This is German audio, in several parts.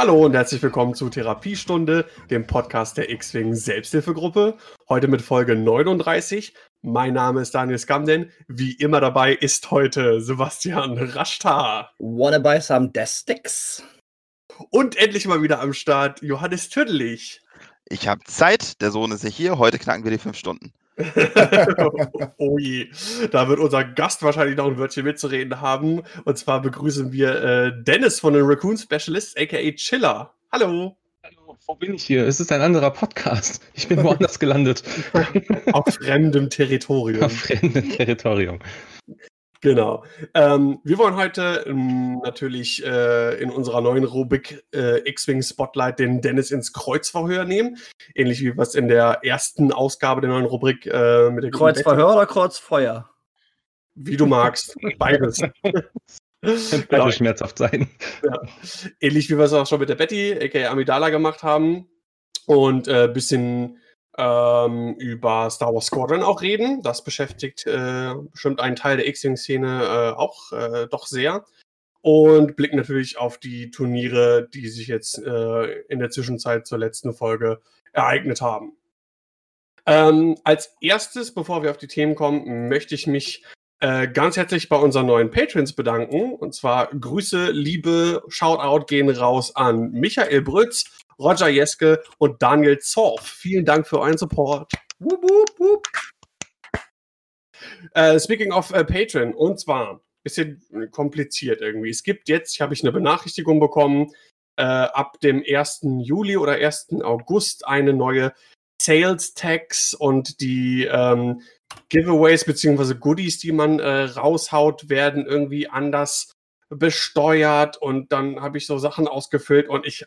Hallo und herzlich willkommen zu Therapiestunde, dem Podcast der X-Wing Selbsthilfegruppe. Heute mit Folge 39. Mein Name ist Daniel Skamden. Wie immer dabei ist heute Sebastian Raschtar. Wanna buy some death sticks? Und endlich mal wieder am Start Johannes Tüdelich. Ich habe Zeit, der Sohn ist nicht hier. Heute knacken wir die fünf Stunden. oh je, da wird unser Gast wahrscheinlich noch ein Wörtchen mitzureden haben. Und zwar begrüßen wir äh, Dennis von den Raccoon Specialists, aka Chiller. Hallo. Hallo, wo bin ich hier? Es ist ein anderer Podcast. Ich bin woanders gelandet. Auf fremdem Territorium. Auf fremdem Territorium. Genau. Ähm, wir wollen heute ähm, natürlich äh, in unserer neuen Rubrik äh, X-Wing Spotlight den Dennis ins Kreuzverhör nehmen. Ähnlich wie wir es in der ersten Ausgabe der neuen Rubrik äh, mit der Kreuzverhör oder Kreuzfeuer? Wie du magst. Beides. Könnte genau. schmerzhaft sein. Ja. Ähnlich wie wir es auch schon mit der Betty, aka Amidala, gemacht haben. Und ein äh, bisschen ähm, über Star Wars Squadron auch reden. Das beschäftigt äh, bestimmt einen Teil der X-Wing-Szene äh, auch äh, doch sehr. Und blicken natürlich auf die Turniere, die sich jetzt äh, in der Zwischenzeit zur letzten Folge ereignet haben. Ähm, als erstes, bevor wir auf die Themen kommen, möchte ich mich äh, ganz herzlich bei unseren neuen Patrons bedanken. Und zwar Grüße, Liebe, Shoutout gehen raus an Michael Brütz, Roger Jeske und Daniel Zorf. Vielen Dank für euren Support. Wup, wup, wup. Äh, speaking of äh, Patreon, und zwar bisschen kompliziert irgendwie. Es gibt jetzt, ich habe ich eine Benachrichtigung bekommen, äh, ab dem 1. Juli oder 1. August eine neue Sales Tax und die ähm, Giveaways bzw. Goodies, die man äh, raushaut, werden irgendwie anders besteuert und dann habe ich so Sachen ausgefüllt und ich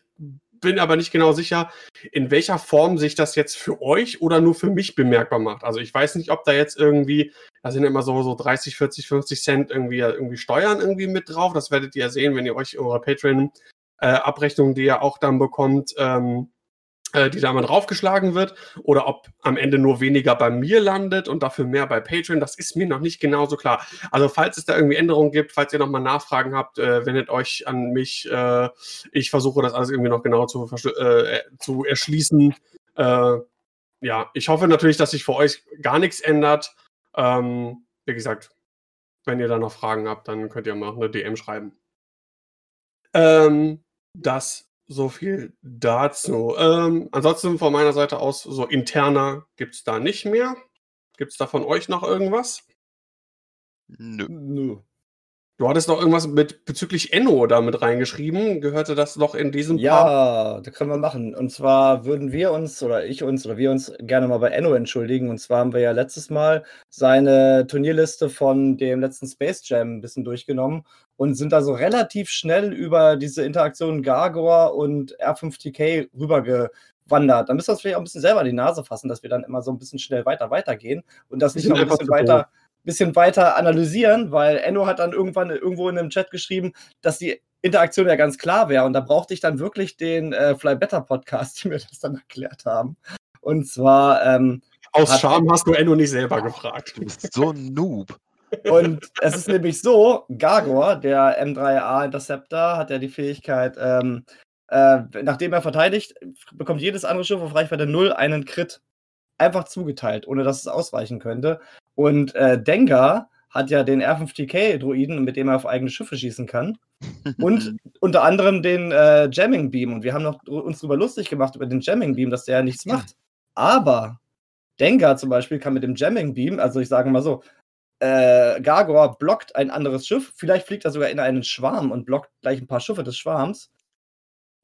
bin aber nicht genau sicher, in welcher Form sich das jetzt für euch oder nur für mich bemerkbar macht. Also ich weiß nicht, ob da jetzt irgendwie, da sind immer so, so 30, 40, 50 Cent irgendwie, irgendwie Steuern irgendwie mit drauf. Das werdet ihr sehen, wenn ihr euch eure Patreon-Abrechnung, äh, die ihr auch dann bekommt, ähm, äh, die da mal draufgeschlagen wird oder ob am Ende nur weniger bei mir landet und dafür mehr bei Patreon, das ist mir noch nicht genauso klar. Also falls es da irgendwie Änderungen gibt, falls ihr nochmal Nachfragen habt, äh, wendet euch an mich. Äh, ich versuche das alles irgendwie noch genau zu, äh, zu erschließen. Äh, ja, ich hoffe natürlich, dass sich für euch gar nichts ändert. Ähm, wie gesagt, wenn ihr da noch Fragen habt, dann könnt ihr mal eine DM schreiben. Ähm, das so viel dazu. Ähm, ansonsten von meiner Seite aus, so interner gibt es da nicht mehr. Gibt es da von euch noch irgendwas? Nö. Nö. Du hattest noch irgendwas mit bezüglich Enno da mit reingeschrieben. Gehörte das noch in diesem Ja, Part? da können wir machen. Und zwar würden wir uns oder ich uns oder wir uns gerne mal bei Enno entschuldigen. Und zwar haben wir ja letztes Mal seine Turnierliste von dem letzten Space Jam ein bisschen durchgenommen und sind da so relativ schnell über diese Interaktion Gargor und R5TK rübergewandert. Da müssen wir uns vielleicht auch ein bisschen selber die Nase fassen, dass wir dann immer so ein bisschen schnell weiter weitergehen und das nicht noch ein bisschen weiter. Bisschen weiter analysieren, weil Enno hat dann irgendwann irgendwo in einem Chat geschrieben, dass die Interaktion ja ganz klar wäre. Und da brauchte ich dann wirklich den äh, Fly Better Podcast, die mir das dann erklärt haben. Und zwar. Ähm, Aus Scham hast du Enno nicht selber gefragt. Du bist so ein Noob. Und es ist nämlich so: Gargor, der M3A Interceptor, hat ja die Fähigkeit, ähm, äh, nachdem er verteidigt, bekommt jedes andere Schiff auf Reichweite 0 einen Crit einfach zugeteilt, ohne dass es ausweichen könnte. Und äh, Dengar hat ja den R5TK-Druiden, mit dem er auf eigene Schiffe schießen kann. Und unter anderem den äh, Jamming Beam. Und wir haben noch uns darüber lustig gemacht, über den Jamming Beam, dass der ja nichts macht. Aber Dengar zum Beispiel kann mit dem Jamming Beam, also ich sage mal so, äh, Gargor blockt ein anderes Schiff. Vielleicht fliegt er sogar in einen Schwarm und blockt gleich ein paar Schiffe des Schwarms.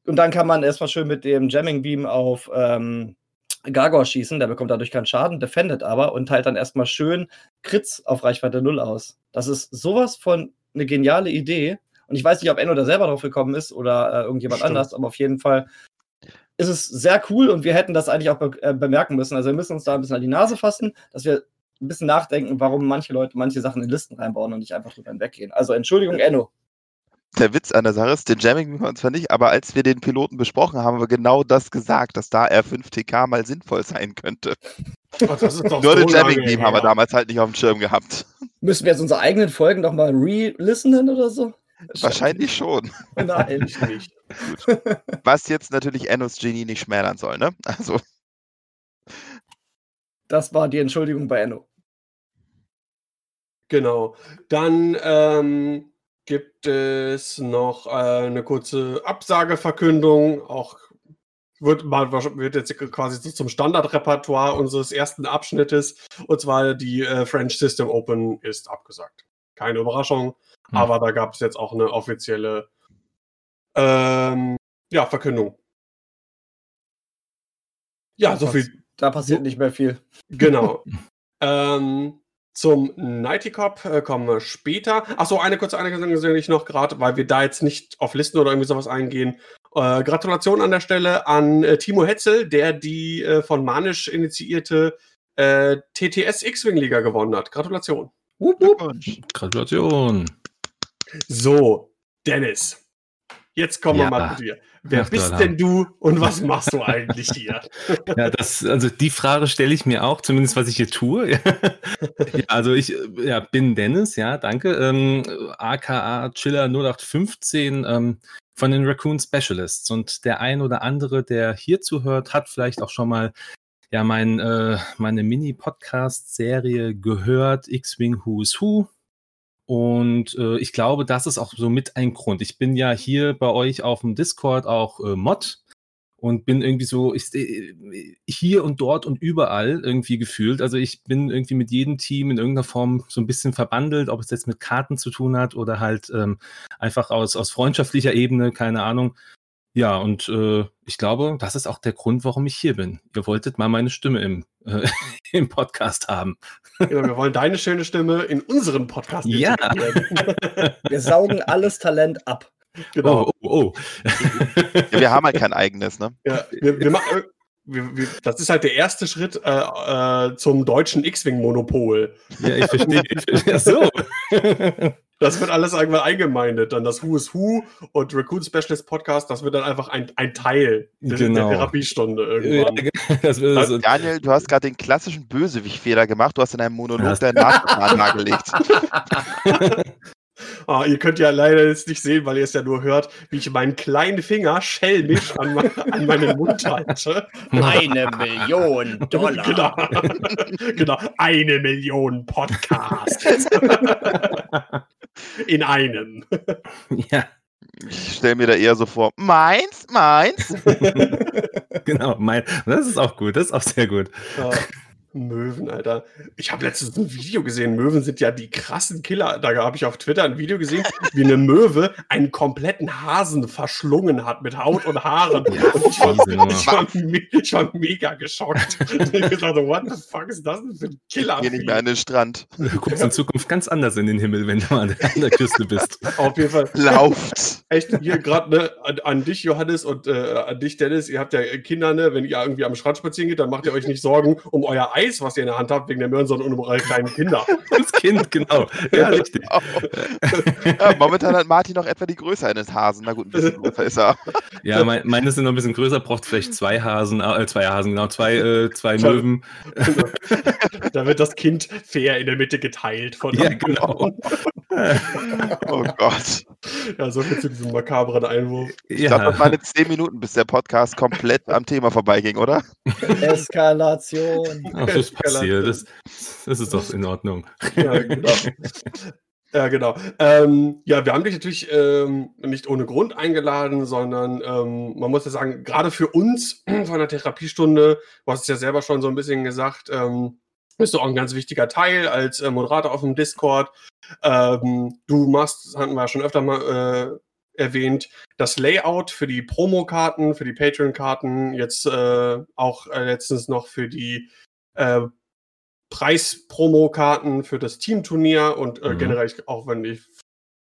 Und dann kann man erstmal schön mit dem Jamming Beam auf ähm, Gargor schießen, der bekommt dadurch keinen Schaden, defendet aber und teilt dann erstmal schön Krits auf Reichweite 0 aus. Das ist sowas von eine geniale Idee. Und ich weiß nicht, ob Enno da selber drauf gekommen ist oder äh, irgendjemand Stimmt. anders, aber auf jeden Fall ist es sehr cool und wir hätten das eigentlich auch be äh, bemerken müssen. Also wir müssen uns da ein bisschen an die Nase fassen, dass wir ein bisschen nachdenken, warum manche Leute manche Sachen in Listen reinbauen und nicht einfach drüber hinweggehen. Also Entschuldigung, Enno der Witz an der Sache ist, den Jamming wir uns zwar nicht, aber als wir den Piloten besprochen haben, haben wir genau das gesagt, dass da R5TK mal sinnvoll sein könnte. Nur so den Jamming Beam haben wir damals halt nicht auf dem Schirm gehabt. Müssen wir jetzt unsere eigenen Folgen nochmal re-listenen oder so? Wahrscheinlich schon. Nein. Ich nicht. Was jetzt natürlich Ennos Genie nicht schmälern soll, ne? Also, Das war die Entschuldigung bei Enno. Genau. Dann ähm, gibt es noch äh, eine kurze Absageverkündung. Auch wird, mal, wird jetzt quasi so zum Standardrepertoire unseres ersten Abschnittes. Und zwar die äh, French System Open ist abgesagt. Keine Überraschung, Hm. aber da gab es jetzt auch eine offizielle ähm, ja, Verkündung. Ja, so viel Da passiert nicht mehr viel. Genau. ähm, zum Nighty Cop äh, kommen wir später. Achso, eine kurze Ankündigung ich noch gerade, weil wir da jetzt nicht auf Listen oder irgendwie sowas eingehen. Äh, Gratulation an der Stelle an äh, Timo Hetzel, der die äh, von Manisch initiierte äh, TTS X-Wing-Liga gewonnen hat. Gratulation. Wupp, wupp. Gratulation. So, Dennis. Jetzt kommen wir Ja. mal zu dir. Wer Ach, bist denn du und was machst du eigentlich hier? Ja, das, also die Frage stelle ich mir auch, zumindest was ich hier tue. ja, also ich ja, bin Dennis, ja, danke. Ähm, aka Chiller 0815 ähm, von den Raccoon Specialists. Und der ein oder andere, der hier zuhört, hat vielleicht auch schon mal ja mein, äh, meine Mini-Podcast-Serie gehört, X-Wing Who's Who. Und äh, ich glaube, das ist auch so mit ein Grund. Ich bin ja hier bei euch auf dem Discord auch äh, Mod und bin irgendwie so ich, äh, hier und dort und überall irgendwie gefühlt. Also ich bin irgendwie mit jedem Team in irgendeiner Form so ein bisschen verbandelt, ob es jetzt mit Karten zu tun hat oder halt ähm, einfach aus, aus freundschaftlicher Ebene, keine Ahnung. Ja, und äh, ich glaube, das ist auch der Grund, warum ich hier bin. Ihr wolltet mal meine Stimme im, äh, im Podcast haben. Genau, wir wollen deine schöne Stimme in unseren Podcast Ja. Wir saugen alles Talent ab. genau. Oh, oh, oh. Ja, wir haben halt kein eigenes, ne? Ja, wir, wir machen, wir, wir, das ist halt der erste Schritt äh, äh, zum deutschen X-Wing-Monopol. ja, ich verstehe. Ich verstehe. Ach so. Das wird alles irgendwann eingemeindet. Dann das Who is Who und Raccoon Specialist Podcast, das wird dann einfach ein, ein Teil der, Genau. der Therapiestunde Ja, irgendwann. das wird so, Daniel, du hast gerade den klassischen Bösewicht-Fehler gemacht. Du hast in einem Monolog Ja. deinen Nachnamen nahegelegt. Ah, ihr könnt ja leider jetzt nicht sehen, weil ihr es ja nur hört, wie ich meinen kleinen Finger schelmisch an, an meinen Mund halte. Eine Million Dollar. Genau. genau. Eine Million Podcasts. In einem. ja, Ich stelle mir da eher so vor, meins, meins. genau. Mein, das ist auch gut. Das ist auch sehr gut. Ja. Möwen, Alter. Ich habe letztens ein Video gesehen. Möwen sind ja die krassen Killer. Da habe ich auf Twitter ein Video gesehen, wie eine Möwe einen kompletten Hasen verschlungen hat mit Haut und Haaren. Ja, und ich war, ich, war, ich war mega geschockt. Und ich dachte, what the fuck ist das denn für ein Killer? Geh nicht mehr an den Strand. Du guckst in Zukunft ganz anders in den Himmel, wenn du an der, an der Küste bist. Auf jeden Fall. Lauft. Echt hier gerade ne, an, an dich, Johannes, und äh, an dich, Dennis. Ihr habt ja Kinder, ne? Wenn ihr irgendwie am Strand spazieren geht, dann macht ihr euch nicht Sorgen um euer Eis, was ihr in der Hand habt, wegen der Möhren, sondern um eure kleinen Kinder. Das Kind, genau. Ja, richtig. Ja, momentan hat Martin noch etwa die Größe eines Hasen. Na gut, ein bisschen größer ist er. Ja, mein, meine sind noch ein bisschen größer, braucht vielleicht zwei Hasen, äh, zwei Hasen, genau, zwei, äh, zwei. Möwen. da wird das Kind fair in der Mitte geteilt von Ja, genau. Oh Gott. Ja, so viel zu diesem makabren Einwurf. Ich glaube, das Ja, waren jetzt zehn Minuten, bis der Podcast komplett am Thema vorbeiging, oder? Eskalation. auch das passiert. Das, das ist doch in Ordnung. Ja, genau. Ja, genau. Ähm, ja, wir haben dich natürlich ähm, nicht ohne Grund eingeladen, sondern ähm, man muss ja sagen, gerade für uns von der Therapiestunde, du hast es ja selber schon so ein bisschen gesagt, ähm, bist du auch ein ganz wichtiger Teil als äh, Moderator auf dem Discord. Ähm, du machst, das hatten wir ja schon öfter mal äh, erwähnt, das Layout für die Promokarten, für die Patreon-Karten, jetzt äh, auch äh, letztens noch für die äh, Preis-Promo-Karten für das Teamturnier und äh, Mhm. generell, auch wenn ich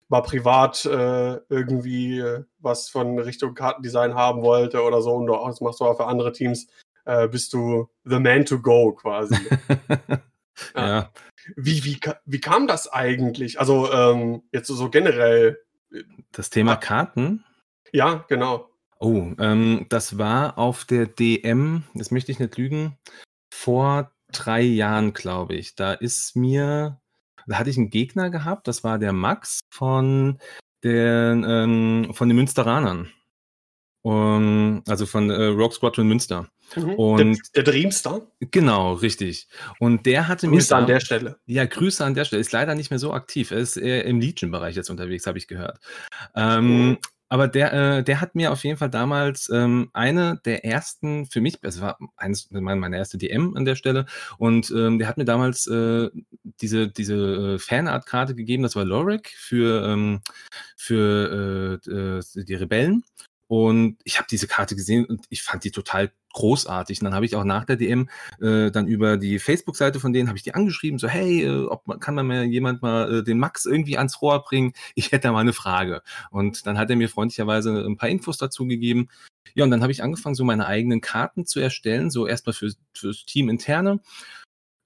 mal privat äh, irgendwie äh, was von Richtung Kartendesign haben wollte oder so und du auch, das machst du auch für andere Teams, äh, bist du the man to go quasi. ja. wie, wie, ka- wie kam das eigentlich? Also ähm, jetzt so, so generell, Das Thema Ah. Karten. ja, genau. Oh, ähm, das war auf der DM, das möchte ich nicht lügen, vor drei Jahren, glaube ich. Da ist mir, da hatte ich einen Gegner gehabt, das war der Max von den, ähm, von den Münsteranern. Um, also von äh, Rogue Squadron Münster. Mhm. Und der, der Dreamstar. Genau, richtig. Und der hatte mir. Grüße an der Stelle. Ja, Grüße an der Stelle. Ist leider nicht mehr so aktiv. Er ist eher im Legion-Bereich jetzt unterwegs, habe ich gehört. Ähm, Mhm. Aber der, äh, der hat mir auf jeden Fall damals ähm, eine der ersten, für mich, es war eines, meine, meine erste DM an der Stelle, und ähm, der hat mir damals äh, diese, diese äh, Fanart-Karte gegeben, das war Lorik für, ähm, für äh, äh, die Rebellen. Und ich habe diese Karte gesehen und ich fand die total großartig. Und dann habe ich auch nach der DM äh, dann über die Facebook-Seite von denen habe ich die angeschrieben, so hey, äh, ob man, kann man mir jemand mal äh, den Max irgendwie ans Rohr bringen? Ich hätte da mal eine Frage. Und dann hat er mir freundlicherweise ein paar Infos dazu gegeben. Ja, und dann habe ich angefangen, so meine eigenen Karten zu erstellen, so erstmal für, fürs Team interne.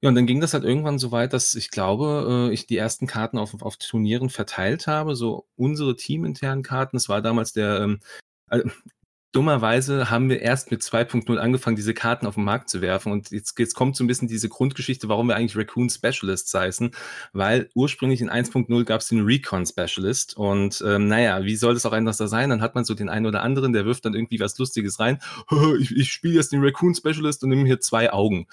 Ja, und dann ging das halt irgendwann so weit, dass ich glaube, äh, ich die ersten Karten auf, auf Turnieren verteilt habe, so unsere teaminternen Karten. Das war damals der, ähm, also, dummerweise haben wir erst mit 2.0 angefangen, diese Karten auf den Markt zu werfen. Und jetzt, jetzt kommt so ein bisschen diese Grundgeschichte, warum wir eigentlich Raccoon Specialists heißen. Weil ursprünglich in 1.0 gab es den Recon Specialist. Und ähm, naja, wie soll das auch anders da sein? Dann hat man so den einen oder anderen, der wirft dann irgendwie was Lustiges rein. Ich, ich spiele jetzt den Raccoon Specialist und nehme hier zwei Augen.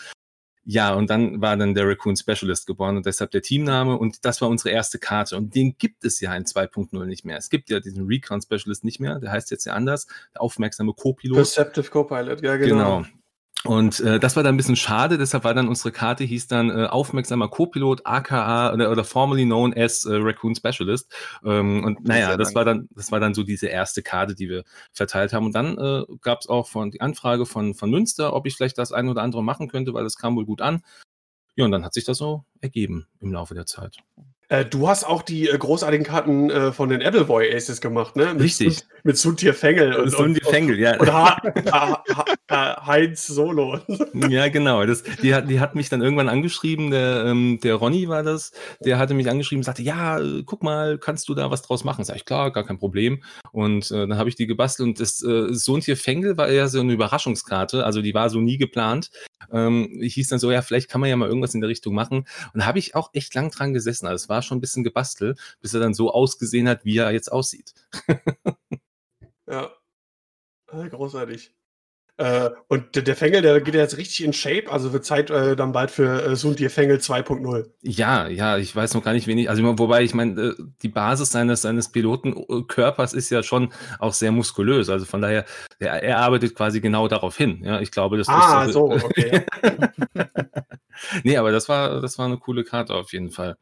Ja, und dann war dann der Raccoon Specialist geboren und deshalb der Teamname und das war unsere erste Karte. Und den gibt es ja in 2.0 nicht mehr. Es gibt ja diesen Recon Specialist nicht mehr, der heißt jetzt ja anders, der aufmerksame Co-Pilot. Perceptive Copilot, ja, genau. Genau. Und äh, das war dann ein bisschen schade, deshalb war dann unsere Karte, hieß dann äh, aufmerksamer Co-Pilot, aka oder, oder formerly known as äh, Raccoon Specialist. Ähm, und naja, das war dann, das war dann so diese erste Karte, die wir verteilt haben. Und dann äh, gab es auch von die Anfrage von, von Münster, ob ich vielleicht das ein oder andere machen könnte, weil das kam wohl gut an. Ja, und dann hat sich das so ergeben im Laufe der Zeit. Äh, du hast auch die äh, großartigen Karten äh, von den Appleboy Aces gemacht, ne? Mit Richtig. Sun- Mit Suntir Fengel und, und, und, Fengel, ja. und ha ha ha Heinz Solo. Ja, genau. Das, die, hat, die hat mich dann irgendwann angeschrieben, der, ähm, der Ronny war das, der hatte mich angeschrieben, sagte, ja, äh, guck mal, kannst du da was draus machen? Sag ich, klar, gar kein Problem. Und äh, dann habe ich die gebastelt und das äh, Sohntier Fengel war ja so eine Überraschungskarte, also die war so nie geplant. Ähm, hieß dann so, ja, vielleicht kann man ja mal irgendwas in der Richtung machen. Und da habe ich auch echt lang dran gesessen. Also es war schon ein bisschen gebastelt, bis er dann so ausgesehen hat, wie er jetzt aussieht. Ja. Ah, großartig. Äh, und der, der Fengel, der geht ja jetzt richtig in Shape, also wird Zeit äh, dann bald für äh, Suntir Fengel 2.0. Ja, ja, ich weiß noch gar nicht wenig. Also wobei ich meine, äh, die Basis seines seines Pilotenkörpers ist ja schon auch sehr muskulös. Also von daher, er, er arbeitet quasi genau darauf hin. Ja, ich glaube, das Ah, ist so, okay. nee, aber das war das war eine coole Karte auf jeden Fall.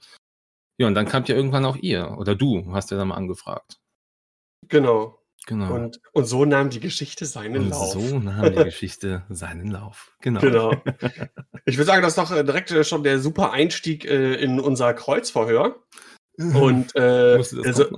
Ja, und dann kam ja irgendwann auch ihr oder du hast ja dann mal angefragt. genau. Genau. Und, und so nahm die Geschichte seinen Und Lauf. so nahm die Geschichte seinen Lauf. Genau. Genau. Ich würde sagen, das ist doch äh, direkt äh, schon der super Einstieg äh, in unser Kreuzverhör. Und äh, der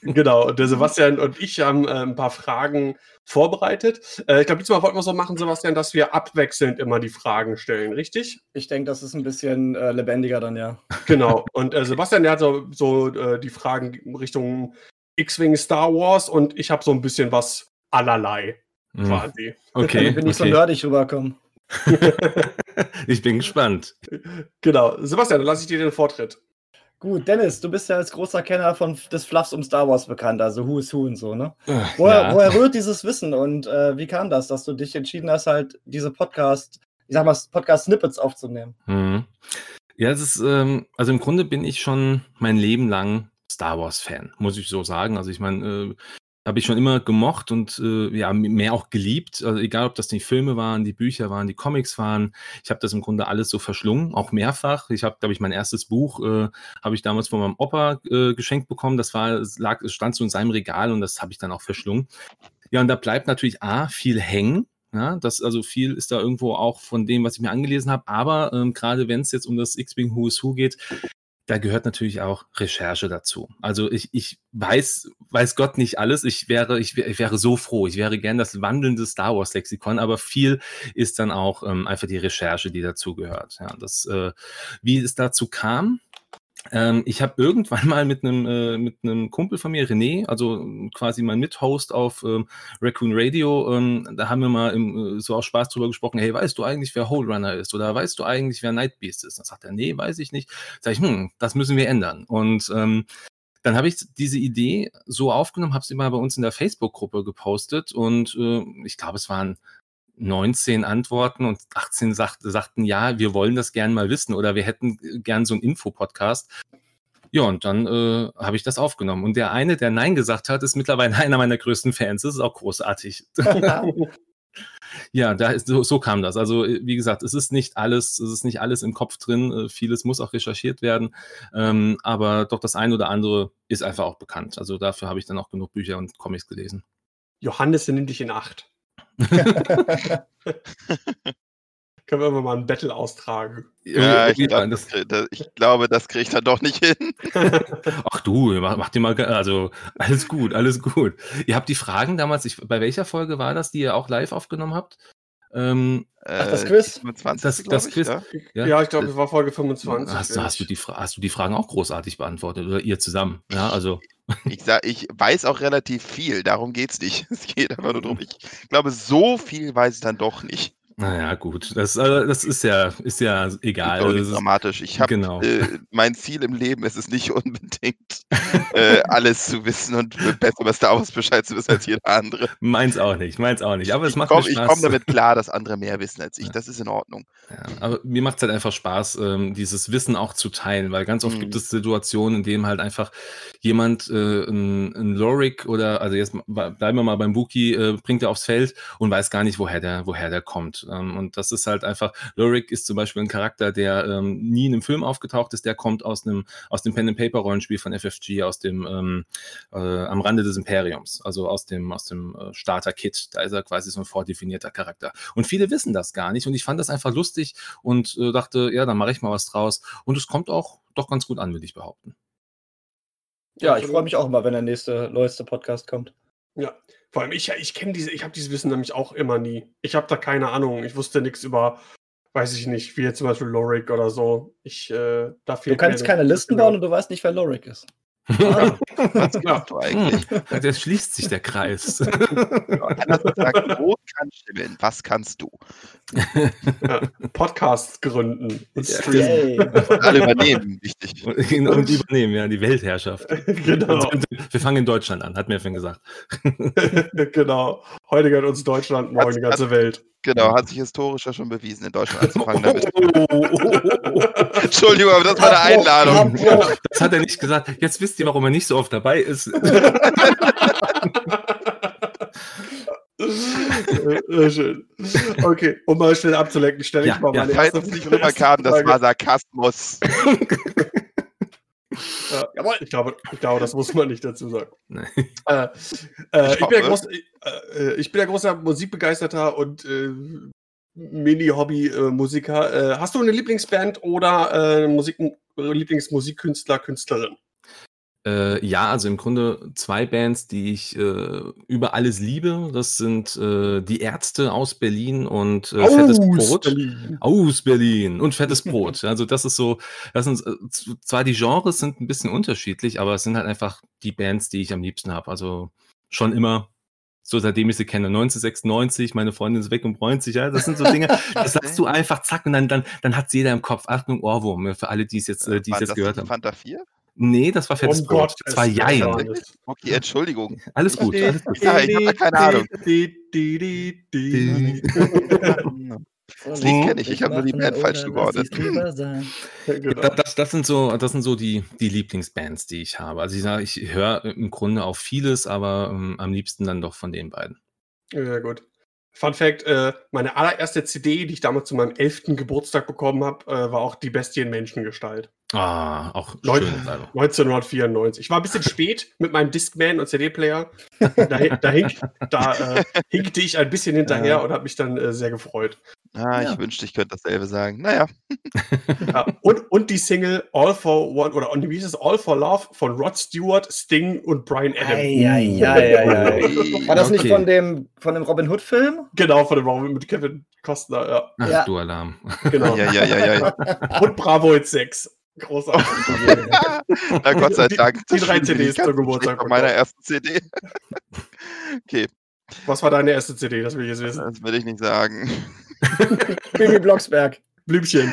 genau, und der Sebastian und ich haben äh, ein paar Fragen vorbereitet. Äh, ich glaube, diesmal wollten wir es so machen, Sebastian, dass wir abwechselnd immer die Fragen stellen, richtig? Ich denke, das ist ein bisschen äh, lebendiger dann, ja. Genau. Und äh, Sebastian, der hat so, so äh, die Fragen Richtung X-Wing Star Wars und ich habe so ein bisschen was allerlei Mhm. quasi. Okay, Wenn ich so okay. nerdig rüberkomme. ich bin gespannt. Genau. Sebastian, dann lasse ich dir den Vortritt. Gut, Dennis, du bist ja als großer Kenner von, des Fluffs um Star Wars bekannt, also Who is Who und so, ne? Äh, Woher, ja. woher rührt dieses Wissen und äh, wie kam das, dass du dich entschieden hast, halt diese Podcast, ich sag mal, Podcast-Snippets aufzunehmen? Mhm. Ja, es ist, ähm, also im Grunde bin ich schon mein Leben lang Star Wars-Fan, muss ich so sagen. Also ich meine, äh, habe ich schon immer gemocht und äh, ja, mehr auch geliebt. Also egal, ob das die Filme waren, die Bücher waren, die Comics waren. Ich habe das im Grunde alles so verschlungen, auch mehrfach. Ich habe, glaube ich, mein erstes Buch äh, habe ich damals von meinem Opa äh, geschenkt bekommen. Das war, lag, stand so in seinem Regal und das habe ich dann auch verschlungen. Ja, und da bleibt natürlich A, viel hängen. Ja, das, also viel ist da irgendwo auch von dem, was ich mir angelesen habe. Aber ähm, gerade wenn es jetzt um das X-Wing Who is Who geht, da gehört natürlich auch Recherche dazu. Also ich, ich weiß, weiß Gott nicht alles. Ich wäre, ich, ich wäre so froh. Ich wäre gern das wandelnde Star Wars Lexikon, aber viel ist dann auch ähm, einfach die Recherche, die dazu gehört. Ja, das, äh, wie es dazu kam. Ähm, ich habe irgendwann mal mit einem äh, mit einem Kumpel von mir, René, also quasi mein Mithost auf ähm, Raccoon Radio, ähm, da haben wir mal im, äh, so auch Spaß drüber gesprochen, hey, weißt du eigentlich, wer Hole Runner ist? Oder weißt du eigentlich, wer Nightbeast ist? Dann sagt er, nee, weiß ich nicht. Sag ich, hm, das müssen wir ändern. Und ähm, dann habe ich diese Idee so aufgenommen, habe es immer bei uns in der Facebook-Gruppe gepostet und äh, ich glaube, es waren 19 Antworten und 18 sagt, sagten, ja, wir wollen das gern mal wissen oder wir hätten gern so einen Infopodcast. Ja, und dann äh, habe ich das aufgenommen. Und der eine, der Nein gesagt hat, ist mittlerweile einer meiner größten Fans. Das ist auch großartig. ja, da ist, so, so, kam das. Also, äh, wie gesagt, es ist nicht alles, es ist nicht alles im Kopf drin. Äh, vieles muss auch recherchiert werden. Ähm, aber doch das eine oder andere ist einfach auch bekannt. Also dafür habe ich dann auch genug Bücher und Comics gelesen. Johannes nimm dich in Acht. Können wir mal ein Battle austragen. Ja, ich, glaub, das, das, ich glaube, das kriege ich dann doch nicht hin. Ach du, mach, mach dir mal, also alles gut, alles gut. Ihr habt die Fragen damals, ich, bei welcher Folge war das, die ihr auch live aufgenommen habt? Ähm, Ach, das Quiz? 25, das, das ich, Quiz. Ja, ja ich glaube, das war Folge 25. Hast, hast, du die, hast du die Fragen auch großartig beantwortet oder ihr zusammen? Ja, also. Ich, sag, ich weiß auch relativ viel, darum geht es nicht. Es geht einfach nur darum, ich glaube, so viel weiß ich dann doch nicht. Naja, gut. Das, also, das ist ja, ist ja egal. Das ist dramatisch. Ich habe genau. äh, mein Ziel im Leben ist es nicht unbedingt, äh, alles zu wissen und besser über Star Wars Bescheid zu wissen als jeder andere. Meins auch nicht, meins auch nicht. Aber es ich macht komm, mir Spaß. Ich komme damit klar, dass andere mehr wissen als ich. Ja. Das ist in Ordnung. Ja, aber mir macht es halt einfach Spaß, ähm, dieses Wissen auch zu teilen, weil ganz oft mhm. gibt es Situationen, in denen halt einfach jemand, äh, ein, ein Lorik oder, also jetzt bleiben wir mal beim Wookie, äh, bringt er aufs Feld und weiß gar nicht, woher der, woher der kommt. Ähm, und das ist halt einfach, Lorik ist zum Beispiel ein Charakter, der ähm, nie in einem Film aufgetaucht ist, der kommt aus einem, aus dem Pen-and-Paper-Rollenspiel von FFG, aus dem ähm, äh, am Rande des Imperiums, also aus dem, aus dem äh, Starter-Kit. Da ist er quasi so ein vordefinierter Charakter. Und viele wissen das gar nicht. Und ich fand das einfach lustig und äh, dachte, ja, dann mache ich mal was draus. Und es kommt auch doch ganz gut an, würde ich behaupten. Ja, ich freue mich auch immer, wenn der nächste, neueste Podcast kommt. Ja, vor allem ich, ich kenne diese, ich habe dieses Wissen nämlich auch immer nie. Ich habe da keine Ahnung. Ich wusste nichts über, weiß ich nicht, wie jetzt zum Beispiel Lorik oder so. Ich, äh, da du kannst keine Listen bauen und du weißt nicht, wer Lorik ist. Ah, was machst du eigentlich? Hm, jetzt schließt sich der Kreis. Was kannst du? Ja, Podcasts gründen und streamen. Alle übernehmen, wichtig. Und, und, übernehmen, ja, die Weltherrschaft. genau. Wir fangen in Deutschland an, hat mir vorhin gesagt. genau. Heute gehört uns Deutschland, morgen die ganze Welt. Genau, hat sich historisch ja schon bewiesen, in Deutschland anzufangen damit. Entschuldigung, aber das war eine Einladung. Das hat er nicht gesagt. Jetzt wisst ihr, warum er nicht so oft dabei ist. Schön. Okay, um mal schnell abzulenken, stelle ich ja, mal meine ja, Falls es nicht rüberkam, das war Sarkasmus. Ja, Jawohl. Ich glaube, ich glaube, das muss man nicht dazu sagen. Äh, äh, ich, ich, bin groß, äh, ich, bin ja großer Musikbegeisterter und äh, Mini-Hobby-Musiker. Äh, hast du eine Lieblingsband oder äh, Musik, Lieblingsmusikkünstler, Künstlerin? Äh, ja, also im Grunde zwei Bands, die ich äh, über alles liebe. Das sind äh, die Ärzte aus Berlin und äh, Fettes Brot. Berlin. Aus Berlin und Fettes Brot. Also das ist so, das sind äh, zwar die Genres sind ein bisschen unterschiedlich, aber es sind halt einfach die Bands, die ich am liebsten habe. Also schon immer so seitdem ich sie kenne. 1996, meine Freundin ist weg und bräunt sich, ja. Das sind so Dinge, das sagst du einfach, zack, und dann, dann, dann hat jeder im Kopf, Achtung, Ohrwurm, für alle, die es jetzt, äh, die es jetzt gehört haben. Fanta 4? Nee, das war fettes oh Brot. Gott, das war Jein. Okay, Entschuldigung. Alles gut. Alles gut. Ja, ich habe keine Ahnung. Das Lied kenne ich, ich habe nur die Band falsch geordnet. Genau. Das, das, sind so, das sind so die, die Lieblingsbands, die ich habe. Also ich sage, ich höre im Grunde auf vieles, aber ähm, am liebsten dann doch von den beiden. Ja, gut. Fun Fact: äh, Meine allererste CD, die ich damals zu meinem 11. Geburtstag bekommen habe, äh, war auch Die Bestie in Menschengestalt. Ah, auch Neun, 1994. Ich war ein bisschen spät mit meinem Discman und CD-Player. Da, da, hink, da äh, hinkte ich ein bisschen hinterher und habe mich dann äh, sehr gefreut. Ah, ja. ich wünschte, ich könnte dasselbe sagen. Naja. Ja, und, und die Single All for One oder wie hieß es All for Love von Rod Stewart, Sting und Brian Adams. Ei, ei, ei, War das okay. nicht von dem, von dem Robin Hood-Film? Genau, von dem Robin mit Kevin Costner, ja. Ach, ja. du Alarm. Genau. ja, ja, ja, ja. Und Bravo jetzt 6. Großartig. Na Gott sei Dank. Die, die drei CDs zum Geburtstag. Von meiner ersten CD. okay. Was war deine erste CD? Das will ich jetzt wissen. Das will ich nicht sagen. Bibi Blocksberg. Blümchen.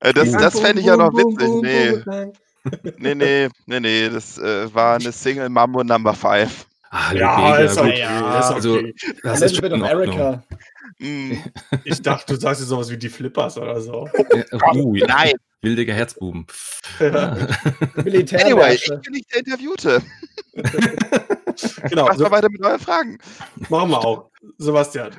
Äh, das, das fände ich ja noch witzig. Nee. nee, nee, nee, nee, das äh, war eine Single Mambo Number 5. Ah, ja, ist okay. Ja, ist also, okay. das ist schon America. Mm. Ich dachte, du sagst jetzt sowas wie die Flippers oder so. uh, Nein. Wildiger Herzbuben. Militär anyway, ich bin nicht der Interviewte. genau. Mach so, mal weiter mit euren Fragen. Machen wir auch. Sebastian.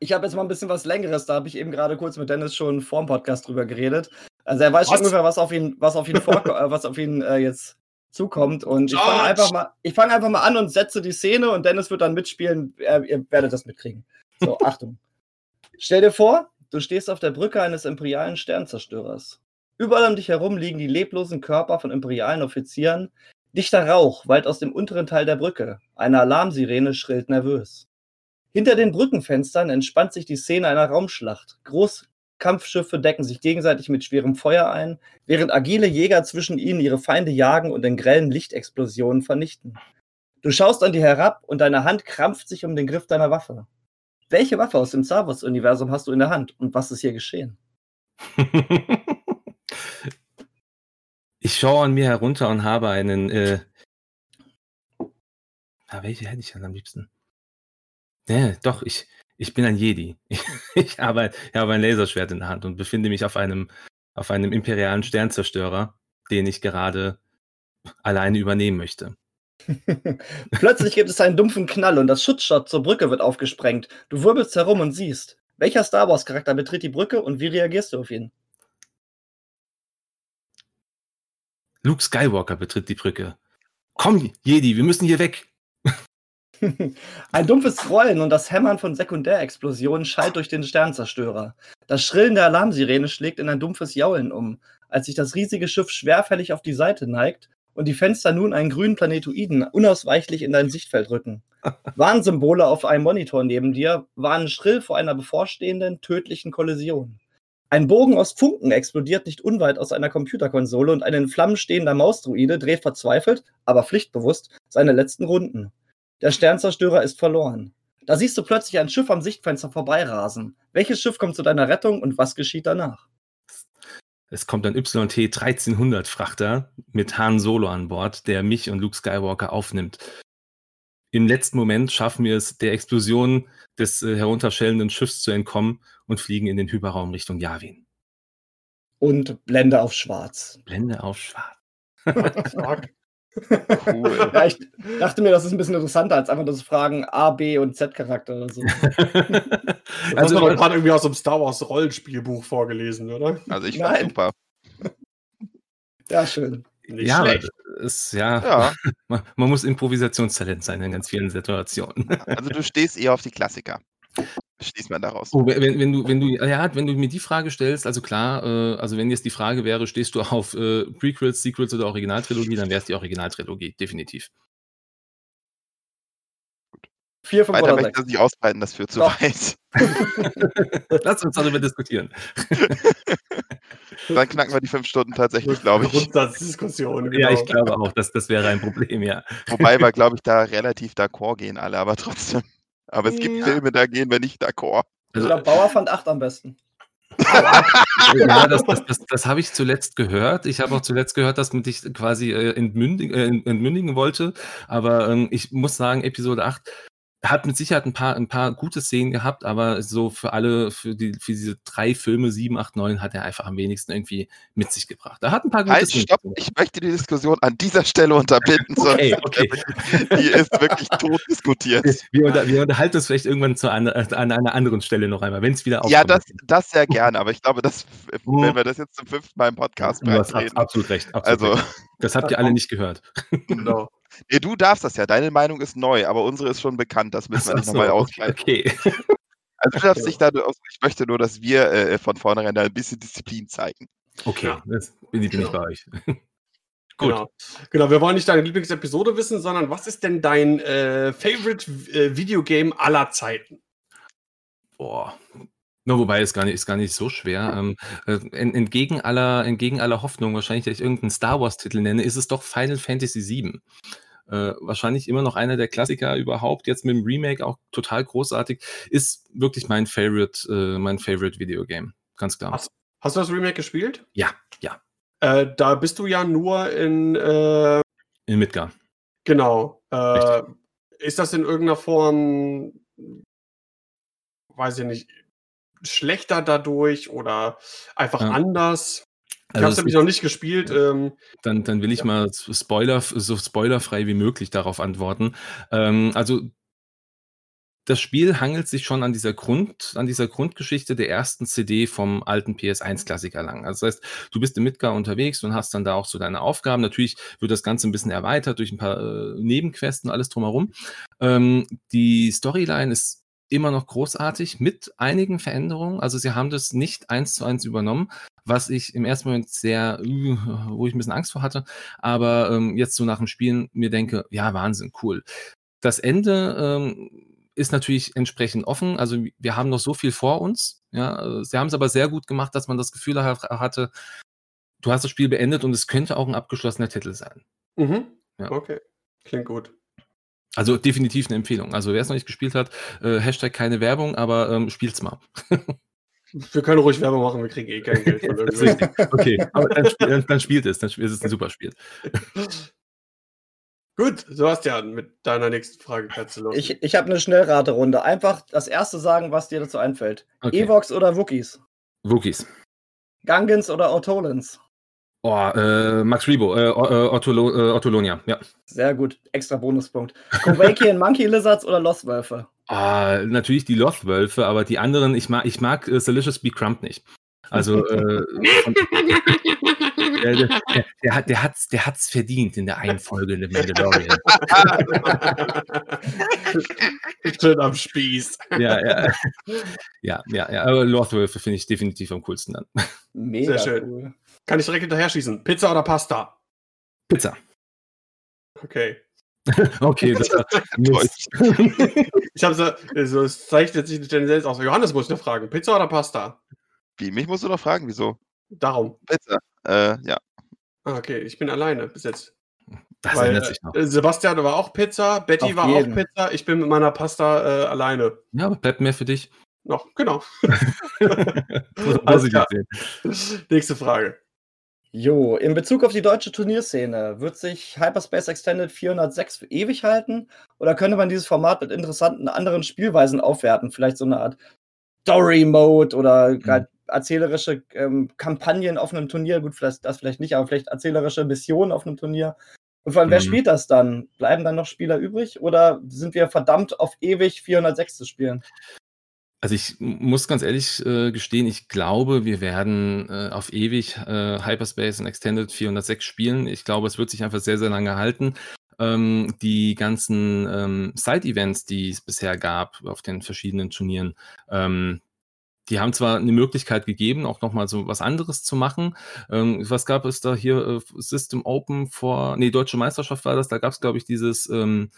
Ich habe jetzt mal ein bisschen was Längeres. Da habe ich eben gerade kurz mit Dennis schon vor dem Podcast drüber geredet. Also er weiß was? schon ungefähr, was auf ihn, was auf ihn, äh, was auf ihn äh, jetzt zukommt. Und ich fange einfach, mal, fang einfach mal an und setze die Szene und Dennis wird dann mitspielen. Ihr, ihr werdet das mitkriegen. So, Achtung. Stell dir vor, du stehst auf der Brücke eines imperialen Sternzerstörers. Überall um dich herum liegen die leblosen Körper von imperialen Offizieren. Dichter Rauch wallt aus dem unteren Teil der Brücke. Eine Alarmsirene schrillt nervös. Hinter den Brückenfenstern entspannt sich die Szene einer Raumschlacht. Großkampfschiffe decken sich gegenseitig mit schwerem Feuer ein, während agile Jäger zwischen ihnen ihre Feinde jagen und in grellen Lichtexplosionen vernichten. Du schaust an dir herab und deine Hand krampft sich um den Griff deiner Waffe. Welche Waffe aus dem Star Wars-Universum hast du in der Hand und was ist hier geschehen? ich schaue an mir herunter und habe einen. Äh, ah, welche hätte ich denn am liebsten? Nee, doch, ich, ich bin ein Jedi. Ich, habe, ich habe ein Laserschwert in der Hand und befinde mich auf einem, auf einem imperialen Sternzerstörer, den ich gerade alleine übernehmen möchte. Plötzlich gibt es einen dumpfen Knall und das Schutzschott zur Brücke wird aufgesprengt. Du wirbelst herum und siehst. Welcher Star Wars-Charakter betritt die Brücke und wie reagierst du auf ihn? Luke Skywalker betritt die Brücke. Komm, Jedi, wir müssen hier weg. Ein dumpfes Rollen und das Hämmern von Sekundärexplosionen schallt durch den Sternzerstörer. Das Schrillen der Alarmsirene schlägt in ein dumpfes Jaulen um, als sich das riesige Schiff schwerfällig auf die Seite neigt und die Fenster nun einen grünen Planetoiden unausweichlich in dein Sichtfeld rücken. Warnsymbole auf einem Monitor neben dir warnen schrill vor einer bevorstehenden tödlichen Kollision. Ein Bogen aus Funken explodiert nicht unweit aus einer Computerkonsole und ein in Flammen stehender Mausdruide dreht verzweifelt, aber pflichtbewusst, seine letzten Runden. Der Sternzerstörer ist verloren. Da siehst du plötzlich ein Schiff am Sichtfenster vorbeirasen. Welches Schiff kommt zu deiner Rettung und was geschieht danach? Es kommt ein YT 1300 Frachter mit Han Solo an Bord, der mich und Luke Skywalker aufnimmt. Im letzten Moment schaffen wir es, der Explosion des äh, herunterschellenden Schiffs zu entkommen und fliegen in den Hyperraum Richtung Yavin. Und Blende auf schwarz. Blende auf schwarz. Cool. ja, ich dachte mir, das ist ein bisschen interessanter als einfach das Fragen A, B und Z-Charakter oder so. das also, du gerade irgendwie aus einem Star Wars Rollenspielbuch vorgelesen, oder? Also ich fand super. Ja, schön. Nicht ja, schlecht. Ist, ja, ja. Man, man, muss Improvisationstalent sein in ganz vielen Situationen. Also du stehst eher auf die Klassiker schließt man daraus. Oh, wenn, wenn, du, wenn, du, ja, wenn du mir die Frage stellst, also klar, äh, also wenn jetzt die Frage wäre, stehst du auf äh, Prequels, Sequels oder Originaltrilogie, dann wäre es die Originaltrilogie, definitiv. Vier, fünf Weiter möchte ich das nicht ausbreiten, das führt zu Doch. weit. Lass uns darüber diskutieren. Dann knacken wir die fünf Stunden tatsächlich, glaube ich. Grundsatzdiskussion. Genau. Ja, ich glaube auch, dass das wäre ein Problem, ja. Wobei wir, glaube ich, da relativ d'accord gehen alle, aber trotzdem. Aber es gibt ja. Filme, da gehen wir nicht d'accord. Ich glaube, Bauer fand 8 am besten. ja, das, das, das, das habe ich zuletzt gehört. Ich habe auch zuletzt gehört, dass man dich quasi äh, entmündigen, äh, entmündigen wollte. Aber ähm, ich muss sagen, Episode 8 hat mit Sicherheit ein paar, ein paar gute Szenen gehabt, aber so für alle, für, die, für diese drei Filme, 7, 8, 9, hat er einfach am wenigsten irgendwie mit sich gebracht. Da hat ein paar gute halt, Szenen. Stopp, ich möchte die Diskussion an dieser Stelle unterbinden, okay, okay. die ist wirklich tot diskutiert. Wir, unter, wir unterhalten uns vielleicht irgendwann zu an, an einer anderen Stelle noch einmal, wenn es wieder aufkommt. Ja, das, das sehr gerne, aber ich glaube, dass, wenn wir das jetzt zum fünften Mal im Podcast du hast reden, absolut recht. Absolut also, recht. Das habt ihr alle nicht gehört. Genau. Nee, du darfst das ja. Deine Meinung ist neu, aber unsere ist schon bekannt. Das müssen wir nicht so, nochmal ausbreiten. Okay. Also du darfst dich da, ich möchte nur, dass wir äh, von vornherein da ein bisschen Disziplin zeigen. Okay, ja. das bin ich, bin ich bei euch. Gut. Genau. genau, wir wollen nicht deine Lieblingsepisode wissen, sondern was ist denn dein äh, Favorite äh, Videogame aller Zeiten? Boah, No, wobei ist gar nicht, ist gar nicht so schwer. Ähm, äh, entgegen, aller, entgegen aller Hoffnung, wahrscheinlich, dass ich irgendeinen Star Wars-Titel nenne, ist es doch Final Fantasy VII. Äh, wahrscheinlich immer noch einer der Klassiker überhaupt, jetzt mit dem Remake auch total großartig, ist wirklich mein Favorite, äh, mein Favorite Videogame. Ganz klar. Hast, hast, du das Remake gespielt? Ja, ja. Äh, da bist du ja nur in. Äh, in Midgar. Genau. Äh, ist das in irgendeiner Form, weiß ich nicht, schlechter dadurch oder einfach ja. anders? Ich also habe es nämlich noch nicht gespielt. Ähm, dann, dann will ich ja. mal Spoiler, so spoilerfrei wie möglich darauf antworten. Ähm, also das Spiel hangelt sich schon an dieser Grund, an dieser Grundgeschichte der ersten CD vom alten PS1-Klassiker lang. Also das heißt, du bist im Midgar unterwegs und hast dann da auch so deine Aufgaben. Natürlich wird das Ganze ein bisschen erweitert durch ein paar äh, Nebenquesten, alles drumherum. Ähm, die Storyline ist immer noch großartig mit einigen Veränderungen. Also sie haben das nicht eins zu eins übernommen, was ich im ersten Moment sehr, uh, wo ich ein bisschen Angst vor hatte, aber ähm, jetzt so nach dem Spielen mir denke, ja, Wahnsinn, cool. Das Ende ähm, ist natürlich entsprechend offen. Also wir haben noch so viel vor uns. Ja, sie haben es aber sehr gut gemacht, dass man das Gefühl hatte, du hast das Spiel beendet und es könnte auch ein abgeschlossener Titel sein. Mhm. Ja. Okay, klingt gut. Also definitiv eine Empfehlung. Also wer es noch nicht gespielt hat, äh, Hashtag keine Werbung, aber ähm, spielt's mal. wir können ruhig Werbung machen, wir kriegen eh kein Geld von okay, aber dann, dann, dann, spielt es, dann ist es ein super Spiel. Gut, Sebastian, mit deiner nächsten Frage kannst du los. Ich, ich habe eine Schnellraterunde. Einfach das erste sagen, was dir dazu einfällt. Okay. Evox oder Wookies? Wookies. Gungans oder Autolans? Oh, äh, Max Rebo, äh, äh Ottolo, äh, Ottolonia, ja. Sehr gut, extra Bonuspunkt. Kowakian Monkey Lizards oder Lost-Wölfe? Ah, natürlich die Lost-Wölfe, aber die anderen, ich mag, ich mag äh, Delicious Be Crump nicht. Also, äh, der, der, der, hat, der, hat's, der hat's verdient in der einen Folge The Mandalorian. Schön am Spieß. Ja, ja. Ja, ja, ja. Aber Lothwölfe finde ich definitiv am coolsten dann. Mega Sehr schön. Cool. Kann ich direkt hinterher schießen? Pizza oder Pasta? Pizza. Okay. okay, das war Ich habe so, so, es zeichnet sich selbst aus. Johannes muss ich noch fragen: Pizza oder Pasta? Wie? Mich musst du noch fragen, wieso? Darum. Pizza. Äh, ja. Ah, okay, ich bin alleine bis jetzt. Das Weil, ändert sich noch. Äh, Sebastian war auch Pizza, Betty Auf war jeden. auch Pizza, ich bin mit meiner Pasta äh, alleine. Ja, aber bleibt mehr für dich. Noch, genau. Alles klar. Nächste Frage. Jo, in Bezug auf die deutsche Turnierszene, wird sich Hyperspace Extended 406 für ewig halten? Oder könnte man dieses Format mit interessanten anderen Spielweisen aufwerten? Vielleicht so eine Art Story Mode oder mhm. erzählerische ähm, Kampagnen auf einem Turnier. Gut, vielleicht, das vielleicht nicht, aber vielleicht erzählerische Missionen auf einem Turnier. Und vor allem, mhm. wer spielt das dann? Bleiben dann noch Spieler übrig oder sind wir verdammt auf ewig 406 zu spielen? Also ich muss ganz ehrlich äh, gestehen, ich glaube, wir werden äh, auf ewig äh, Hyperspace und Extended 406 spielen. Ich glaube, es wird sich einfach sehr, sehr lange halten ähm, die ganzen ähm, Side-Events, die es bisher gab auf den verschiedenen Turnieren, ähm, die haben zwar eine Möglichkeit gegeben, auch nochmal so was anderes zu machen. Ähm, was gab es da hier? Äh, System Open vor, nee, Deutsche Meisterschaft war das, da gab es, glaube ich, dieses, ähm,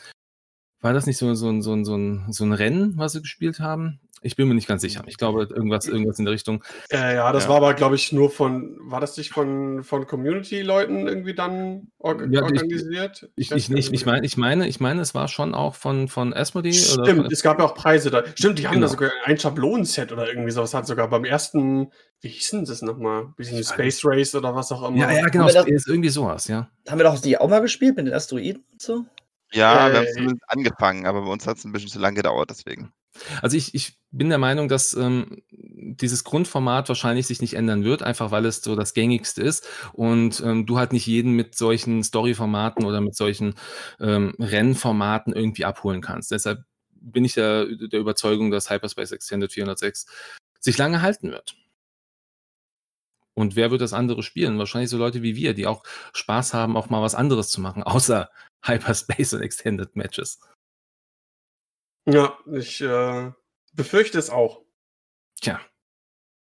war das nicht so, so, so, so, so ein Rennen, was sie gespielt haben? Ich bin mir nicht ganz sicher. Ich glaube, irgendwas, irgendwas in der Richtung. Äh, ja, das ja. war aber, glaube ich, nur von, war das nicht von, von Community-Leuten irgendwie dann org ja, organisiert? Ich, ich, ich, ich, meine, ich, meine, ich meine, es war schon auch von, von Asmodee. Stimmt, oder es gab ja auch Preise da. Stimmt, die haben genau. da sogar ein Schablonenset oder irgendwie sowas. Hat sogar beim ersten, wie hieß denn das nochmal? Bisschen Space Race oder was auch immer. Ja, ja, genau. Das, ist irgendwie sowas, ja. Haben wir doch die auch mal gespielt mit den Asteroiden und so? Ja, äh, wir haben zumindest angefangen, aber bei uns hat es ein bisschen zu lange gedauert, deswegen. Also ich, ich bin der Meinung, dass ähm, dieses Grundformat wahrscheinlich sich nicht ändern wird, einfach weil es so das gängigste ist und ähm, du halt nicht jeden mit solchen Story-Formaten oder mit solchen ähm, Rennformaten irgendwie abholen kannst. Deshalb bin ich der, der Überzeugung, dass Hyperspace Extended 406 sich lange halten wird. Und wer wird das andere spielen? Wahrscheinlich so Leute wie wir, die auch Spaß haben, auch mal was anderes zu machen, außer Hyperspace und Extended Matches. Ja, ich äh, befürchte es auch. Tja.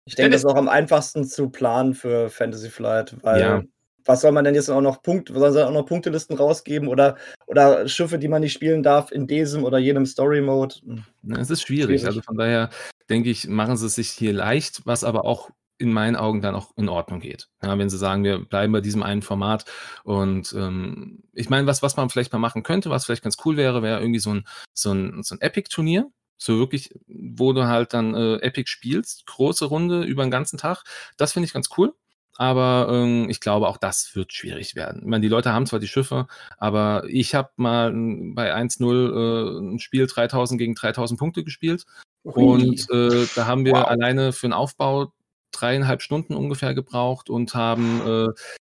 Ich denke, das ist auch am einfachsten zu planen für Fantasy Flight, weil ja. was soll man denn jetzt auch noch Punkt, sollen sie auch noch Punktelisten rausgeben oder, oder Schiffe, die man nicht spielen darf in diesem oder jenem Story Mode? Hm. Es ist schwierig. schwierig. Also von daher denke ich, machen sie es sich hier leicht, was aber auch in meinen Augen dann auch in Ordnung geht. Ja, wenn sie sagen, wir bleiben bei diesem einen Format. Und ähm, ich meine, was, was man vielleicht mal machen könnte, was vielleicht ganz cool wäre, wäre irgendwie so ein, so ein, so ein Epic-Turnier. So wirklich, wo du halt dann äh, Epic spielst, große Runde über den ganzen Tag. Das finde ich ganz cool. aber ähm, ich glaube, auch das wird schwierig werden. Ich meine, die Leute haben zwar die Schiffe, aber ich habe mal bei 1-0 äh, ein Spiel 3000 gegen 3000 Punkte gespielt. Und äh, da haben wir wow. alleine für den Aufbau dreieinhalb Stunden ungefähr gebraucht und haben äh,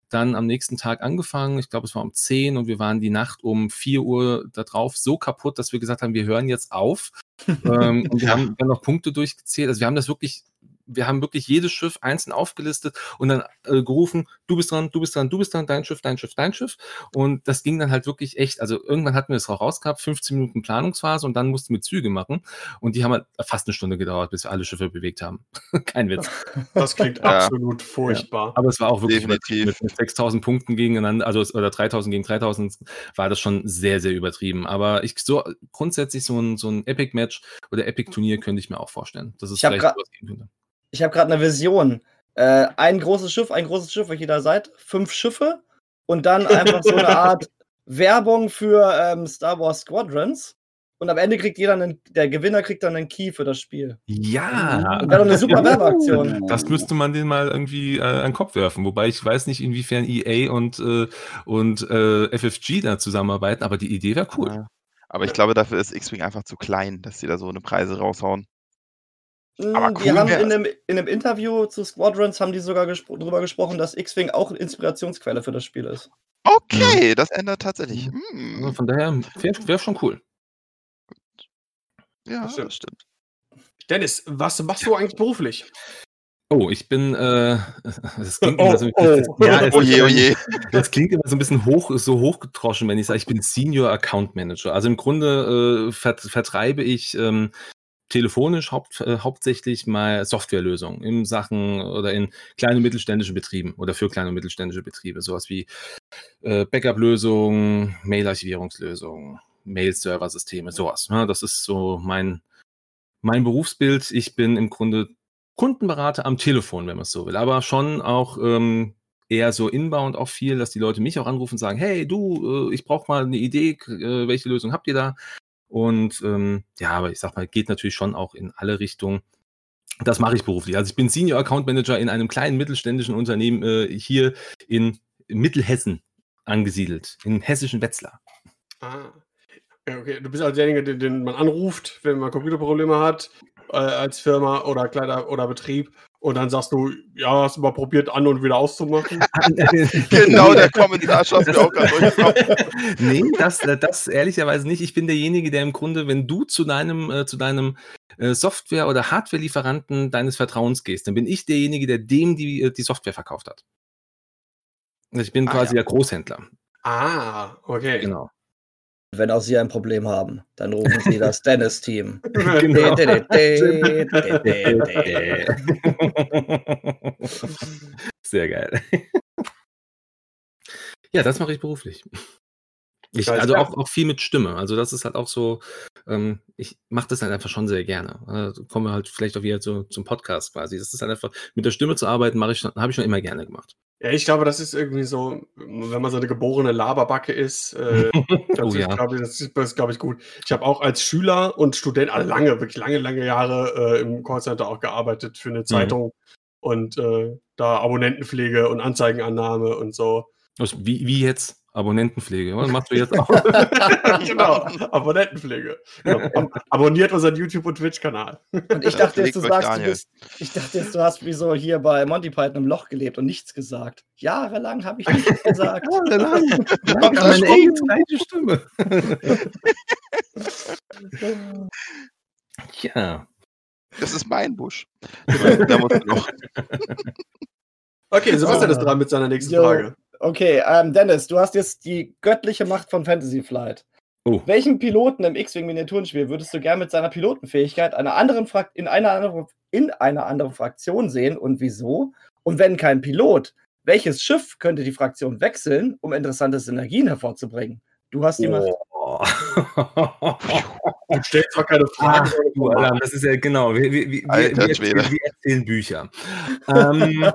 dann am nächsten Tag angefangen. Ich glaube, es war um 10 und wir waren die Nacht um 4 Uhr da drauf so kaputt, dass wir gesagt haben, wir hören jetzt auf. ähm, und wir haben dann noch Punkte durchgezählt. Also wir haben das wirklich wir haben wirklich jedes Schiff einzeln aufgelistet und dann äh, gerufen, du bist dran, du bist dran, du bist dran, dein Schiff, dein Schiff, dein Schiff. Und das ging dann halt wirklich echt, also irgendwann hatten wir es auch rausgehabt, 15 Minuten Planungsphase und dann mussten wir Züge machen. Und die haben halt fast eine Stunde gedauert, bis wir alle Schiffe bewegt haben. Kein Witz. Das klingt ja. absolut furchtbar. Ja. Aber es war auch wirklich Definitiv. mit, mit 6000 Punkten gegeneinander, also oder 3000 gegen 3000 war das schon sehr, sehr übertrieben. Aber ich so grundsätzlich so ein, so ein Epic-Match oder Epic-Turnier könnte ich mir auch vorstellen. Das ist vielleicht was gehen könnte ich habe gerade eine Vision. Äh, ein großes Schiff, ein großes Schiff, welche da seid, fünf Schiffe und dann einfach so eine Art Werbung für ähm, Star Wars Squadrons. Und am Ende kriegt jeder einen, der Gewinner kriegt dann einen Key für das Spiel. Ja. Und dann eine super Werbeaktion. Das müsste man den mal irgendwie äh, an den Kopf werfen. Wobei ich weiß nicht, inwiefern EA und, äh, und äh, FFG da zusammenarbeiten, aber die Idee wäre cool. Ja. Aber ich glaube, dafür ist X-Wing einfach zu klein, dass sie da so eine Preise raushauen. Aber cool die haben in einem, in einem Interview zu Squadrons haben die sogar gespro darüber gesprochen, dass X-Wing auch eine Inspirationsquelle für das Spiel ist. Okay, mhm. das ändert tatsächlich. Mhm. Also von daher wäre wär schon cool. Ja, das stimmt. das stimmt. Dennis, was machst du eigentlich beruflich? Oh, ich bin, äh, das klingt oh, immer so, oh, das, ja, oh je, oh je. Das klingt immer so ein bisschen hoch, so hochgetroschen, wenn ich sage, ich bin Senior Account Manager. Also im Grunde äh, vert, vertreibe ich ähm, telefonisch haupt, äh, hauptsächlich mal Softwarelösungen in Sachen oder in kleine und mittelständische Betrieben oder für kleine und mittelständische Betriebe, sowas wie äh, Backup-Lösungen, Mail-Archivierungslösungen, Mail-Server-Systeme, sowas. Ne? Das ist so mein, mein Berufsbild. Ich bin im Grunde Kundenberater am Telefon, wenn man es so will, aber schon auch ähm, eher so inbound auch viel, dass die Leute mich auch anrufen und sagen, hey du, äh, ich brauche mal eine Idee, äh, welche Lösung habt ihr da? Und ähm, ja, aber ich sag mal, geht natürlich schon auch in alle Richtungen. Das mache ich beruflich. Also ich bin Senior Account Manager in einem kleinen mittelständischen Unternehmen äh, hier in Mittelhessen angesiedelt, in hessischen Wetzlar. Ah. Okay, du bist also derjenige, den, den man anruft, wenn man Computerprobleme hat, äh, als Firma oder kleiner oder Betrieb und dann sagst du, ja, hast du mal probiert, an und wieder auszumachen? genau, der Kommentar schaut mir auch gerade durch. nee, das, äh, das ehrlicherweise nicht. Ich bin derjenige, der im Grunde, wenn du zu deinem, äh, zu deinem äh, Software- oder Hardware-Lieferanten deines Vertrauens gehst, dann bin ich derjenige, der dem die, äh, die Software verkauft hat. Also ich bin ah, quasi ja. der Großhändler. Ah, okay. Genau. Wenn auch Sie ein Problem haben, dann rufen Sie das Dennis-Team. genau. Sehr geil. Ja, das mache ich beruflich. Ich, also auch, auch viel mit Stimme. Also das ist halt auch so, ähm, ich mache das halt einfach schon sehr gerne. Also kommen wir halt vielleicht auch wieder zu, zum Podcast quasi. Das ist halt einfach, mit der Stimme zu arbeiten, mache ich habe ich schon immer gerne gemacht. Ja, ich glaube, das ist irgendwie so, wenn man so eine geborene Laberbacke ist, äh, oh, ja. glaube ich, das ist, das ist, glaube ich, gut. Ich habe auch als Schüler und Student also lange, wirklich lange, lange Jahre äh, im Callcenter auch gearbeitet für eine mhm. Zeitung mhm. und äh, da Abonnentenpflege und Anzeigenannahme und so. Was, wie, wie jetzt? Abonnentenpflege. Was machst du jetzt auch? genau, Abonnentenpflege. Genau. Ab abonniert unseren YouTube- und Twitch-Kanal. Und ich dachte jetzt, du sagst, du bist, ich dachte jetzt, du hast wie so hier bei Monty Python im Loch gelebt und nichts gesagt. Jahrelang habe ich nichts gesagt. Jahrelang. Meine eigene Stimme. ja. Das ist mein Busch. okay, Sebastian ist dran mit seiner nächsten jo. Frage. Okay, ähm, Dennis, du hast jetzt die göttliche Macht von Fantasy Flight. Oh. Welchen Piloten im X-Wing-Miniaturenspiel würdest du gerne mit seiner Pilotenfähigkeit einer anderen in, einer anderen, in einer anderen Fraktion sehen und wieso? Und wenn kein Pilot, welches Schiff könnte die Fraktion wechseln, um interessante Synergien hervorzubringen? Du hast die Macht. Oh. Du stellst doch keine Fragen. Ach, du Alarm, das ist ja genau. Wir, wir, wir, Alter wir, Schwede. wir, erzählen Bücher. ähm,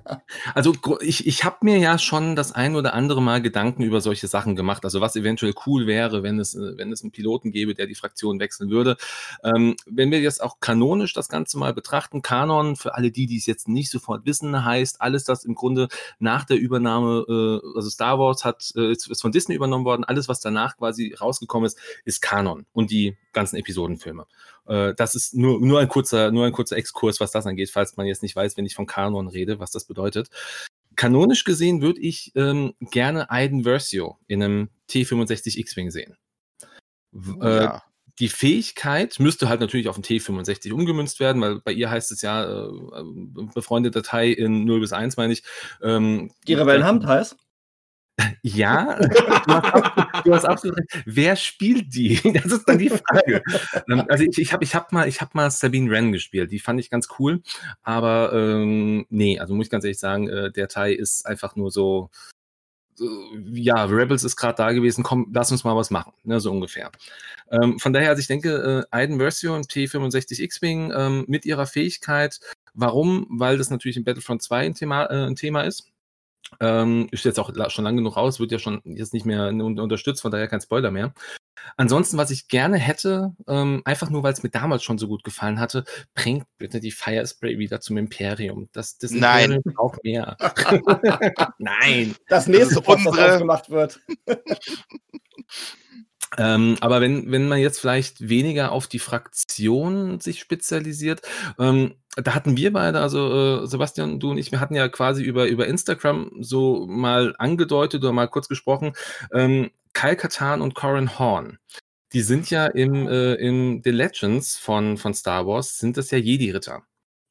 also ich, ich habe mir ja schon das ein oder andere Mal Gedanken über solche Sachen gemacht. Also was eventuell cool wäre, wenn es, wenn es einen Piloten gäbe, der die Fraktion wechseln würde. Ähm, wenn wir jetzt auch kanonisch das Ganze mal betrachten, Kanon, für alle die, die es jetzt nicht sofort wissen, heißt alles, das im Grunde nach der Übernahme, äh, also Star Wars hat, äh, ist, ist von Disney übernommen worden, alles, was danach quasi rausgekommen ist, ist Kanon und die ganzen Episodenfilme. Äh, das ist nur, nur, ein kurzer, nur ein kurzer Exkurs, was das angeht, falls man jetzt nicht weiß, wenn ich von Kanon rede, was das bedeutet. Kanonisch gesehen würde ich ähm, gerne Aiden Versio in einem T65 X-Wing sehen. Oh, äh, ja. die Fähigkeit müsste halt natürlich auf den T65 umgemünzt werden, weil bei ihr heißt es ja äh, äh, befreundete Datei in 0 bis 1, meine ich. Ähm, Die Rebellen haben heiß. Ja, du hast, absolut, recht. Wer spielt die? Das ist dann die Frage. Ähm, also ich, ich habe ich hab mal, hab mal Sabine Wren gespielt. Die fand ich ganz cool. Aber ähm, nee, also muss ich ganz ehrlich sagen, äh, der Teil ist einfach nur so, ja, Rebels ist gerade da gewesen, komm, lass uns mal was machen, ne, so ungefähr. Ähm, von daher, also ich denke, äh, Aiden Versio im T65 X-Wing ähm, mit ihrer Fähigkeit, warum? Weil das natürlich in Battlefront 2 ein Thema, äh, ein Thema ist. Ähm, ist jetzt auch schon lange genug raus, wird ja schon jetzt nicht mehr un- unterstützt, von daher kein Spoiler mehr. Ansonsten, was ich gerne hätte, ähm, einfach nur, weil es mir damals schon so gut gefallen hatte, bringt bitte die Fire Spray wieder zum Imperium. Das, das Nein. Imperium braucht mehr. Nein. Das nächste das unsere- aufgemacht wird. Ähm, aber wenn, wenn man jetzt vielleicht weniger auf die Fraktion sich spezialisiert, ähm, da hatten wir beide, also äh, Sebastian, du und ich, wir hatten ja quasi über, über Instagram so mal angedeutet oder mal kurz gesprochen, ähm, Kyle Katan und Corin Horn. Die sind ja im, äh, im The Legends von, von Star Wars, sind das ja Jedi-Ritter.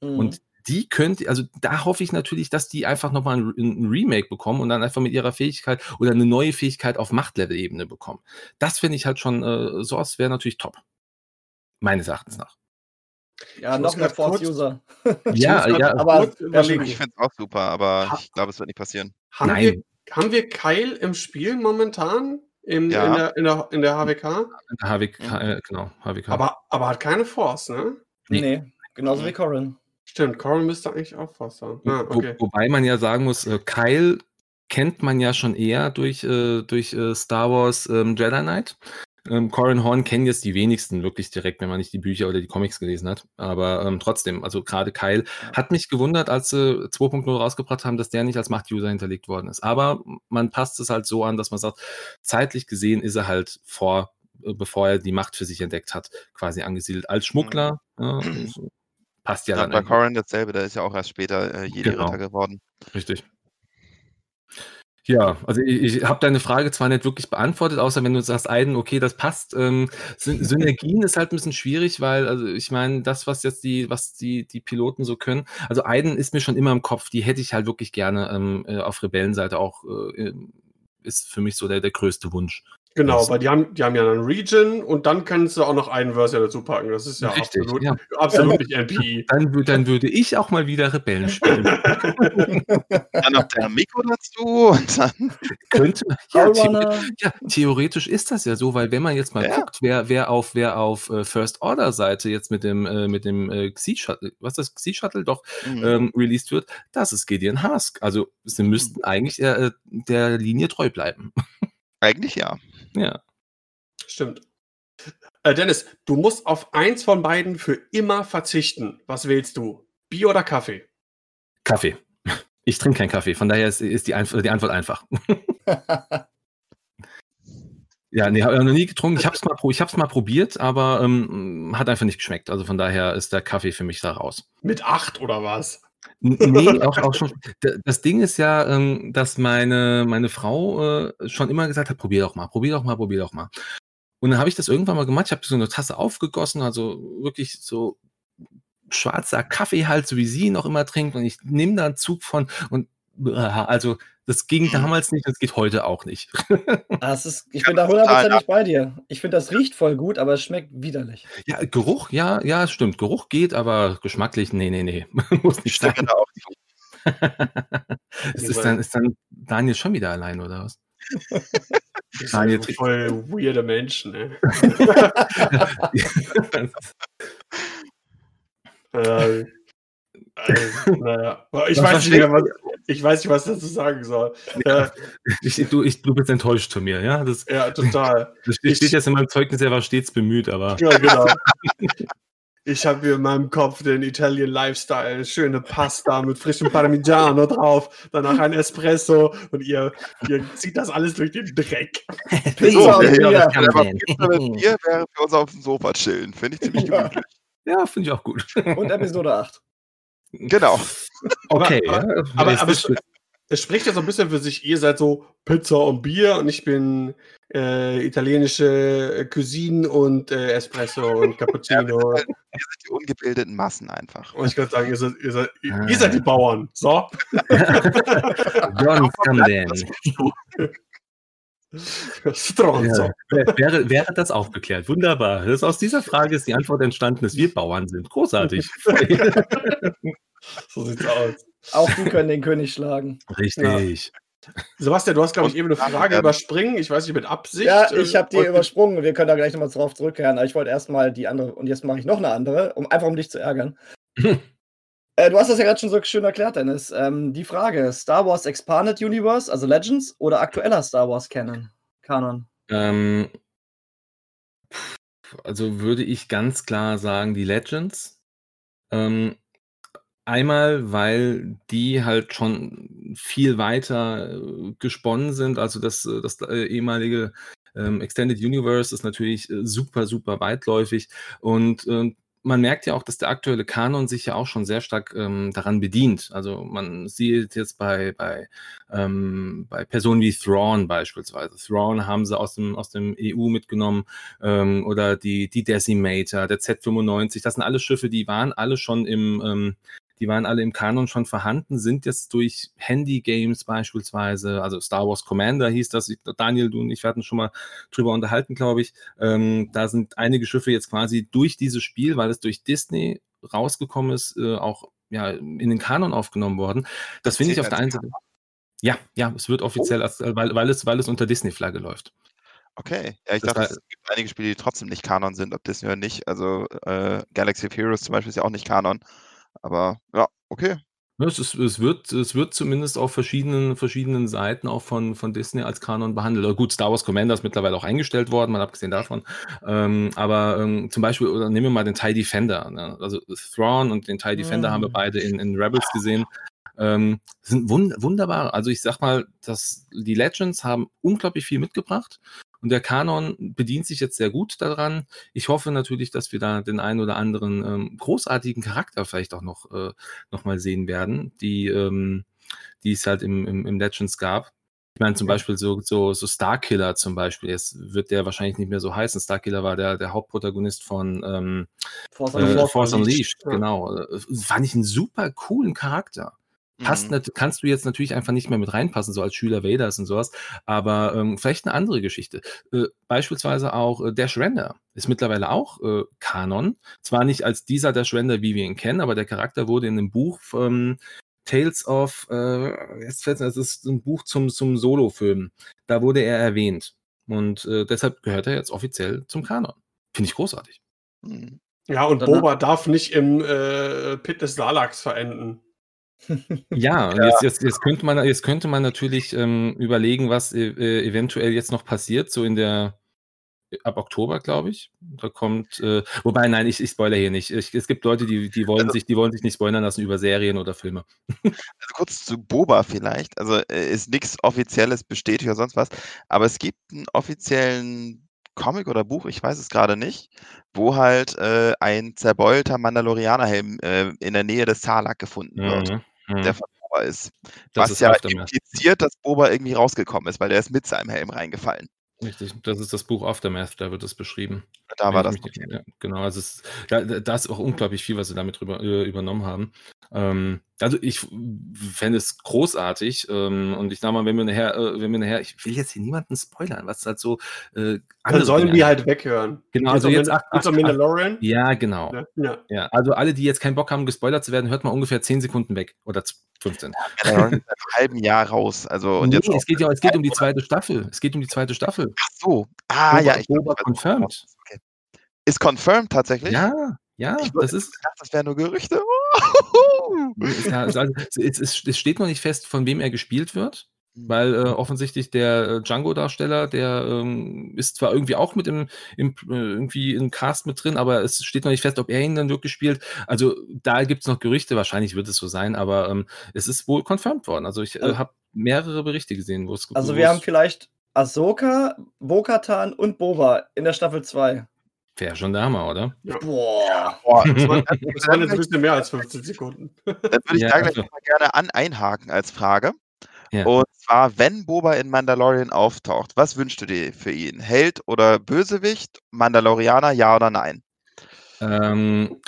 Mhm. Und die könnt, also da hoffe ich natürlich, dass die einfach nochmal ein, ein Remake bekommen und dann einfach mit ihrer Fähigkeit oder eine neue Fähigkeit auf Machtlevel-Ebene bekommen. Das finde ich halt schon, äh, sowas wäre natürlich top. Meines Erachtens nach. ja, Ich noch mehr Force-User. Ja, ja, aber-. Ich finde es auch super, aber Ha- ich glaube, es wird nicht passieren. haben, Nein. wir, haben wir Kyle im Spiel momentan? Im, Ja. in, der, in, der, in der HWK? HWK, äh, genau, HWK. Aber, aber hat keine Force, ne? Nee. Nee, genauso wie Corin. Stimmt, Corin müsste eigentlich auch Force haben. Ah, Wo, okay. wobei man ja sagen muss, äh, Kyle kennt man ja schon eher durch, äh, durch äh, Star Wars ähm, Jedi Knight. Ähm, Corin Horn kennen jetzt die wenigsten wirklich direkt, wenn man nicht die Bücher oder die Comics gelesen hat. Aber ähm, trotzdem, also gerade Kyle hat mich gewundert, als sie 2.0 rausgebracht haben, dass der nicht als Macht-User hinterlegt worden ist. Aber man passt es halt so an, dass man sagt, zeitlich gesehen ist er halt vor, äh, bevor er die Macht für sich entdeckt hat, quasi angesiedelt als Schmuggler. Ja, so. Passt ja Ja, dann. bei. Corin dasselbe, der ist ja auch erst später äh, Jedi-Ritter Genau. geworden. Richtig. Ja, also ich, ich habe deine Frage zwar nicht wirklich beantwortet, außer wenn du sagst, Aiden, okay, das passt. Ähm, Syn Synergien ist halt ein bisschen schwierig, weil, also ich meine, das, was jetzt die, was die, die Piloten so können, also Aiden ist mir schon immer im Kopf, die hätte ich halt wirklich gerne ähm, äh, auf Rebellenseite auch, äh, ist für mich so der, der größte Wunsch. Genau, Das- weil die haben, die haben ja einen Region und dann kannst du auch noch einen Verse dazu packen. Das ist ja Richtig, absolut, ja. absolut nicht NPI. Dann, dann würde ich auch mal wieder Rebellen spielen. Dann noch der Mikro dazu und dann. Könnte, ja, theoretisch. Ja, theoretisch ist das ja so, weil wenn man jetzt mal Ja. guckt, wer, wer auf, wer auf äh, First Order Seite jetzt mit dem, äh, mit dem äh, Xi-Shuttle, was ist das Xi-Shuttle doch Mhm. ähm, released wird, das ist Gideon Hask. Also sie müssten eigentlich äh, der Linie treu bleiben. Eigentlich ja. Ja. Stimmt. Äh, Dennis, du musst auf eins von beiden für immer verzichten. Was wählst du? Bier oder Kaffee? Kaffee. Ich trinke keinen Kaffee, von daher ist, ist die, Einf die Antwort einfach. Ja, nee, habe ich noch nie getrunken. Ich habe es mal, pro- ich hab's mal probiert, aber ähm, hat einfach nicht geschmeckt. Also von daher ist der Kaffee für mich da raus. Mit acht oder was? Nee, auch, auch schon. Das Ding ist ja, ähm, dass meine, meine Frau äh, schon immer gesagt hat, probier doch mal, probier doch mal, probier doch mal. Und dann habe ich das irgendwann mal gemacht. Ich habe so eine Tasse aufgegossen, also wirklich so schwarzer Kaffee halt, so wie sie ihn auch immer trinkt. Und ich nehme da einen Zug von und äh, also das ging damals nicht, das geht heute auch nicht. Das ist, ich Ja, bin da total, hundertprozentig bei dir. Ich finde, das riecht voll gut, aber es schmeckt widerlich. Ja, Geruch, ja, ja, stimmt. Geruch geht, aber geschmacklich, nee, nee, nee. Muss Ich nicht sein. da auch zu. ist, ist, dann, ist dann Daniel schon wieder allein, oder was? Das sind Daniel so voll weirde Menschen, ne? äh, also, naja. Ich Was weiß, nicht mehr, was, ich weiß nicht, was ich dazu sagen soll. Äh, ich, du, ich, du bist enttäuscht von mir, ja? Das, ja, total. das steht, Ich- steht jetzt in meinem Zeugnis, er war stets bemüht, aber Ja, genau. Ich habe hier in meinem Kopf den Italian Lifestyle, schöne Pasta mit frischem Parmigiano drauf, danach ein Espresso und ihr, ihr zieht das alles durch den Dreck. Pizza und ja, Bier. ja, aber Pizza mit Bier wäre für uns auf dem Sofa chillen. Finde ich ziemlich Ja. gemütlich. ja, finde ich auch gut. Und Episode 8. Genau. Okay, Aber- ja. aber- Es aber- ist- Es spricht ja so ein bisschen für sich, ihr seid so Pizza und Bier und ich bin äh, italienische Cuisine und äh, Espresso und Cappuccino. Wir sind die ungebildeten Massen einfach. Und ich kann sagen, ihr seid, ihr, seid, Ah. ihr seid die Bauern. So. John Camden. Stronzo. Ja, wäre, wäre das aufgeklärt. Wunderbar. Das, aus dieser Frage ist die Antwort entstanden, dass wir Bauern sind. Großartig. So sieht's aus. Auch die können den König schlagen. Richtig. Sebastian, du hast, glaube ich, eben eine Frage Ja. überspringen. Ich weiß nicht, mit Absicht. Ja, äh, ich habe die und- übersprungen. Wir können da gleich nochmal drauf zurückkehren. Aber ich wollte erstmal die andere. Und jetzt mache ich noch eine andere, um einfach um dich zu ärgern. Äh, du hast das ja gerade schon so schön erklärt, Dennis. Ähm, die Frage: Star Wars Expanded Universe, also Legends, oder aktueller Star Wars Canon? Kanon. Ähm, also würde ich ganz klar sagen, die Legends. Ähm, einmal, weil die halt schon viel weiter äh, gesponnen sind. Also das, äh, das äh, ehemalige ähm, Extended Universe ist natürlich super, super weitläufig. Und ähm, man merkt ja auch, dass der aktuelle Kanon sich ja auch schon sehr stark ähm, daran bedient. Also man sieht jetzt bei, bei, ähm, bei Personen wie Thrawn beispielsweise. Thrawn haben sie aus dem, aus dem EU mitgenommen ähm, oder die, die Decimator, der Z95. Das sind alles Schiffe, die waren alle schon im, ähm, die waren alle im Kanon schon vorhanden, sind jetzt durch Handy-Games beispielsweise, also Star Wars Commander hieß das, ich, Daniel, du und ich hatten schon mal drüber unterhalten, glaube ich. Ähm, da sind einige Schiffe jetzt quasi durch dieses Spiel, weil es durch Disney rausgekommen ist, äh, auch ja, in den Kanon aufgenommen worden. Das finde ich auf der einen Seite. Ja, ja, es wird offiziell, als, äh, weil, weil, es, weil es unter Disney-Flagge läuft. Okay. Ja, ich Das dachte, es gibt einige Spiele, die trotzdem nicht Kanon sind, ob Disney oder nicht. Also äh, Galaxy of Heroes zum Beispiel ist ja auch nicht Kanon. Aber ja, okay. Ja, es, ist, es, wird, es wird zumindest auf verschiedenen, verschiedenen Seiten auch von, von Disney als Kanon behandelt. Gut, Star Wars Commander ist mittlerweile auch eingestellt worden, mal abgesehen davon. Ähm, aber ähm, zum Beispiel, oder nehmen wir mal den TIE Defender. Ne? Also Thrawn und den TIE Defender haben wir Mm. beide in, in Rebels gesehen. Ähm, sind wund wunderbar. Also ich sag mal, dass die Legends haben unglaublich viel mitgebracht. Und der Kanon bedient sich jetzt sehr gut daran. Ich hoffe natürlich, dass wir da den einen oder anderen ähm, großartigen Charakter vielleicht auch noch, äh, noch mal sehen werden, die, ähm, die es halt im, im, im Legends gab. Ich meine zum Beispiel so, so, so Starkiller zum Beispiel. Jetzt wird der wahrscheinlich nicht mehr so heißen. Starkiller war der, der Hauptprotagonist von ähm, Force äh, Unleashed. Force Unleashed, Unleashed. Genau. Äh, Fand ich einen super coolen Charakter. Passt Mhm. kannst du jetzt natürlich einfach nicht mehr mit reinpassen, so als Schüler Vaders und sowas, aber ähm, vielleicht eine andere Geschichte. Äh, beispielsweise auch äh, Dash Render ist mittlerweile auch äh, Kanon. Zwar nicht als dieser Dash Render, wie wir ihn kennen, aber der Charakter wurde in einem Buch ähm, Tales of, äh, jetzt fällt das ist ein Buch zum, zum Solo-Film. Da wurde er erwähnt. Und äh, deshalb gehört er jetzt offiziell zum Kanon. Finde ich großartig. Mhm. Ja, und Boba darf nicht im äh, Pit des Salaks verenden. Ja, und Jetzt, jetzt, jetzt, könnte man, jetzt könnte man natürlich ähm, überlegen, was äh, äh, eventuell jetzt noch passiert, so in der ab Oktober, glaube ich. Da kommt, äh, wobei, nein, ich, ich spoiler hier nicht. Ich, es gibt Leute, die, die wollen Also- sich, die wollen sich nicht spoilern lassen über Serien oder Filme. Also kurz zu Boba vielleicht. Also äh, ist nichts Offizielles bestätigt oder sonst was. Aber es gibt einen offiziellen Comic oder Buch, ich weiß es gerade nicht, wo halt äh, ein zerbeulter Mandalorianerhelm äh, in der Nähe des Salak gefunden wird, Mhm. Mhm. der von Boba ist. Das was ist ja impliziert, dass Boba irgendwie rausgekommen ist, weil der ist mit seinem Helm reingefallen. Richtig, das ist das Buch Aftermath, da wird es beschrieben. Da war das. mich nicht- ja, genau, also es, da, da ist auch unglaublich viel, was sie damit drüber, äh, übernommen haben. Ähm, also ich fände es großartig ähm, und ich sag mal, wenn wir nachher, äh, wenn wir nachher, ich will jetzt hier niemanden spoilern, was halt so äh, Dann andere sollen die halt weghören. Genau, also jetzt um acht- Mandalorian? Ja, genau. Ja. ja. Also alle, die jetzt keinen Bock haben, gespoilert zu werden, hört mal ungefähr 10 Sekunden weg oder z- 15. Mandalorian ist seit einem halben Jahr raus. Also, und Nee, jetzt es geht ja es geht um die zweite Staffel. Es geht um die zweite Staffel. Ach so. Ah, Boba- ja, ich weiß, confirmed. Ist confirmed tatsächlich? Ja, ja, Ich das ist dachte, das wären nur Gerüchte. ja also, es es es steht noch nicht fest, von wem er gespielt wird, Mhm. weil, äh, offensichtlich der, äh, Django-Darsteller, der, ähm, ist zwar irgendwie auch mit im im äh, irgendwie im Cast mit drin, aber es steht noch nicht fest, ob er ihn dann wirklich spielt. Also, da gibt's noch Gerüchte, wahrscheinlich wird es so sein, aber, ähm, es ist wohl confirmed worden. Also, ich, äh, Also habe mehrere Berichte gesehen, wo es Also wir haben es vielleicht Ahsoka, Bo-Katan und Boba in der Staffel 2. wäre schon der Hammer, oder? Boah. Boah, Das waren, das waren jetzt ein bisschen mehr als 15 Sekunden. dann würde ich Ja, da gleich also mal gerne an einhaken als Frage. Ja. Und zwar, wenn Boba in Mandalorian auftaucht, was wünschst du dir für ihn? Held oder Bösewicht? Mandalorianer, ja oder nein? Ähm,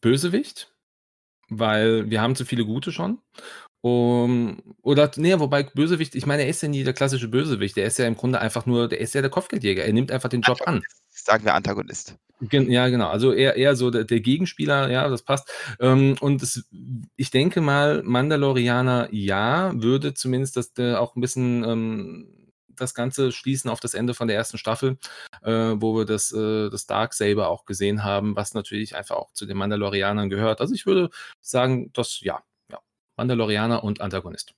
Bösewicht, weil wir haben zu viele gute schon. Um, oder, nee, wobei Bösewicht, ich meine, er ist ja nie der klassische Bösewicht. Der ist ja im Grunde einfach nur, der ist ja der Kopfgeldjäger. Er nimmt einfach den Job an. Sagen wir Antagonist. Ja, genau. Also eher, eher so der, der Gegenspieler, ja, das passt. Ähm, und es, ich denke mal, Mandalorianer, ja, würde zumindest das äh, auch ein bisschen ähm, das Ganze schließen auf das Ende von der ersten Staffel, äh, wo wir das, äh, das Darksaber auch gesehen haben, was natürlich einfach auch zu den Mandalorianern gehört. Also ich würde sagen, dass ja, ja, Mandalorianer und Antagonist.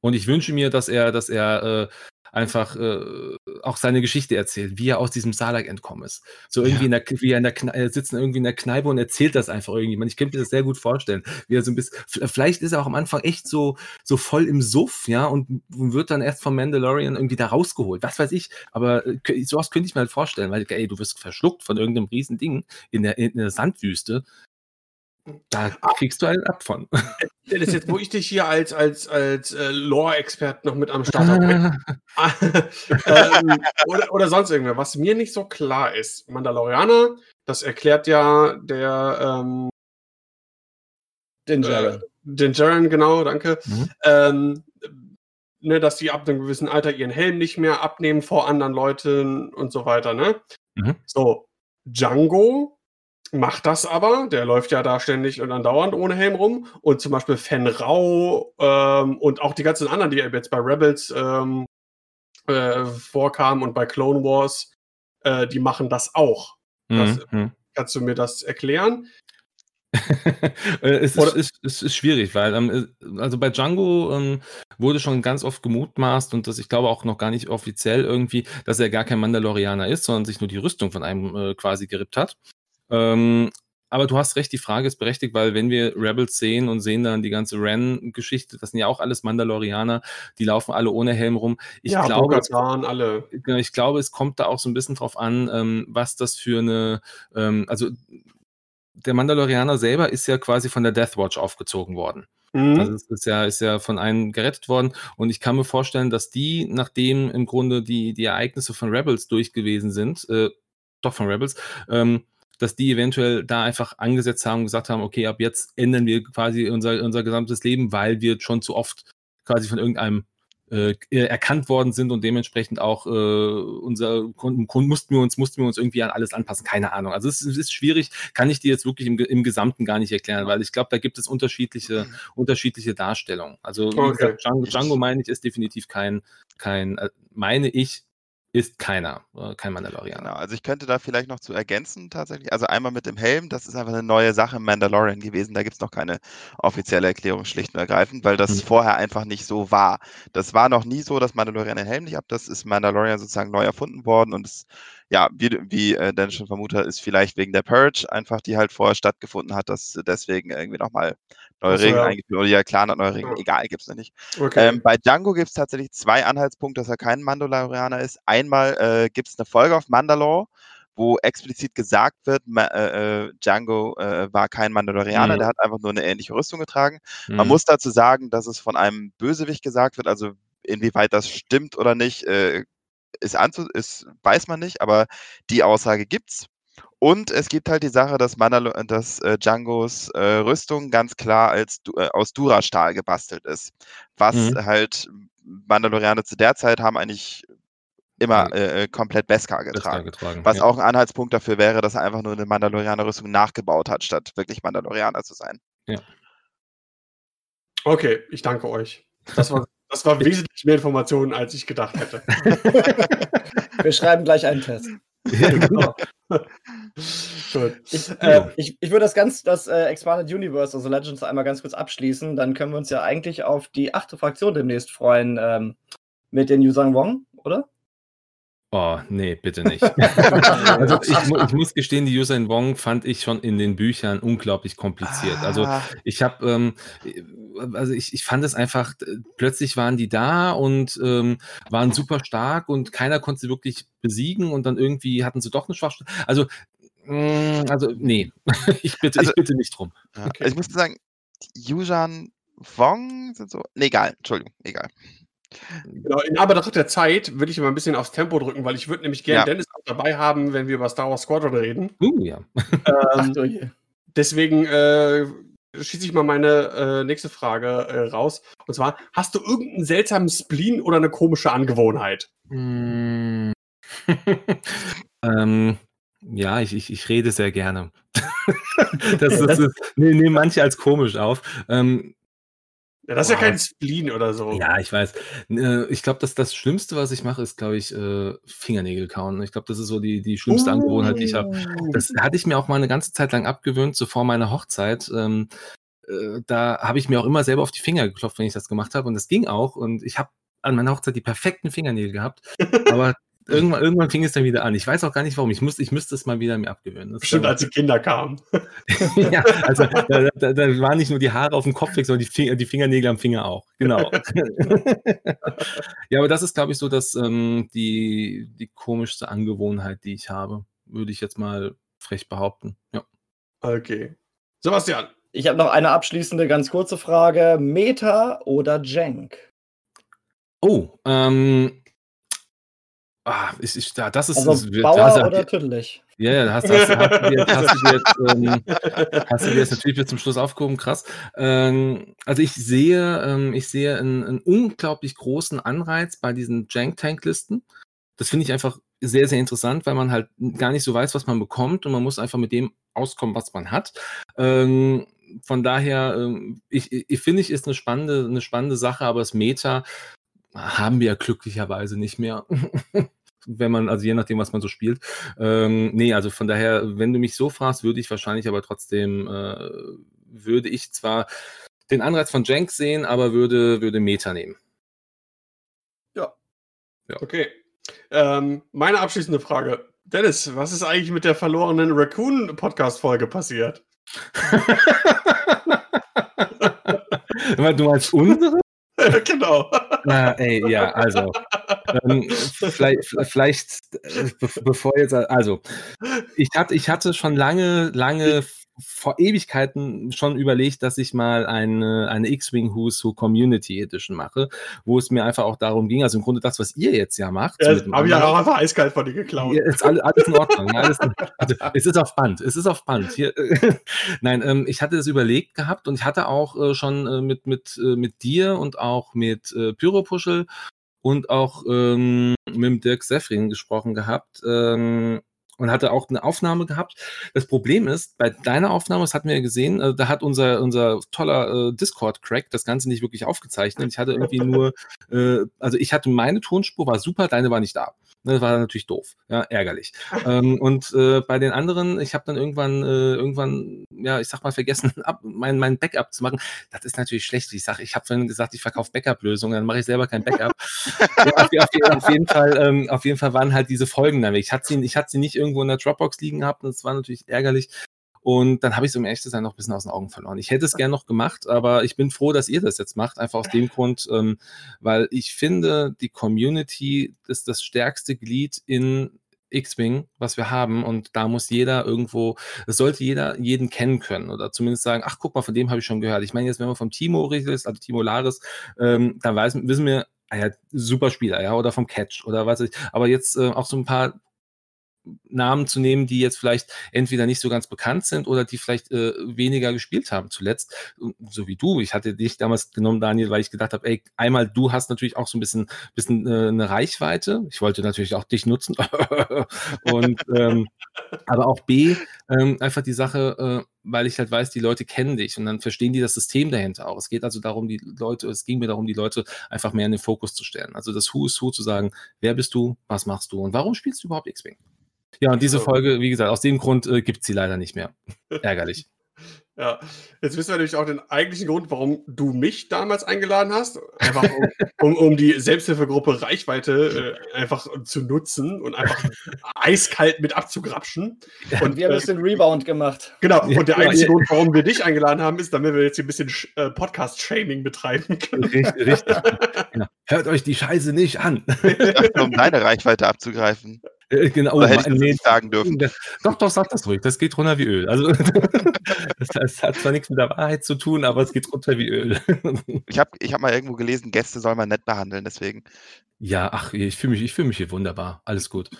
Und ich wünsche mir, dass er, dass er äh, einfach äh, auch seine Geschichte erzählt, wie er aus diesem Salak entkommen ist. So irgendwie in der, wie er in der Kne er sitzt irgendwie in der Kneipe und erzählt das einfach irgendjemand. Ich könnte mir das sehr gut vorstellen, wie er so ein bisschen, vielleicht ist er auch am Anfang echt so, so voll im Suff, ja, und wird dann erst vom Mandalorian irgendwie da rausgeholt. Was weiß ich. Aber äh, sowas könnte ich mir halt vorstellen, weil, ey, du wirst verschluckt von irgendeinem riesen Ding in der, in der Sandwüste. Da kriegst du einen ab von. Dennis, jetzt, wo ich dich hier als, als, als äh, Lore-Expert noch mit am Start habe. ähm, oder, oder sonst irgendwer. Was mir nicht so klar ist, Mandalorianer, das erklärt ja der ähm, Den äh, Jaren. den Jaren, genau, danke. Mhm. Ähm, ne, dass die ab einem gewissen Alter ihren Helm nicht mehr abnehmen vor anderen Leuten und so weiter, ne? Mhm. So, Django macht das aber, der läuft ja da ständig und andauernd ohne Helm rum. Und zum Beispiel Fen Rao ähm, und auch die ganzen anderen, die jetzt bei Rebels ähm, äh, vorkamen und bei Clone Wars, äh, die machen das auch. Das- Mhm. Kannst du mir das erklären? Äh, es, ist, es, es ist schwierig, weil ähm, äh, also bei Django ähm, wurde schon ganz oft gemutmaßt und das ich glaube auch noch gar nicht offiziell irgendwie, dass er gar kein Mandalorianer ist, sondern sich nur die Rüstung von einem äh, quasi gerippt hat. Ähm, aber du hast recht, die Frage ist berechtigt, weil wenn wir Rebels sehen und sehen dann die ganze Ren-Geschichte, das sind ja auch alles Mandalorianer, die laufen alle ohne Helm rum. Ich ja, glaube, es- alle. Genau, ich glaube, es kommt da auch so ein bisschen drauf an, ähm, was das für eine, ähm, also der Mandalorianer selber ist ja quasi von der Death Watch aufgezogen worden. Mhm. Also es ist ja, ist ja von einem gerettet worden und ich kann mir vorstellen, dass die, nachdem im Grunde die, die Ereignisse von Rebels durch gewesen sind, äh, doch von Rebels, ähm, dass die eventuell da einfach angesetzt haben und gesagt haben, okay, ab jetzt ändern wir quasi unser, unser gesamtes Leben, weil wir schon zu oft quasi von irgendeinem äh, erkannt worden sind und dementsprechend auch äh, unser Kunden, mussten wir uns mussten wir uns irgendwie an alles anpassen. Keine Ahnung. Also es, ist- es ist schwierig kann ich dir jetzt wirklich im, im Gesamten gar nicht erklären weil ich glaube da gibt es unterschiedliche unterschiedliche Darstellungen. Also Okay. gesagt, Django, Django meine ich ist definitiv kein kein äh, meine ich ist keiner äh, kein Mandalorianer Genau, also ich könnte da vielleicht noch zu ergänzen tatsächlich. Also einmal mit dem Helm, das ist einfach eine neue Sache im Mandalorian gewesen. Da gibt es noch keine offizielle Erklärung schlicht und ergreifend, weil das Mhm. vorher einfach nicht so war. Das war noch nie so, dass Mandalorian den Helm nicht ab. Das ist Mandalorian sozusagen neu erfunden worden und es, ja, wie, wie äh, Dennis schon vermutet hat, ist vielleicht wegen der Purge einfach, die halt vorher stattgefunden hat, dass deswegen irgendwie nochmal neue Ach so, Regeln ja. eingeführt oder ja, klar hat neue Regeln, Ja. egal, gibt es noch nicht. Okay. Ähm, bei Django gibt es tatsächlich zwei Anhaltspunkte, dass er kein Mandalorianer ist. Einmal äh, gibt es eine Folge auf Mandalore, wo explizit gesagt wird, äh, äh, Django äh, war kein Mandalorianer, Mhm. der hat einfach nur eine ähnliche Rüstung getragen. Man Mhm. muss dazu sagen, dass es von einem Bösewicht gesagt wird, also inwieweit das stimmt oder nicht, äh, ist anzu ist, weiß man nicht, aber die Aussage gibt's. Und es gibt halt die Sache, dass, Mandalo dass äh, Djangos äh, Rüstung ganz klar als, Du- äh, aus Durastahl gebastelt ist. Was Mhm. halt Mandalorianer zu der Zeit haben eigentlich immer Ja. äh, äh, komplett Beskar Beskar getragen. getragen Was ja. auch ein Anhaltspunkt dafür wäre, dass er einfach nur eine Mandalorianer-Rüstung nachgebaut hat, statt wirklich Mandalorianer zu sein. Ja. Okay, ich danke euch. Das war, das war wesentlich mehr Informationen, als ich gedacht hätte. Wir schreiben gleich einen Test. Ja, genau. Gut. Ich, äh, ich, ich würde das ganz, das äh, Expanded Universe, also Legends, einmal ganz kurz abschließen. Dann können wir uns ja eigentlich auf die achte Fraktion demnächst freuen ähm, mit den Yusang Wong, oder? Oh, nee, bitte nicht. also ich, ich, muss gestehen, die User in Wong fand ich schon in den Büchern unglaublich kompliziert. Also Ah. ich habe, ähm, also ich, ich fand es einfach, plötzlich waren die da und ähm, waren super stark und keiner konnte sie wirklich besiegen und dann irgendwie hatten sie doch eine Schwachstelle. Also, mh, also nee, ich bitte, Also ich bitte nicht drum. Ja. Okay. Ich muss sagen, die Yujan Wong sind so. Nee, egal, Entschuldigung, egal. Genau, in Anbetracht der Zeit will ich mal ein bisschen aufs Tempo drücken, weil ich würde nämlich gerne Ja. Dennis auch dabei haben, wenn wir über Star Wars Squadron reden. Uh, ja. Ähm, deswegen äh, schieße ich mal meine äh, nächste Frage äh, raus. Und zwar, hast du irgendeinen seltsamen Spleen oder eine komische Angewohnheit? Mm. ähm, ja, ich, ich, ich rede sehr gerne. das, das ist, nee, nehmen manche als komisch auf. Ähm, Ja, das ist ja Boah. kein Spleen oder so. ja, ich weiß. Äh, ich glaube, dass das Schlimmste, was ich mache, ist, glaube ich, äh, Fingernägel kauen. Ich glaube, das ist so die, die schlimmste Angewohnheit, die ich habe. Uh. Das hatte ich mir auch mal eine ganze Zeit lang abgewöhnt, so vor meiner Hochzeit. Ähm, äh, da habe ich mir auch immer selber auf die Finger geklopft, wenn ich das gemacht habe. Und das ging auch. Und ich habe an meiner Hochzeit die perfekten Fingernägel gehabt. Aber irgendwann, irgendwann fing es dann wieder an. Ich weiß auch gar nicht warum. Ich, muss, ich müsste es mal wieder mir abgewöhnen. Das Bestimmt, als die Kinder kamen. ja, also da, da, da waren nicht nur die Haare auf dem Kopf weg, sondern die, Finger, die Fingernägel am Finger auch. Genau. ja, aber das ist, glaube ich, so dass ähm, die, die komischste Angewohnheit, die ich habe, würde ich jetzt mal frech behaupten. Ja. Okay. Sebastian. Ich habe noch eine abschließende, ganz kurze Frage. Meta oder Jank? Oh, ähm. Ah, ich, ich, da- das ist. Also das, Bauer da hast du- oder Tüdelig? Ja, ja, hast, hast, hast, du dir, hast, du dir jetzt, ähm, hast du dir jetzt natürlich bis zum Schluss aufgehoben, krass. Ähm, also ich sehe, ähm, ich sehe einen, einen unglaublich großen Anreiz bei diesen Jank-Tank-Listen. Das finde ich einfach sehr, sehr interessant, weil man halt gar nicht so weiß, was man bekommt und man muss einfach mit dem auskommen, was man hat. Ähm, von daher, ähm, ich, ich finde ich, ist eine spannende, eine spannende Sache, aber das Meta haben wir ja glücklicherweise nicht mehr. Wenn man, also je nachdem, was man so spielt. Ähm, nee, also von daher, wenn du mich so fragst, würde ich wahrscheinlich aber trotzdem, äh, würde ich zwar den Anreiz von Jank sehen, aber würde, würde Meta nehmen. Okay. Ähm, meine abschließende Frage. Dennis, was ist eigentlich mit der verlorenen Raccoon-Podcast-Folge passiert? du meinst unsere? genau. Na, ey, ja, also. Ähm, vielleicht, vielleicht äh, be bevor jetzt, also, ich hatte, ich hatte schon lange, lange vor Ewigkeiten schon überlegt, dass ich mal eine, eine X-Wing Who's Who Community Edition mache, wo es mir einfach auch darum ging, also im Grunde das, was ihr jetzt ja macht. so Ja, dem habe ich ja auch einfach eiskalt von dir geklaut. ja, ist alles, alles in Ordnung. Alles, also, es ist auf Band. Es ist auf Band. Hier, Nein, ähm, ich hatte das überlegt gehabt und ich hatte auch äh, schon äh, mit, mit, äh, mit dir und auch mit äh, Pyropuschel und auch ähm, mit Dirk Seffrin gesprochen gehabt. Ähm, und hatte auch eine Aufnahme gehabt. Das Problem ist, bei deiner Aufnahme, das hatten wir ja gesehen, äh, da hat unser, unser toller äh, Discord-Crack das Ganze nicht wirklich aufgezeichnet. Ich hatte irgendwie nur, äh, also ich hatte meine Tonspur, war super, deine war nicht da. Das war natürlich doof, ja, ärgerlich. ähm, und äh, bei den anderen, ich habe dann irgendwann, äh, irgendwann, ja, ich sag mal, vergessen, ab, mein, mein Backup zu machen. Das ist natürlich schlecht. Ich sage, ich habe vorhin gesagt, ich verkaufe Backup-Lösungen, dann mache ich selber kein Backup. ja, auf, auf, auf, jeden Fall, ähm, auf jeden Fall waren halt diese Folgen dann weg. Ich hatte sie, ich hatte sie nicht irgendwo in der Dropbox liegen gehabt und das war natürlich ärgerlich. Und dann habe ich es, um ehrlich sein, noch ein bisschen aus den Augen verloren. Ich hätte es gern noch gemacht, aber ich bin froh, dass ihr das jetzt macht. Einfach aus dem Grund, ähm, weil ich finde, die Community ist das stärkste Glied in X-Wing, was wir haben. Und da muss jeder irgendwo, es sollte jeder jeden kennen können oder zumindest sagen, ach guck mal, von dem habe ich schon gehört. Ich meine, jetzt, wenn man vom Timo redet, also Timo Laris, ähm, dann weiß, wissen wir, ah ja, super Spieler, ja, oder vom Catch oder was weiß ich. Aber jetzt äh, auch so ein paar Namen zu nehmen, die jetzt vielleicht entweder nicht so ganz bekannt sind oder die vielleicht äh, weniger gespielt haben zuletzt, so wie du. Ich hatte dich damals genommen, Daniel, weil ich gedacht habe, ey, einmal du hast natürlich auch so ein bisschen, bisschen äh, eine Reichweite. Ich wollte natürlich auch dich nutzen. Und ähm, aber auch B, ähm, einfach die Sache, äh, weil ich halt weiß, die Leute kennen dich und dann verstehen die das System dahinter auch. Es geht also darum, die Leute, es ging mir darum, die Leute einfach mehr in den Fokus zu stellen. Also das Who is Who zu sagen, wer bist du, was machst du und warum spielst du überhaupt X-Wing? Ja, und diese Folge, wie gesagt, aus dem Grund äh, gibt es sie leider nicht mehr. Ärgerlich. Ja, jetzt wissen wir natürlich auch den eigentlichen Grund, warum du mich damals eingeladen hast. Einfach um, um, um die Selbsthilfegruppe Reichweite äh, einfach zu nutzen und einfach eiskalt mit abzugrapschen. Und wir haben jetzt den Rebound gemacht. Genau, und der eigentliche ja. Grund, warum wir dich eingeladen haben, ist, damit wir jetzt hier ein bisschen äh, Podcast-Shaming betreiben können. Richtig, richtig. genau. Hört euch die Scheiße nicht an. um deine Reichweite abzugreifen. Äh, genau, Oder hätte ich das nicht sagen dürfen. Doch, doch, sag das ruhig. Das geht runter wie Öl. Also, das, das, hat zwar nichts mit der Wahrheit zu tun, aber es geht runter wie Öl. ich habe ich hab mal irgendwo gelesen, Gäste soll man nett behandeln, deswegen. Ja, ach, ich fühle mich, fühl mich hier wunderbar. Alles gut.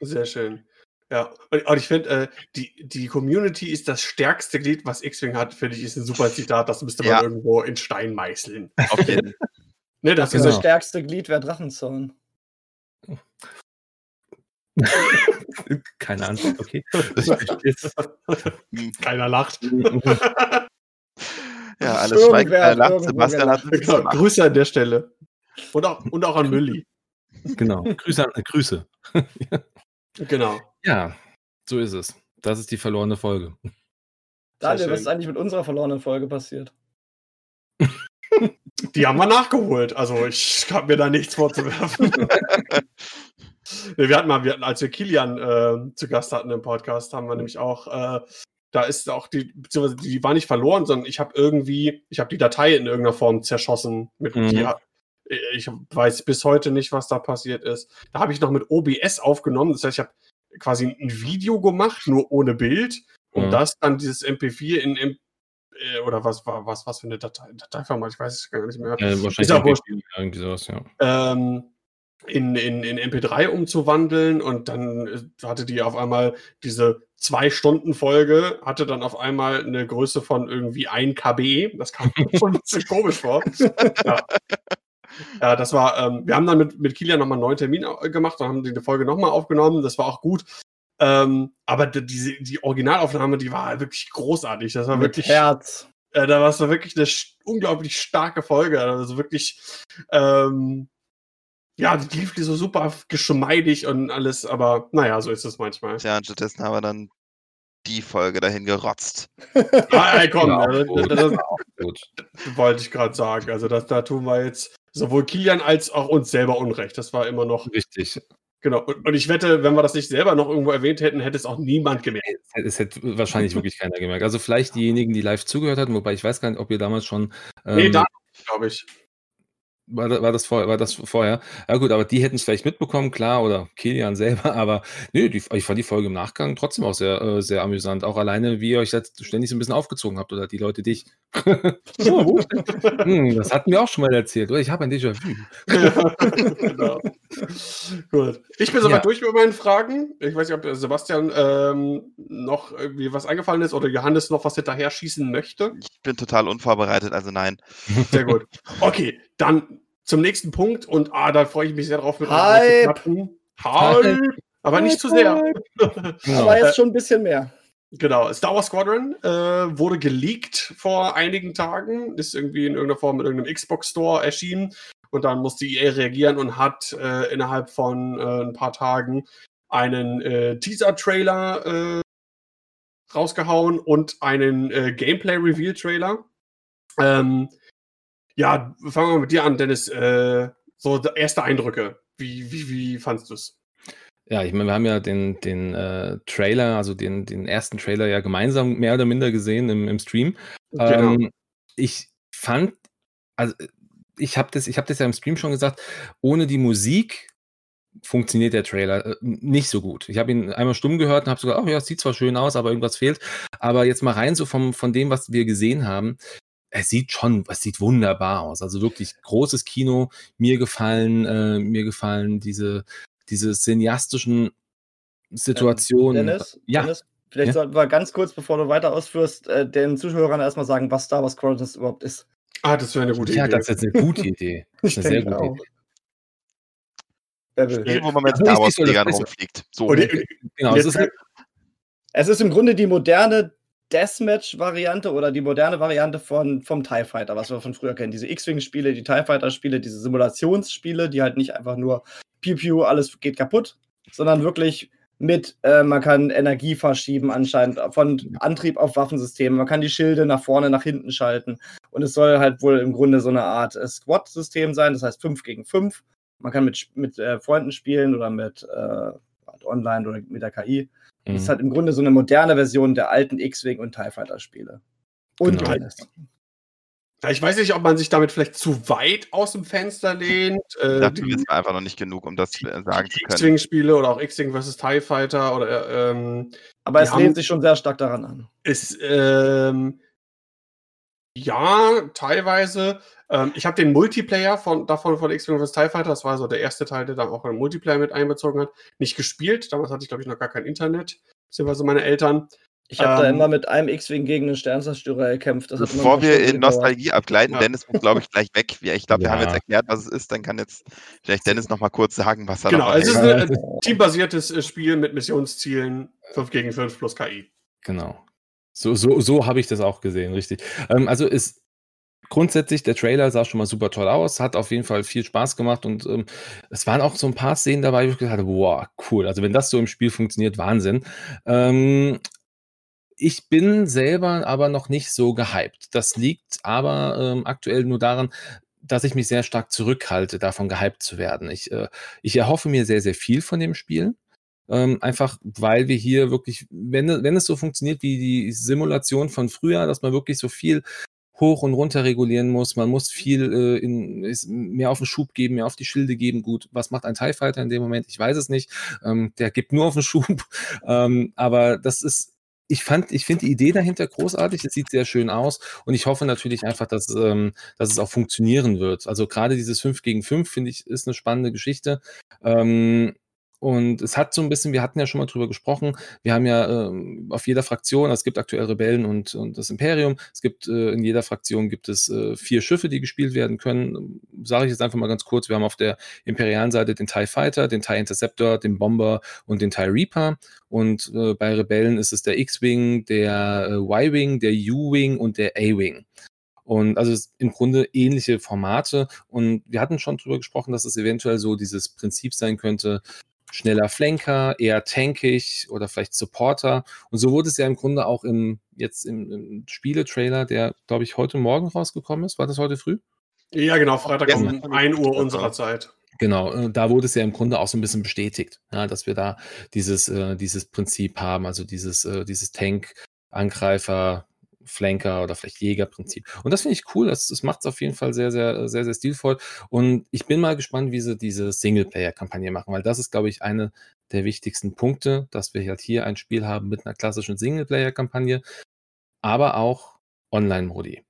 Sehr schön. Ja, und, ich finde, äh, die, die Community ist das stärkste Glied, was X-Wing hat, finde ich, ist ein super Zitat. Das müsste man ja. irgendwo in Stein meißeln. Auf jeden Fall. ne, das, das genau. stärkste Glied wäre Drachenzorn. Keine Antwort, okay. Keiner lacht. ja, alles schweigt, keiner lacht. Sebastian hat genau, Grüße an der Stelle. Und auch, und auch an Mülli. Genau, Grüße. An, Grüße. genau. Ja, so ist es. Das ist die verlorene Folge. Daniel, was ist eigentlich mit unserer verlorenen Folge passiert? Die haben wir nachgeholt. Also ich habe mir da nichts vorzuwerfen. Wir hatten mal, wir hatten, als wir Kilian äh, zu Gast hatten im Podcast, haben wir nämlich auch, äh, da ist auch die, beziehungsweise die war nicht verloren, sondern ich habe irgendwie, ich habe die Datei in irgendeiner Form zerschossen. Mit, mhm. die, ich weiß bis heute nicht, was da passiert ist. Da habe ich noch mit OBS aufgenommen. Das heißt, ich habe quasi ein Video gemacht, nur ohne Bild. Und mhm. das dann dieses MP4 in M äh, oder was war was, was für eine Datei, Dateiformat, ich weiß es gar nicht mehr. Ja, wahrscheinlich irgendwie sowas, ja. Ähm, in, in, in MP3 umzuwandeln und dann äh, hatte die auf einmal diese zwei Stunden Folge, hatte dann auf einmal eine Größe von irgendwie 1 KB. Das kam schon ein bisschen komisch vor. Ja. ja. das war, ähm, wir haben dann mit, mit Kilian nochmal einen neuen Termin äh, gemacht und haben die Folge nochmal aufgenommen. Das war auch gut. Ähm, aber die, die Originalaufnahme, die war wirklich großartig. Das war mit wirklich. Herz. Äh, da war es wirklich eine unglaublich starke Folge. Also wirklich, ähm, ja, die lief so super geschmeidig und alles, aber naja, so ist es manchmal. Ja, und stattdessen haben wir dann die Folge dahin gerotzt. ah, ey, komm, ja, also, das, das, das, wollte ich gerade sagen. Also das, da tun wir jetzt sowohl Kilian als auch uns selber Unrecht. Das war immer noch. Richtig. Genau. Und, und, ich wette, wenn wir das nicht selber noch irgendwo erwähnt hätten, hätte es auch niemand gemerkt. Es hätte wahrscheinlich wirklich keiner gemerkt. Also vielleicht diejenigen, die live zugehört hatten, wobei ich weiß gar nicht, ob ihr damals schon. Ähm, nee, da glaube ich. War, war, das vor, war das vorher? Ja gut, aber die hätten es vielleicht mitbekommen, klar, oder Kilian selber, aber nö, die, ich fand die Folge im Nachgang trotzdem auch sehr, äh, sehr amüsant. Auch alleine, wie ihr euch jetzt ständig so ein bisschen aufgezogen habt oder die Leute dich. oh, hm, das hatten wir auch schon mal erzählt, oder? Ich habe ein Déjà-vu. genau. Gut. Ich bin soweit ja. durch mit meinen Fragen. Ich weiß nicht, ob Sebastian ähm, noch irgendwie was eingefallen ist oder Johannes noch was hinterher schießen möchte. Ich bin total unvorbereitet, also nein. Sehr gut. Okay, dann zum nächsten Punkt und ah, da freue ich mich sehr drauf mit Hype. Hype. Aber nicht zu sehr. Genau. Aber jetzt schon ein bisschen mehr. Genau, Star Wars Squadron äh, wurde geleakt vor einigen Tagen, ist irgendwie in irgendeiner Form mit irgendeinem Xbox Store erschienen und dann musste EA reagieren und hat äh, innerhalb von äh, ein paar Tagen einen äh, Teaser-Trailer äh, rausgehauen und einen äh, Gameplay-Reveal-Trailer. Ähm, ja, fangen wir mit dir an, Dennis. Äh, so erste Eindrücke. Wie, wie, wie fandest du es? Ja, ich meine, wir haben ja den, den äh, Trailer, also den, den ersten Trailer ja gemeinsam mehr oder minder gesehen im, im Stream. Genau. Ähm, ich fand, also ich habe das, hab das ja im Stream schon gesagt, ohne die Musik funktioniert der Trailer äh, nicht so gut. Ich habe ihn einmal stumm gehört und habe sogar, oh ja, es sieht zwar schön aus, aber irgendwas fehlt. Aber jetzt mal rein so vom, von dem, was wir gesehen haben, es sieht schon, es sieht wunderbar aus. Also wirklich großes Kino. Mir gefallen, äh, mir gefallen diese, diese cineastischen Situationen. Dennis, ja. Dennis, vielleicht ja? sollten wir ganz kurz, bevor du weiter ausführst, äh, den Zuschauern erstmal sagen, was Star Wars Squadrons überhaupt ist. Ah, das wäre eine gute ja, Idee. Ja, das ist eine gute Idee. Das ist eine sehr gute auch. Idee. Spiel, wo man mit Star Wars-Fliegern rumfliegt. So. Und, genau, es ist halt, Es ist im Grunde die moderne Deathmatch-Variante oder die moderne Variante von, vom TIE Fighter, was wir von früher kennen. Diese X-Wing-Spiele, die TIE Fighter-Spiele, diese Simulationsspiele, die halt nicht einfach nur Pew Pew, alles geht kaputt, sondern wirklich mit, äh, man kann Energie verschieben anscheinend von Antrieb auf Waffensysteme, man kann die Schilde nach vorne, nach hinten schalten und es soll halt wohl im Grunde so eine Art äh, Squad-System sein, das heißt 5 gegen 5. Man kann mit, mit äh, Freunden spielen oder mit äh, online oder mit der KI. Mhm. Das ist halt im Grunde so eine moderne Version der alten X-Wing und TIE Fighter Spiele. Und genau. alles. Ich weiß nicht, ob man sich damit vielleicht zu weit aus dem Fenster lehnt. Äh, Dafür ist einfach noch nicht genug, um das die, sagen zu können. X-Wing-Spiele oder auch X-Wing vs. TIE Fighter oder. Ähm, Aber es lehnt sich schon sehr stark daran an. Ist, ähm, ja, teilweise. Ähm, ich habe den Multiplayer von, davon von X-Wing vs. TIE Fighter, das war so der erste Teil, der dann auch einen Multiplayer mit einbezogen hat, nicht gespielt. Damals hatte ich, glaube ich, noch gar kein Internet, beziehungsweise meine Eltern. Ich habe ähm, da immer mit einem X-Wing gegen einen Sternzerstörer gekämpft. Bevor wir in Nostalgie abgleiten, ja. Dennis muss, glaube ich, gleich weg. Ich glaube, wir haben jetzt erklärt, was es ist. Dann kann jetzt vielleicht Dennis noch mal kurz sagen, was er Genau, noch es ist ein teambasiertes äh, Spiel mit Missionszielen 5 gegen 5 plus KI. Genau. So, so, so habe ich das auch gesehen, richtig. Ähm, also ist grundsätzlich, der Trailer sah schon mal super toll aus, hat auf jeden Fall viel Spaß gemacht und ähm, es waren auch so ein paar Szenen dabei, wo ich gesagt habe, wow, cool. Also wenn das so im Spiel funktioniert, Wahnsinn. Ähm, ich bin selber aber noch nicht so gehypt. Das liegt aber ähm, aktuell nur daran, dass ich mich sehr stark zurückhalte, davon gehypt zu werden. Ich, äh, ich erhoffe mir sehr, sehr viel von dem Spiel. Ähm, einfach weil wir hier wirklich, wenn, wenn es so funktioniert wie die Simulation von früher, dass man wirklich so viel hoch und runter regulieren muss, man muss viel äh, in, ist, mehr auf den Schub geben, mehr auf die Schilde geben. Gut, was macht ein TIE Fighter in dem Moment? Ich weiß es nicht. Ähm, der gibt nur auf den Schub. Ähm, aber das ist ich fand, ich finde die Idee dahinter großartig. Es sieht sehr schön aus und ich hoffe natürlich einfach, dass, ähm, dass es auch funktionieren wird. Also gerade dieses 5 gegen 5 finde ich ist eine spannende Geschichte. Ähm, und es hat so ein bisschen, wir hatten ja schon mal drüber gesprochen, wir haben ja ähm, auf jeder Fraktion, also es gibt aktuell Rebellen und, und das Imperium, es gibt äh, in jeder Fraktion gibt es äh, vier Schiffe, die gespielt werden können. Sage ich jetzt einfach mal ganz kurz, wir haben auf der imperialen Seite den TIE Fighter, den TIE Interceptor, den Bomber und den TIE Reaper. Und äh, bei Rebellen ist es der X-Wing, der äh, Y-Wing, der U-Wing und der A-Wing. Und also im Grunde ähnliche Formate. Und wir hatten schon drüber gesprochen, dass es eventuell so dieses Prinzip sein könnte, schneller Flanker, eher tankig oder vielleicht Supporter. Und so wurde es ja im Grunde auch im, jetzt im, im Spieletrailer, der, glaube ich, heute Morgen rausgekommen ist. War das heute früh? Ja, genau, Freitag um 1 Uhr unserer Zeit. Genau, äh, da wurde es ja im Grunde auch so ein bisschen bestätigt, ja, dass wir da dieses, äh, dieses Prinzip haben, also dieses, äh, dieses Tank-Angreifer, Flanker oder vielleicht Jägerprinzip. Und das finde ich cool. Das, das macht es auf jeden Fall sehr, sehr, sehr, sehr stilvoll. Und ich bin mal gespannt, wie sie diese Singleplayer-Kampagne machen, weil das ist, glaube ich, eine der wichtigsten Punkte, dass wir halt hier ein Spiel haben mit einer klassischen Singleplayer-Kampagne, aber auch Online-Modi.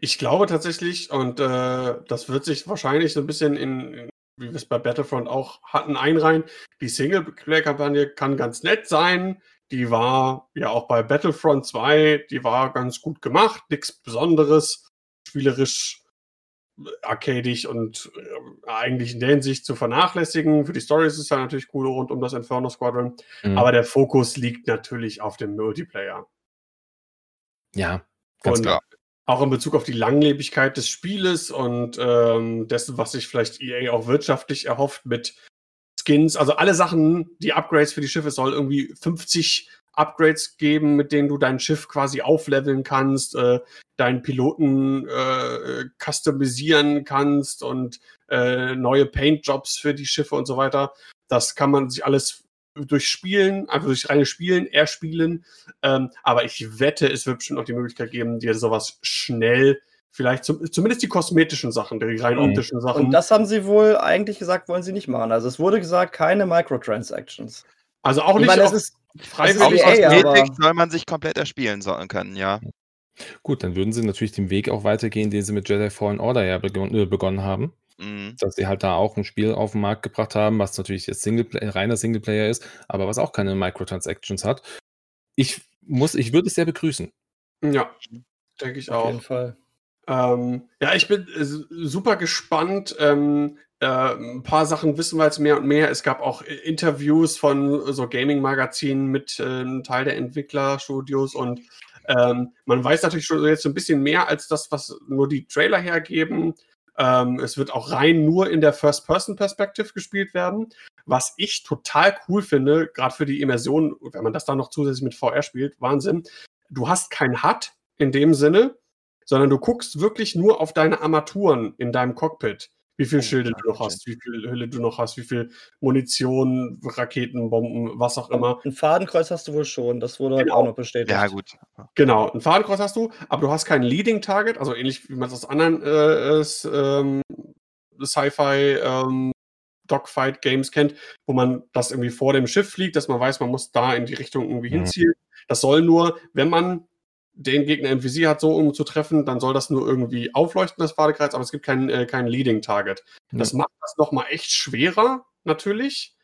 Ich glaube tatsächlich, und äh, das wird sich wahrscheinlich so ein bisschen in, in wie wir es bei Battlefront auch hatten, einreihen. Die Singleplayer-Kampagne kann ganz nett sein. Die war ja auch bei Battlefront 2, die war ganz gut gemacht, nichts Besonderes, spielerisch äh, arcadisch und äh, eigentlich in der Hinsicht zu vernachlässigen. Für die Stories ist es ja natürlich cool rund um das Inferno Squadron, mhm. aber der Fokus liegt natürlich auf dem Multiplayer. Ja, ganz und klar. Auch in Bezug auf die Langlebigkeit des Spieles und ähm, dessen, was sich vielleicht EA auch wirtschaftlich erhofft mit Skins, also alle Sachen, die Upgrades für die Schiffe soll irgendwie 50 Upgrades geben, mit denen du dein Schiff quasi aufleveln kannst, äh, deinen Piloten äh, customisieren kannst und äh, neue Paint-Jobs für die Schiffe und so weiter. Das kann man sich alles durch Spielen, einfach durch reine Spielen, erspielen. Ähm, aber ich wette, es wird bestimmt auch die Möglichkeit geben, dir sowas schnell Vielleicht zum, zumindest die kosmetischen Sachen, die rein mhm. optischen Sachen. Und das haben sie wohl eigentlich gesagt, wollen sie nicht machen. Also es wurde gesagt, keine Microtransactions. Also auch nicht meine, es ist freiwillig. Kosmetik soll man sich komplett erspielen sollen können, ja. Gut, dann würden sie natürlich den Weg auch weitergehen, den sie mit Jedi Fallen Order ja begon äh, begonnen haben. Mhm. Dass sie halt da auch ein Spiel auf den Markt gebracht haben, was natürlich jetzt Singleplay reiner Singleplayer ist, aber was auch keine Microtransactions hat. Ich muss, ich würde es sehr begrüßen. Ja, denke ich auf auch. Auf jeden Fall. Ähm, ja, ich bin äh, super gespannt. Ähm, Äh, ein paar Sachen wissen wir jetzt mehr und mehr. Es gab auch Interviews von so Gaming-Magazinen mit äh, einem Teil der Entwicklerstudios und ähm, man weiß natürlich schon jetzt ein bisschen mehr als das, was nur die Trailer hergeben. Ähm, es wird auch rein nur in der First-Person-Perspective gespielt werden, was ich total cool finde, gerade für die Immersion, wenn man das dann noch zusätzlich mit VR spielt, Wahnsinn. Du hast kein HUD in dem Sinne, sondern du guckst wirklich nur auf deine Armaturen in deinem Cockpit wie viel oh, Schilde du noch hast, wie viel Hülle du noch hast, wie viel Munition, Raketen, Bomben, was auch immer. Ein Fadenkreuz hast du wohl schon, das wurde genau. auch noch bestätigt. Ja, gut. Genau, ein Fadenkreuz hast du, aber du hast kein Leading Target, also ähnlich wie man es aus anderen äh, ähm, Sci-Fi ähm, Dogfight Games kennt, wo man das irgendwie vor dem Schiff fliegt, dass man weiß, man muss da in die Richtung irgendwie mhm. hinzielen. Das soll nur, wenn man den Gegner im Visier hat, so um zu treffen, dann soll das nur irgendwie aufleuchten, das Fadekreuz, aber es gibt kein, äh, kein Leading Target. Ja. Das macht das nochmal echt schwerer, natürlich.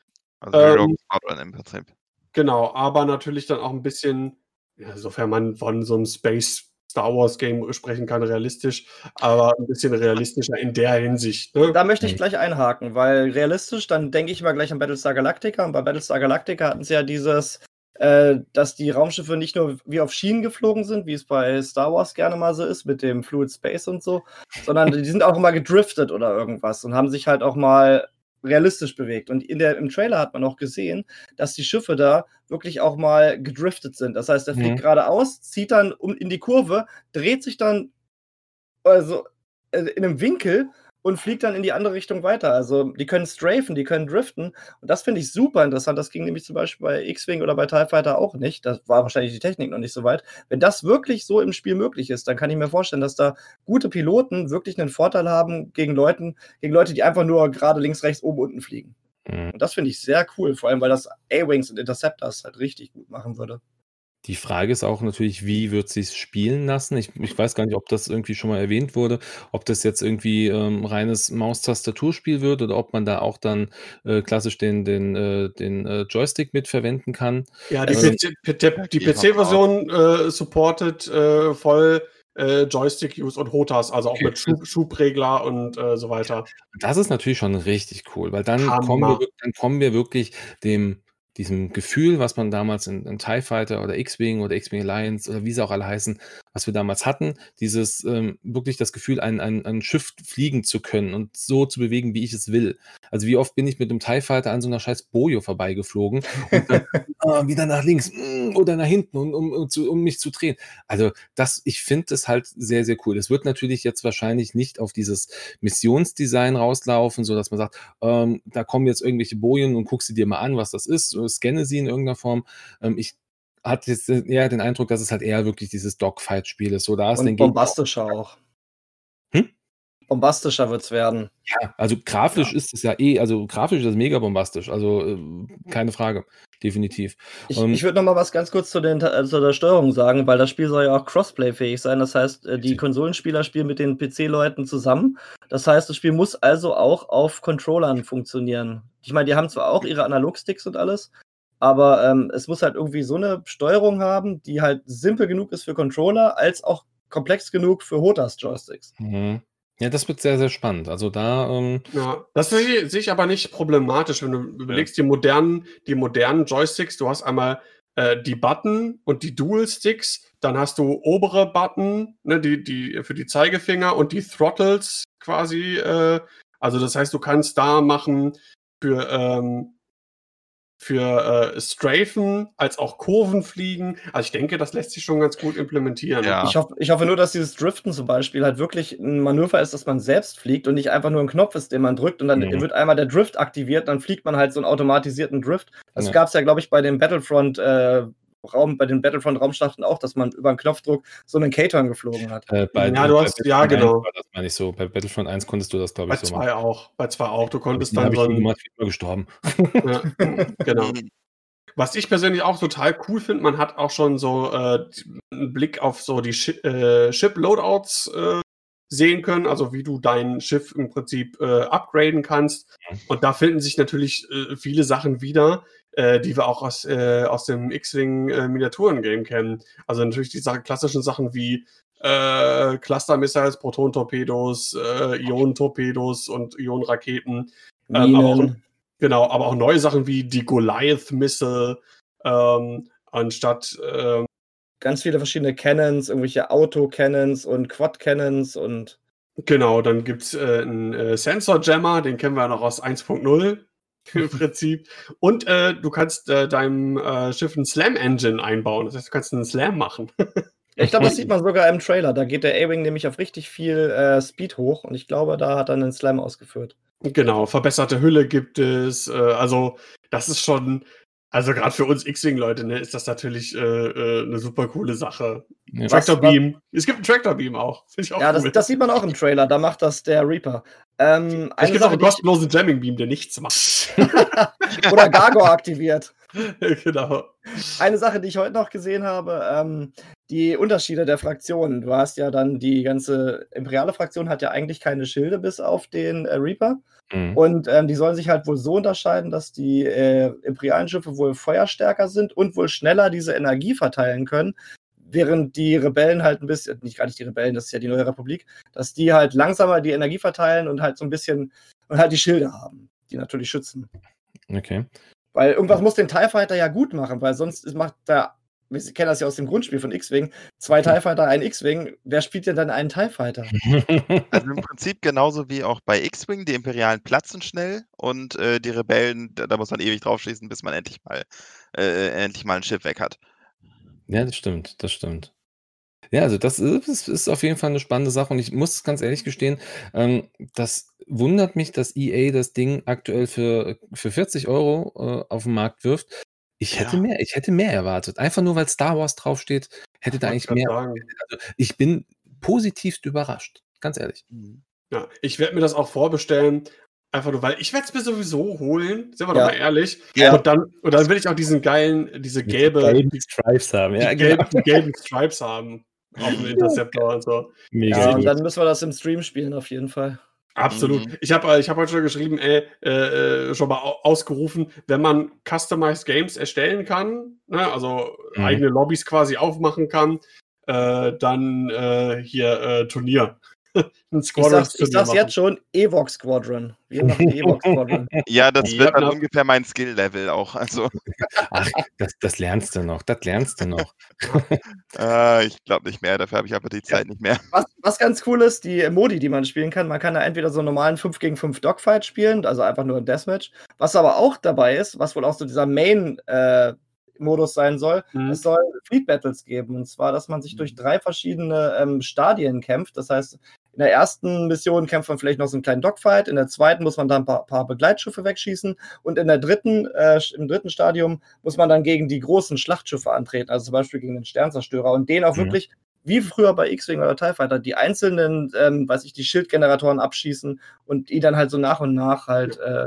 Also ähm, im Prinzip. Genau, aber natürlich dann auch ein bisschen, ja, sofern man von so einem Space Star Wars Game sprechen kann, realistisch, aber ein bisschen realistischer in der Hinsicht. Ne? Da möchte ich gleich einhaken, weil realistisch, dann denke ich mal gleich an Battlestar Galactica und bei Battlestar Galactica hatten sie ja dieses äh, dass die Raumschiffe nicht nur wie auf Schienen geflogen sind, wie es bei Star Wars gerne mal so ist, mit dem Fluid Space und so, sondern die sind auch immer gedriftet oder irgendwas und haben sich halt auch mal realistisch bewegt. Und in der, im Trailer hat man auch gesehen, dass die Schiffe da wirklich auch mal gedriftet sind. Das heißt, er fliegt mhm. geradeaus, zieht dann um in die Kurve, dreht sich dann also äh, in einem Winkel und fliegt dann in die andere Richtung weiter. Also die können strafen, die können driften. Und das finde ich super interessant. Das ging nämlich zum Beispiel bei X-Wing oder bei TIE Fighter auch nicht. Das war wahrscheinlich die Technik noch nicht so weit. Wenn das wirklich so im Spiel möglich ist, dann kann ich mir vorstellen, dass da gute Piloten wirklich einen Vorteil haben gegen Leuten, gegen Leute, die einfach nur gerade links, rechts, oben, unten fliegen. Mhm. Und das finde ich sehr cool, vor allem weil das A-Wings und Interceptors halt richtig gut machen würde. Die Frage ist auch natürlich, wie wird es spielen lassen? Ich, ich weiß gar nicht, ob das irgendwie schon mal erwähnt wurde, ob das jetzt irgendwie ähm, reines Maustastaturspiel wird oder ob man da auch dann äh, klassisch den, den, äh, den äh, Joystick mitverwenden kann. Ja, die, ähm, die PC-Version äh, supportet äh, voll äh, Joystick-Use und Hotas, also auch okay. mit Schub, Schubregler und äh, so weiter. Das ist natürlich schon richtig cool, weil dann kommen, wir, dann kommen wir wirklich dem diesem Gefühl, was man damals in, in TIE Fighter oder X-Wing oder X-Wing Alliance oder wie sie auch alle heißen, was wir damals hatten, dieses ähm, wirklich das Gefühl, ein, ein, ein Schiff fliegen zu können und so zu bewegen, wie ich es will. Also wie oft bin ich mit einem TIE Fighter an so einer scheiß Bojo vorbeigeflogen und dann äh, wieder nach links mm, oder nach hinten, um, um, um, zu, um mich zu drehen. Also das, ich finde es halt sehr, sehr cool. Es wird natürlich jetzt wahrscheinlich nicht auf dieses Missionsdesign rauslaufen, so dass man sagt, ähm, da kommen jetzt irgendwelche Bojen und guckst sie dir mal an, was das ist, scanne sie in irgendeiner Form. Ähm, ich hat jetzt eher den Eindruck, dass es halt eher wirklich dieses Dogfight-Spiel ist. So, da ist Und bombastischer auch. Hm? Bombastischer wird es werden. Ja, also grafisch ja. ist es ja eh, also grafisch ist es mega bombastisch, also äh, keine Frage, definitiv. Ich, ähm, ich würde noch mal was ganz kurz zu, den, äh, zu der Steuerung sagen, weil das Spiel soll ja auch Crossplay-fähig sein. Das heißt, äh, die Konsolenspieler spielen mit den PC-Leuten zusammen. Das heißt, das Spiel muss also auch auf Controllern funktionieren. Ich meine, die haben zwar auch ihre Analogsticks und alles, aber ähm, es muss halt irgendwie so eine Steuerung haben, die halt simpel genug ist für Controller, als auch komplex genug für Hotas-Joysticks. Mhm. Ja, das wird sehr, sehr spannend. Also da. Ähm ja, das sehe ich aber nicht problematisch, wenn du überlegst, ja. die modernen, die modernen Joysticks, du hast einmal äh, die Button und die Dual-Sticks, dann hast du obere Button, ne, die, die für die Zeigefinger und die Throttles quasi. Äh, also das heißt, du kannst da machen für ähm, für äh, Strafen als auch Kurven fliegen. Also ich denke, das lässt sich schon ganz gut implementieren. Ja. Ich, hoffe, ich hoffe nur, dass dieses Driften zum Beispiel halt wirklich ein Manöver ist, dass man selbst fliegt und nicht einfach nur ein Knopf ist, den man drückt und dann mhm. wird einmal der Drift aktiviert, dann fliegt man halt so einen automatisierten Drift. Das ja. gab es ja, glaube ich, bei dem Battlefront äh, Raum, bei den Battlefront-Raumschlachten auch, dass man über einen Knopfdruck so einen Caton geflogen hat. Äh, bei, ja, du hast, ja, genau. das meine ich so. Bei Battlefront 1 konntest du das, glaube ich, bei so machen. Bei 2 auch. Bei 2 auch. Du konntest dann so. Ich gemacht, ich bin gestorben. Ja, genau. Was ich persönlich auch total cool finde, man hat auch schon so äh, einen Blick auf so die Sh äh, Ship-Loadouts äh, sehen können, also wie du dein Schiff im Prinzip äh, upgraden kannst. Und da finden sich natürlich äh, viele Sachen wieder, äh, die wir auch aus, äh, aus dem X-Wing äh, Miniaturen-Game kennen. Also natürlich die Sache, klassischen Sachen wie äh, Cluster-Missiles, Proton-Torpedos, äh, Ionen-Torpedos und Ionenraketen. Ähm, aber auch, Minen. genau, aber auch neue Sachen wie die Goliath-Missile, ähm, anstatt ähm, Ganz viele verschiedene Cannons, irgendwelche Auto-Cannons und Quad-Cannons und Genau, dann gibt's äh, einen äh, Sensor Jammer, den kennen wir ja noch aus 1.0 im Prinzip. Und äh, du kannst äh, deinem äh, Schiff einen Slam Engine einbauen. Das heißt, du kannst einen Slam machen. Ich glaube, das sieht man sogar im Trailer. Da geht der A-Wing nämlich auf richtig viel äh, Speed hoch und ich glaube, da hat er einen Slam ausgeführt. genau, verbesserte Hülle gibt es. Äh, also, das ist schon, also gerade für uns X-Wing-Leute, ne, ist das natürlich äh, äh, eine super coole Sache. Ja. Tractor Beam. Es gibt einen Tractor Beam auch. Finde ich auch Ja, das, cool. das sieht man auch im Trailer. Da macht das der Reaper. Ähm, eine gibt es auch Sache, einen kostenlosen Jamming Beam, der nichts macht. oder Gargor aktiviert. genau. Eine Sache, die ich heute noch gesehen habe, ähm, die Unterschiede der Fraktionen. Du hast ja dann die ganze imperiale Fraktion hat ja eigentlich keine Schilde bis auf den äh, Reaper. Mhm. Und ähm, die sollen sich halt wohl so unterscheiden, dass die äh, imperialen Schiffe wohl feuerstärker sind und wohl schneller diese Energie verteilen können, während die Rebellen halt ein bisschen, nicht gar nicht die Rebellen, das ist ja die neue Republik, dass die halt langsamer die Energie verteilen und halt so ein bisschen und halt die Schilde haben, die natürlich schützen. Okay. Weil irgendwas muss den TIE Fighter ja gut machen, weil sonst macht der, wir kennen das ja aus dem Grundspiel von X-Wing, zwei TIE Fighter, ein X-Wing, wer spielt denn dann einen TIE Fighter? Also im Prinzip genauso wie auch bei X-Wing, die Imperialen platzen schnell und äh, die Rebellen, da, da muss man ewig draufschießen, bis man endlich mal, äh, endlich mal ein Schiff weg hat. Ja, das stimmt, das stimmt. Ja, also das ist, ist, auf jeden Fall eine spannende Sache und ich muss ganz ehrlich gestehen, ähm, das wundert mich, dass EA das Ding aktuell für, für 40 Euro äh, auf den Markt wirft. Ich hätte Ja. mehr, ich hätte mehr erwartet. Einfach nur, weil Star Wars draufsteht, hätte da eigentlich mehr. Also ich bin positivst überrascht, ganz ehrlich. Ja, ich werde mir das auch vorbestellen. Einfach nur, weil ich werde es mir sowieso holen, sind wir Ja. doch mal ehrlich. Ja. Und dann, und dann will ich auch diesen geilen, diese gelbe, Gelben die, Stripes haben. Ja, die, genau. gelben, die gelben Stripes haben auf dem Interceptor und so. Mega Ja, und dann müssen wir das im Stream spielen, auf jeden Fall. Absolut. Mhm. Ich habe ich hab heute schon geschrieben, ey, äh, äh, schon mal au- ausgerufen, wenn man Customized Games erstellen kann, ne, also Mhm. eigene Lobbys quasi aufmachen kann, äh, dann äh, hier äh, Turnier. Ein Ich sag's, ich sag's jetzt schon, Evox Squadron. Wir machen Evox Squadron. Ja, das Ja, wird dann ungefähr mein Skill-Level auch. Also, Ach, das, das lernst du noch, das lernst du noch. äh, ich glaube nicht mehr, dafür habe ich aber die Zeit nicht mehr. Was, was ganz cool ist, die Modi, die man spielen kann, man kann da entweder so einen normalen 5 gegen 5 Dogfight spielen, also einfach nur ein Deathmatch. Was aber auch dabei ist, was wohl auch so dieser Main-Modus sein soll, Mhm. es soll Fleet Battles geben. Und zwar, dass man sich durch drei verschiedene ähm, Stadien kämpft. Das heißt, in der ersten Mission kämpft man vielleicht noch so einen kleinen Dogfight, in der zweiten muss man dann ein paar, paar Begleitschiffe wegschießen und in der dritten, äh, im dritten Stadium muss man dann gegen die großen Schlachtschiffe antreten, also zum Beispiel gegen den Sternzerstörer und den auch Mhm. wirklich wie früher bei X-Wing oder TIE Fighter, die einzelnen, ähm, weiß ich, die Schildgeneratoren abschießen und die dann halt so nach und nach halt äh,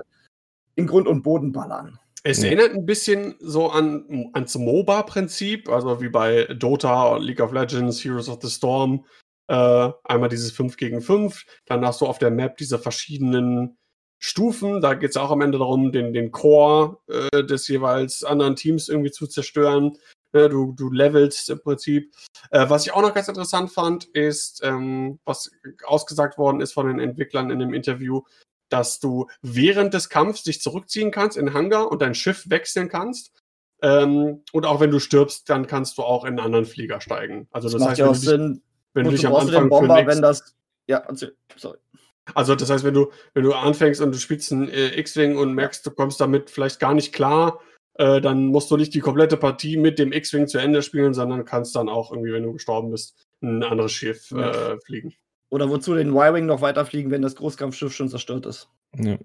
in Grund und Boden ballern. Es Ja. erinnert ein bisschen so an ans MOBA-Prinzip, also wie bei Dota, League of Legends, Heroes of the Storm. Äh, einmal dieses 5 gegen 5, dann hast du auf der Map diese verschiedenen Stufen. Da geht es auch am Ende darum, den, den Core äh, des jeweils anderen Teams irgendwie zu zerstören. Äh, du, du levelst im Prinzip. Äh, was ich auch noch ganz interessant fand, ist, ähm, was ausgesagt worden ist von den Entwicklern in dem Interview, dass du während des Kampfs dich zurückziehen kannst in Hangar und dein Schiff wechseln kannst. Ähm, und auch wenn du stirbst, dann kannst du auch in einen anderen Flieger steigen. Also Das, das, macht heißt, ja auch Sinn. Wenn du dich am Anfang für Bomber, nix, wenn das. Ja, sorry. also das heißt, wenn du, wenn du anfängst und du spielst einen äh, X-Wing und merkst, du kommst damit vielleicht gar nicht klar, äh, dann musst du nicht die komplette Partie mit dem X-Wing zu Ende spielen, sondern kannst dann auch irgendwie, wenn du gestorben bist, ein anderes Schiff Ja. äh, fliegen. Oder wozu den Y-Wing noch weiterfliegen, wenn das Großkampfschiff schon zerstört ist. Ja.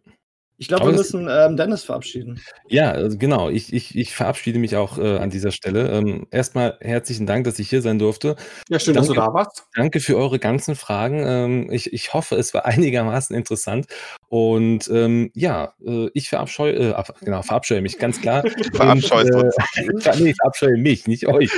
Ich glaube, wir müssen ähm, Dennis verabschieden. Ja, also genau. Ich, ich, ich verabschiede mich auch äh, an dieser Stelle. Ähm, erstmal herzlichen Dank, dass ich hier sein durfte. Ja, schön, dass du Danke. da warst. Danke für eure ganzen Fragen. Ähm, ich, ich hoffe, es war einigermaßen interessant. Und ähm, ja, äh, ich verabscheue, äh, ab- genau, verabscheue mich ganz klar. Verabscheust Und, äh, nee, ich verabscheue mich, nicht euch.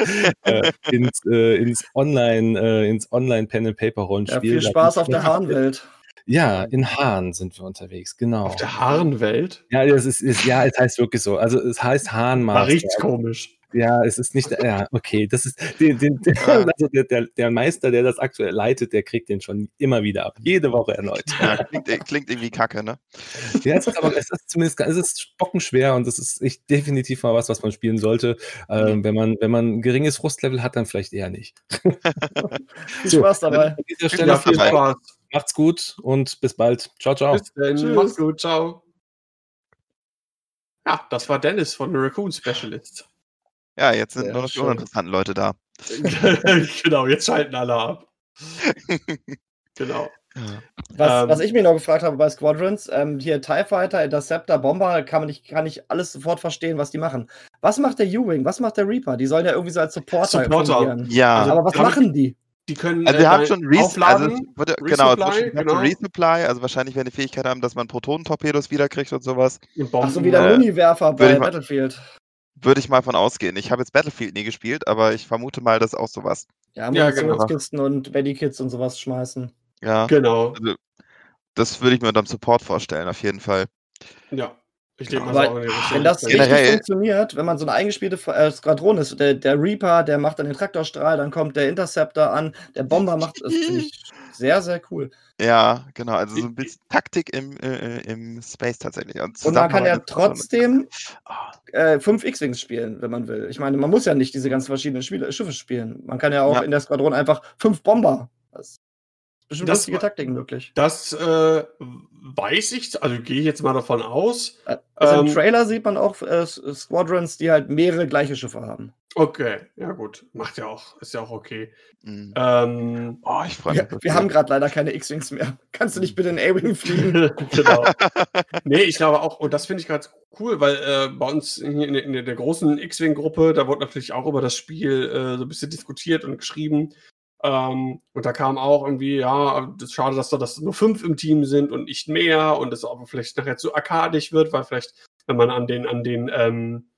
äh, ins äh, ins Online, äh, ins Online Pen and Paper Ja, Rollenspiel. viel Da Spaß auf der Hahnwelt. Ja, in Hahn sind wir unterwegs, genau. Auf der Haarenwelt. Ja, das ist, ist, ja, es heißt wirklich so. Also es heißt Hahnmaster. riecht's komisch. Ja, es ist nicht, ja, okay, das ist, den, den, also der, der, der Meister, der das aktuell leitet, der kriegt den schon immer wieder ab, jede Woche erneut. Ja, klingt, äh, klingt irgendwie kacke, ne? Ja, es ist aber, es ist zumindest, es ist spockenschwer und es ist echt definitiv mal was, was man spielen sollte. Ähm, wenn man, wenn man ein geringes Frustlevel hat, dann vielleicht eher nicht. Viel Spaß dabei. An dieser Stelle viel. Spaß. Macht's gut und bis bald. Ciao, ciao. Bis dann. Tschüss. Mach's gut. Ciao. Ja, das war Dennis von The Raccoon Specialist. Ja, jetzt sind Sehr nur noch die uninteressanten Leute da. genau, jetzt schalten alle ab. Genau. Ja. Was, Ähm, was ich mich noch gefragt habe bei Squadrons, ähm, hier TIE Fighter, Interceptor, Bomber, kann, man nicht, kann ich alles sofort verstehen, was die machen. Was macht der U-Wing? Was macht der Reaper? Die sollen ja irgendwie so als Supporter, Supporter. fungieren. Ja, Also- Aber was machen die? Die können also äh, wir haben dein- schon aufladen. also, es wurde, genau, es wurde Resupply, schon gesagt, genau. Resupply, also wahrscheinlich werden die Fähigkeit haben, dass man Protonentorpedos wiederkriegt und sowas. Bomben. Ach so, wie der äh, Muni-Werfer würde bei ich mal- Battlefield. Würde ich mal von ausgehen. Ich habe jetzt Battlefield nie gespielt, aber ich vermute mal, das ist auch sowas. Ja, Ja, genau. Munitionskisten und Medikits und sowas schmeißen. Ja, Genau. das würde ich mir unter dem Support vorstellen, auf jeden Fall. Ja. Ich denke mal Aber so auch. Wenn das Generell- richtig funktioniert, wenn man so eine eingespielte äh, Skwadron ist, der, der Reaper, der macht dann den Traktorstrahl, dann kommt der Interceptor an, der Bomber macht, das finde ich sehr, sehr cool. Ja, genau. Also so ein bisschen Taktik im, äh, im Space tatsächlich. Und man kann ja trotzdem Ah, äh, fünf X-Wings spielen, wenn man will. Ich meine, man muss ja nicht diese ganzen verschiedenen Spiele, Schiffe spielen. Man kann ja auch Ja. in der Skwadron einfach fünf Bomber. Das bestimmt Das lustige Taktiken möglich. Das äh, weiß ich, also gehe ich jetzt mal davon aus. Äh, Also Ähm, im Trailer sieht man auch äh, S- Squadrons, die halt mehrere gleiche Schiffe haben. Okay, ja gut. Macht ja auch, ist ja auch okay. mh. Ähm, Oh, ich freue mich. Wir, wir haben gerade leider keine X-Wings mehr. Kannst du nicht bitte in A-Wing fliegen? genau. Nee, ich glaube auch, und das finde ich ganz cool, weil äh, bei uns hier in, der- in der großen X-Wing-Gruppe, da wurde natürlich auch über das Spiel äh, so ein bisschen diskutiert und geschrieben. Ähm, und da kam auch irgendwie, ja, das ist schade, dass da das nur fünf im Team sind und nicht mehr und es aber vielleicht nachher zu arkadisch wird, weil vielleicht, wenn man an den, an den, ähm,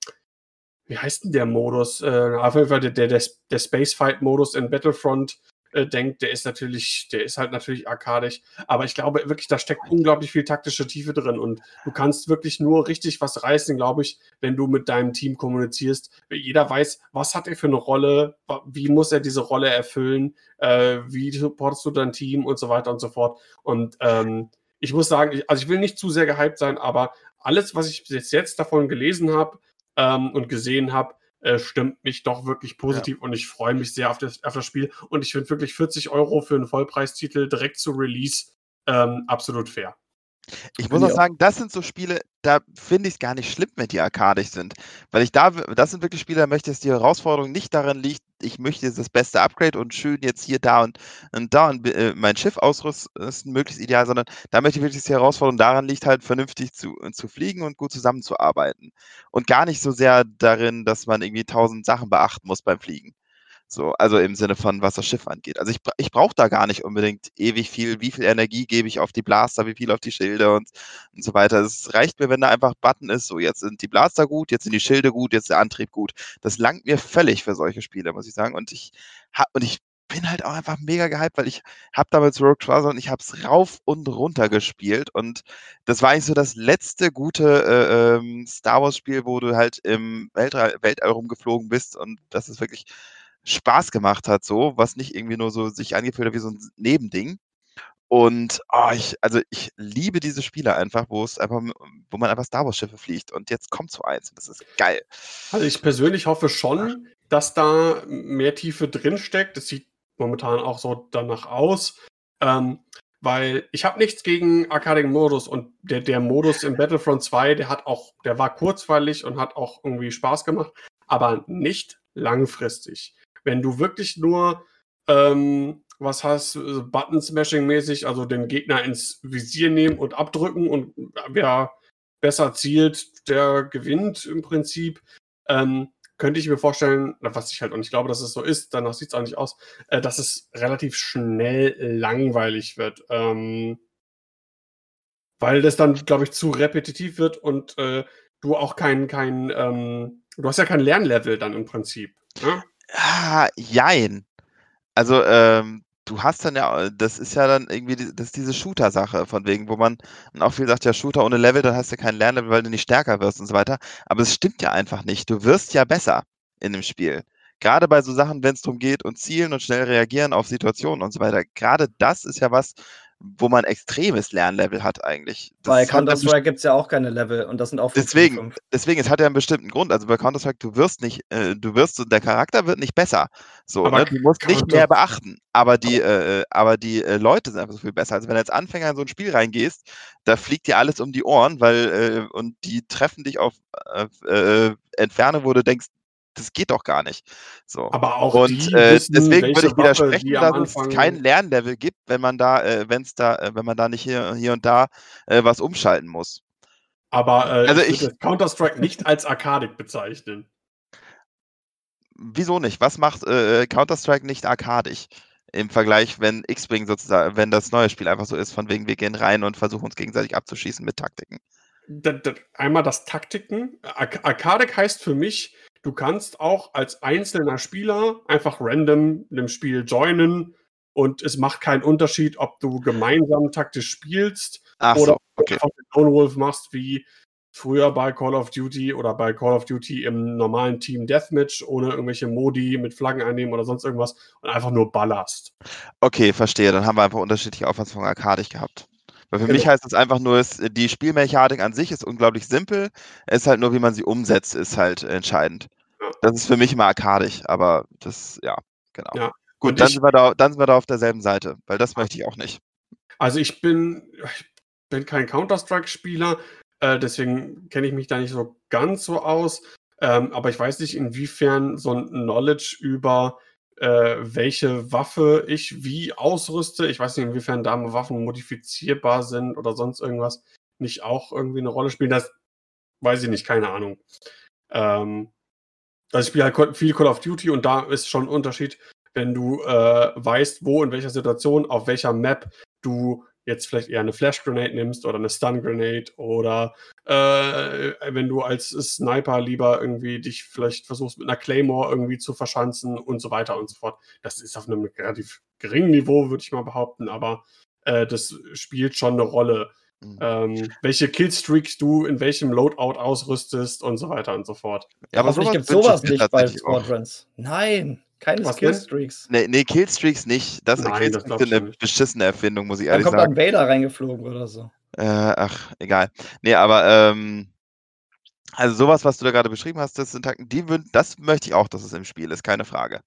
wie heißt denn der Modus? Äh, auf jeden Fall der, der, der, der Spacefight-Modus in Battlefront äh, denkt, der ist natürlich, der ist halt natürlich arkadisch. Aber ich glaube wirklich, da steckt unglaublich viel taktische Tiefe drin und du kannst wirklich nur richtig was reißen, glaube ich, wenn du mit deinem Team kommunizierst. Jeder weiß, was hat er für eine Rolle, wie muss er diese Rolle erfüllen, äh, wie supportest du dein Team und so weiter und so fort. Und ähm, ich muss sagen, also ich will nicht zu sehr gehypt sein, aber alles, was ich bis jetzt davon gelesen habe ähm, und gesehen habe, äh, stimmt mich doch wirklich positiv und ich freue mich sehr auf das, auf das Spiel. Und ich finde wirklich 40 Euro für einen Vollpreistitel direkt zu Release ähm, absolut fair. Ich muss auch. sagen, das sind so Spiele, da finde ich es gar nicht schlimm, wenn die arkadisch sind. Weil ich da, das sind wirklich Spiele, da möchte ich, dass die Herausforderung nicht darin liegt, ich möchte jetzt das beste Upgrade und schön jetzt hier, da und, und da und äh, mein Schiff ausrüsten, möglichst ideal, sondern da möchte ich wirklich, die Herausforderung daran liegt, halt vernünftig zu, zu fliegen und gut zusammenzuarbeiten. Und gar nicht so sehr darin, dass man irgendwie tausend Sachen beachten muss beim Fliegen. So, also im Sinne von, was das Schiff angeht. Also ich, ich brauche da gar nicht unbedingt ewig viel, wie viel Energie gebe ich auf die Blaster, wie viel auf die Schilde und, und so weiter. Es reicht mir, wenn da einfach Button ist, so jetzt sind die Blaster gut, jetzt sind die Schilde gut, jetzt der Antrieb gut. Das langt mir völlig für solche Spiele, muss ich sagen. Und ich hab, und ich bin halt auch einfach mega gehypt, weil ich habe damals Rogue Trouser und ich habe es rauf und runter gespielt und das war eigentlich so das letzte gute äh, ähm, Star Wars Spiel, wo du halt im Weltall, Weltall rumgeflogen bist und das ist wirklich Spaß gemacht hat, so, was nicht irgendwie nur so sich angefühlt hat wie so ein Nebending. Und oh, ich, also ich liebe diese Spiele einfach, wo es einfach, wo man einfach Star Wars Schiffe fliegt. Und jetzt kommt so eins. und Das ist geil. Also ich persönlich hoffe schon, dass da mehr Tiefe drin steckt. Das sieht momentan auch so danach aus. Ähm, weil ich habe nichts gegen arcadigen Modus und der, der Modus in Battlefront 2, der hat auch, der war kurzweilig und hat auch irgendwie Spaß gemacht, aber nicht langfristig. Wenn du wirklich nur ähm, was hast, äh, Button-Smashing-mäßig, also den Gegner ins Visier nehmen und abdrücken und wer besser zielt, der gewinnt im Prinzip. Ähm, könnte ich mir vorstellen, was ich halt auch nicht glaube, dass es so ist, danach sieht es auch nicht aus, äh, dass es relativ schnell langweilig wird. Ähm, weil das dann, glaube ich, zu repetitiv wird und äh, du auch kein, kein ähm, du hast ja kein Lernlevel dann im Prinzip. Ne? Ah, jein. Also, ähm, du hast dann ja, das ist ja dann irgendwie, die- das ist diese Shooter-Sache, von wegen, wo man und auch viel sagt, ja, Shooter ohne Level, dann hast du kein Lernlevel, weil du nicht stärker wirst und so weiter. Aber es stimmt ja einfach nicht. Du wirst ja besser. in dem Spiel. Gerade bei so Sachen, wenn es darum geht und zielen und schnell reagieren auf Situationen und so weiter. Gerade das ist ja was, wo man extremes Lernlevel hat eigentlich. Das Bei Counter-Strike gibt es ja auch keine Level und das sind auch 5 Deswegen, gegen 5. deswegen, es hat ja einen bestimmten Grund. Also bei Counter-Strike, du wirst nicht, äh, du wirst, der Charakter wird nicht besser. So, Aber ne? Du musst nicht mehr beachten. Aber die, äh, äh, aber die äh, Leute sind einfach so viel besser. Also wenn du als Anfänger in so ein Spiel reingehst, da fliegt dir alles um die Ohren, weil, äh, und die treffen dich auf äh, äh, Entferne, wo du denkst, das geht doch gar nicht. So. Aber auch Und die äh, wissen, deswegen würde ich widersprechen, dass es kein Lernlevel gibt, wenn man da, äh, wenn es da, äh, wenn man da nicht hier, hier und da äh, was umschalten muss. Aber äh, Also ich würde Counter-Strike nicht als Arkadik bezeichnen. Wieso nicht? Was macht äh, Counter-Strike nicht arkadisch? Im Vergleich, wenn X-Wing sozusagen, wenn das neue Spiel einfach so ist, von wegen wir gehen rein und versuchen uns gegenseitig abzuschießen mit Taktiken. Da, da, einmal das Taktiken. Ar Arkadik heißt für mich, du kannst auch als einzelner Spieler einfach random in dem Spiel joinen und es macht keinen Unterschied, ob du gemeinsam taktisch spielst Ach oder so, okay. einfach den Lone Wolf machst, wie früher bei Call of Duty oder bei Call of Duty im normalen Team Deathmatch, ohne irgendwelche Modi mit Flaggen einnehmen oder sonst irgendwas und einfach nur ballerst. Okay, verstehe. Dann haben wir einfach unterschiedliche Auffassungen von arkadisch gehabt. Weil für mich Genau. heißt es einfach nur, die Spielmechanik an sich ist unglaublich simpel. Es ist halt nur, wie man sie umsetzt, ist halt entscheidend. Das ist für mich immer arkadisch, aber das, ja, genau. Ja. Gut, Und dann ich- sind, wir da, dann sind wir da auf derselben Seite, weil das möchte ich auch nicht. Also ich bin, ich bin kein Counter-Strike-Spieler, äh, deswegen kenne ich mich da nicht so ganz so aus. Ähm, aber ich weiß nicht, inwiefern so ein Knowledge über äh, welche Waffe ich wie ausrüste. Ich weiß nicht, inwiefern da Waffen modifizierbar sind oder sonst irgendwas nicht auch irgendwie eine Rolle spielen. Das weiß ich nicht, keine Ahnung. Ähm, also ich spiele halt viel Call of Duty und da ist schon ein Unterschied, wenn du äh, weißt, wo, in welcher Situation, auf welcher Map du jetzt vielleicht eher eine Flash Grenade nimmst oder eine Stun Grenade oder äh, wenn du als Sniper lieber irgendwie dich vielleicht versuchst mit einer Claymore irgendwie zu verschanzen und so weiter und so fort. Das ist auf einem relativ geringen Niveau, würde ich mal behaupten, aber äh, das spielt schon eine Rolle. Mhm. Ähm, welche Killstreaks du in welchem Loadout ausrüstest und so weiter und so fort. Ja, aber Hoffentlich sowas gibt sowas nicht bei. Squadrons. Nein, keine Was denn? Skillstreaks. Nee, nee, Killstreaks nicht. Das, Nein, das Killstreaks sind ich eine nicht. beschissene Erfindung, muss ich ehrlich kommt sagen. dann Vader reingeflogen oder so. Äh, ach, egal. Nee, aber ähm, also sowas, was du da gerade beschrieben hast, das sind Takten, die würden, das möchte ich auch, dass es im Spiel ist, keine Frage.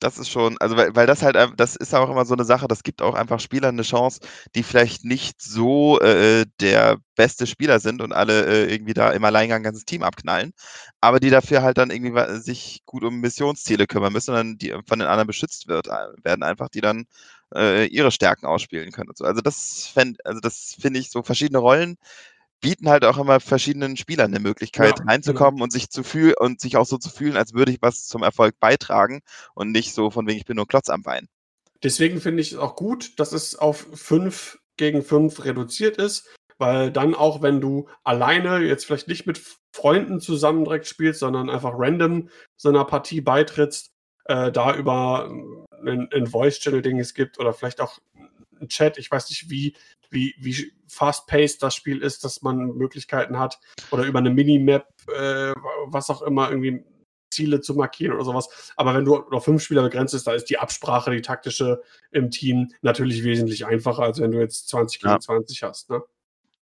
Das ist schon, also weil, weil das halt, das ist auch immer so eine Sache, das gibt auch einfach Spielern eine Chance, die vielleicht nicht so äh, der beste Spieler sind und alle äh, irgendwie da im Alleingang ein ganzes Team abknallen, aber die dafür halt dann irgendwie sich gut um Missionsziele kümmern müssen und dann die von den anderen beschützt wird, äh, werden einfach, die dann äh, ihre Stärken ausspielen können. Und so. Also das fänd, also das finde ich so verschiedene Rollen bieten halt auch immer verschiedenen Spielern eine Möglichkeit Ja, reinzukommen und sich zu fühlen und sich auch so zu fühlen, als würde ich was zum Erfolg beitragen und nicht so von wegen ich bin nur Klotz am Bein. Deswegen finde ich es auch gut, dass es auf 5 gegen 5 reduziert ist, weil dann auch, wenn du alleine jetzt vielleicht nicht mit Freunden zusammen direkt spielst, sondern einfach random so einer Partie beitrittst, äh, da über ein, ein Voice-Channel, den es gibt, oder vielleicht auch ein Chat, ich weiß nicht, wie, wie, wie fast-paced das Spiel ist, dass man Möglichkeiten hat, oder über eine Minimap, äh, was auch immer, irgendwie Ziele zu markieren oder sowas. Aber wenn du auf fünf Spieler begrenzt bist, da ist die Absprache, die taktische im Team natürlich wesentlich einfacher, als wenn du jetzt 20 gegen Ja. 20 hast. Ne?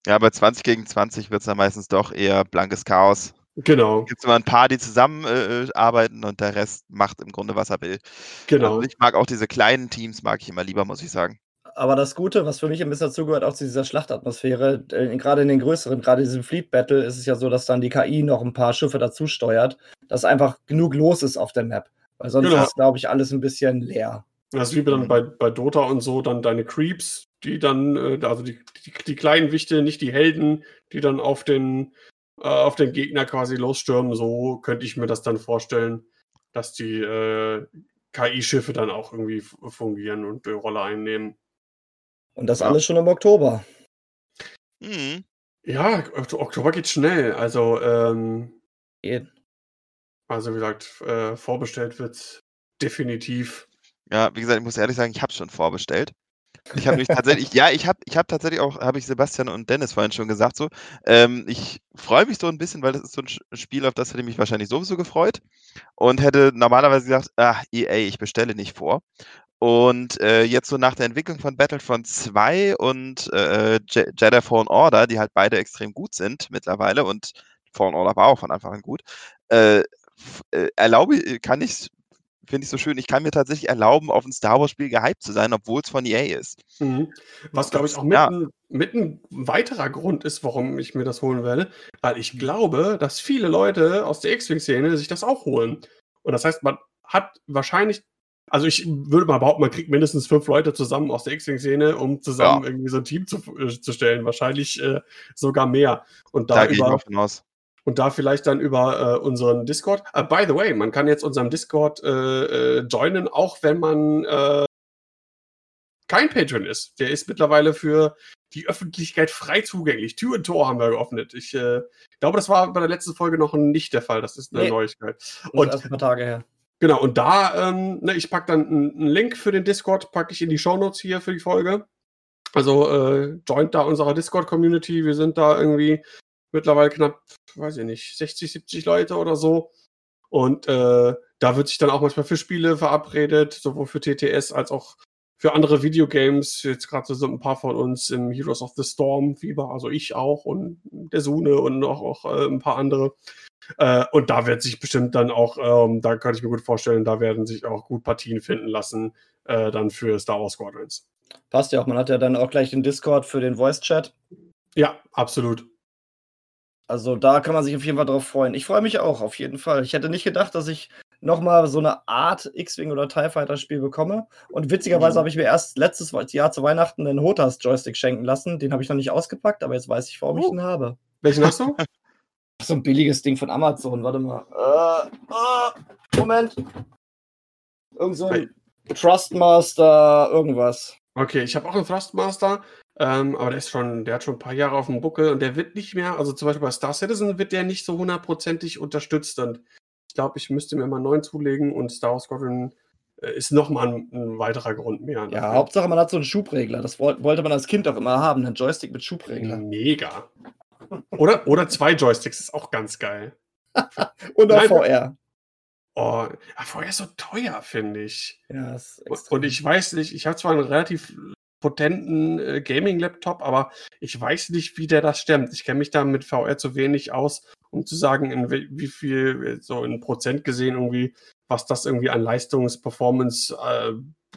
Ja, bei 20 gegen 20 wird es dann meistens doch eher blankes Chaos. Genau, Gibt es immer ein paar, die zusammen äh, äh, und der Rest macht im Grunde, was er will. genau. Also ich mag auch diese kleinen Teams, mag ich immer lieber, muss ich sagen. Aber das Gute, was für mich ein bisschen dazugehört, auch zu dieser Schlachtatmosphäre, äh, gerade in den größeren, gerade in diesem Fleet Battle, ist es ja so, dass dann die KI noch ein paar Schiffe dazu steuert, dass einfach genug los ist auf der Map. Weil sonst Genau. ist, glaube ich, alles ein bisschen leer. Das ist wie dann bei, bei Dota und so, dann deine Creeps, die dann, äh, also die, die, die kleinen Wichte, nicht die Helden, die dann auf den, äh, auf den Gegner quasi losstürmen. So könnte ich mir das dann vorstellen, dass die äh, KI-Schiffe dann auch irgendwie fungieren und eine Rolle einnehmen. Und das Ja. alles schon im Oktober. Mhm. Ja, Ok- Oktober geht schnell. Also, ähm, Geht. also wie gesagt, äh, vorbestellt wird definitiv. Ja, wie gesagt, ich muss ehrlich sagen, ich habe es schon vorbestellt. Ich habe mich tatsächlich, ja, ich habe ich hab tatsächlich auch, habe ich Sebastian und Dennis vorhin schon gesagt, so, ähm, ich freue mich so ein bisschen, weil das ist so ein Spiel, auf das hätte ich mich wahrscheinlich sowieso gefreut und hätte normalerweise gesagt, ah, EA, ich bestelle nicht vor. Und äh, jetzt so nach der Entwicklung von Battlefront 2 und äh, Jedi Fallen Order, die halt beide extrem gut sind mittlerweile und Fallen Order war auch von Anfang an gut, äh, äh erlaube, kann ich finde ich so schön. Ich kann mir tatsächlich erlauben, auf ein Star Wars-Spiel gehypt zu sein, obwohl es von EA ist. Mhm. Was, glaube ich, auch mit, ja. ein, mit ein weiterer Grund ist, warum ich mir das holen werde, weil ich glaube, dass viele Leute aus der X-Wing-Szene sich das auch holen. Und das heißt, man hat wahrscheinlich also ich würde mal behaupten, man kriegt mindestens fünf Leute zusammen aus der X-Wing-Szene, um zusammen ja. irgendwie so ein Team zu, äh, zu stellen. Wahrscheinlich äh, sogar mehr. Und da, da über, gehe ich aus und da vielleicht dann über äh, unseren Discord. Uh, by the way, man kann jetzt unserem Discord äh, äh, joinen, auch wenn man äh, kein Patron ist. Der ist mittlerweile für die Öffentlichkeit frei zugänglich. Tür und Tor haben wir geöffnet. Ich äh, glaube, das war bei der letzten Folge noch nicht der Fall. Das ist eine nee. Neuigkeit. Und erst ein paar Tage her. Genau, und da, ähm, ne, ich packe dann einen Link für den Discord, packe ich in die Shownotes hier für die Folge. Also äh, joint da unserer Discord-Community. Wir sind da irgendwie mittlerweile knapp, weiß ich nicht, 60, 70 Leute oder so. Und äh, da wird sich dann auch manchmal für Spiele verabredet, sowohl für TTS als auch für andere Videogames. Jetzt gerade sind ein paar von uns im Heroes of the Storm Fieber, also ich auch und der Sune und auch, auch äh, ein paar andere. Äh, und da wird sich bestimmt dann auch, ähm, da kann ich mir gut vorstellen, da werden sich auch gut Partien finden lassen, äh, dann für Star Wars Squadrons. Passt ja auch, man hat ja dann auch gleich den Discord für den Voice Chat. Ja, absolut. Also da kann man sich auf jeden Fall drauf freuen. Ich freue mich auch, auf jeden Fall. Ich hätte nicht gedacht, dass ich nochmal so eine Art X-Wing oder TIE Fighter Spiel bekomme. Und witzigerweise mhm. habe ich mir erst letztes Jahr zu Weihnachten einen Hotas Joystick schenken lassen. Den habe ich noch nicht ausgepackt, aber jetzt weiß ich, warum oh. ich ihn habe. Welchen hast du? So ein billiges Ding von Amazon. Warte mal. Äh, äh, Moment. Irgend so ein Trustmaster, irgendwas. Okay, ich habe auch einen Thrustmaster. Ähm, aber der ist schon, der hat schon ein paar Jahre auf dem Buckel und der wird nicht mehr, also zum Beispiel bei Star Citizen wird der nicht so hundertprozentig unterstützt und ich glaube, ich müsste mir mal einen neuen zulegen und Star Wars Squadron äh, ist nochmal ein, ein weiterer Grund mehr. Ja, Hauptsache man hat so einen Schubregler. Das wollte man als Kind auch immer haben, einen Joystick mit Schubregler. Mega. Oder, oder zwei Joysticks ist auch ganz geil. und auch VR. Oh, VR ist so teuer, finde ich. Ja, ist extrem. Und ich weiß nicht, ich habe zwar einen relativ potenten äh, Gaming-Laptop, aber ich weiß nicht, wie der das stemmt. Ich kenne mich da mit VR zu wenig aus, um zu sagen, in wie viel, so in Prozent gesehen, irgendwie, was das irgendwie an Leistungs-Performance äh,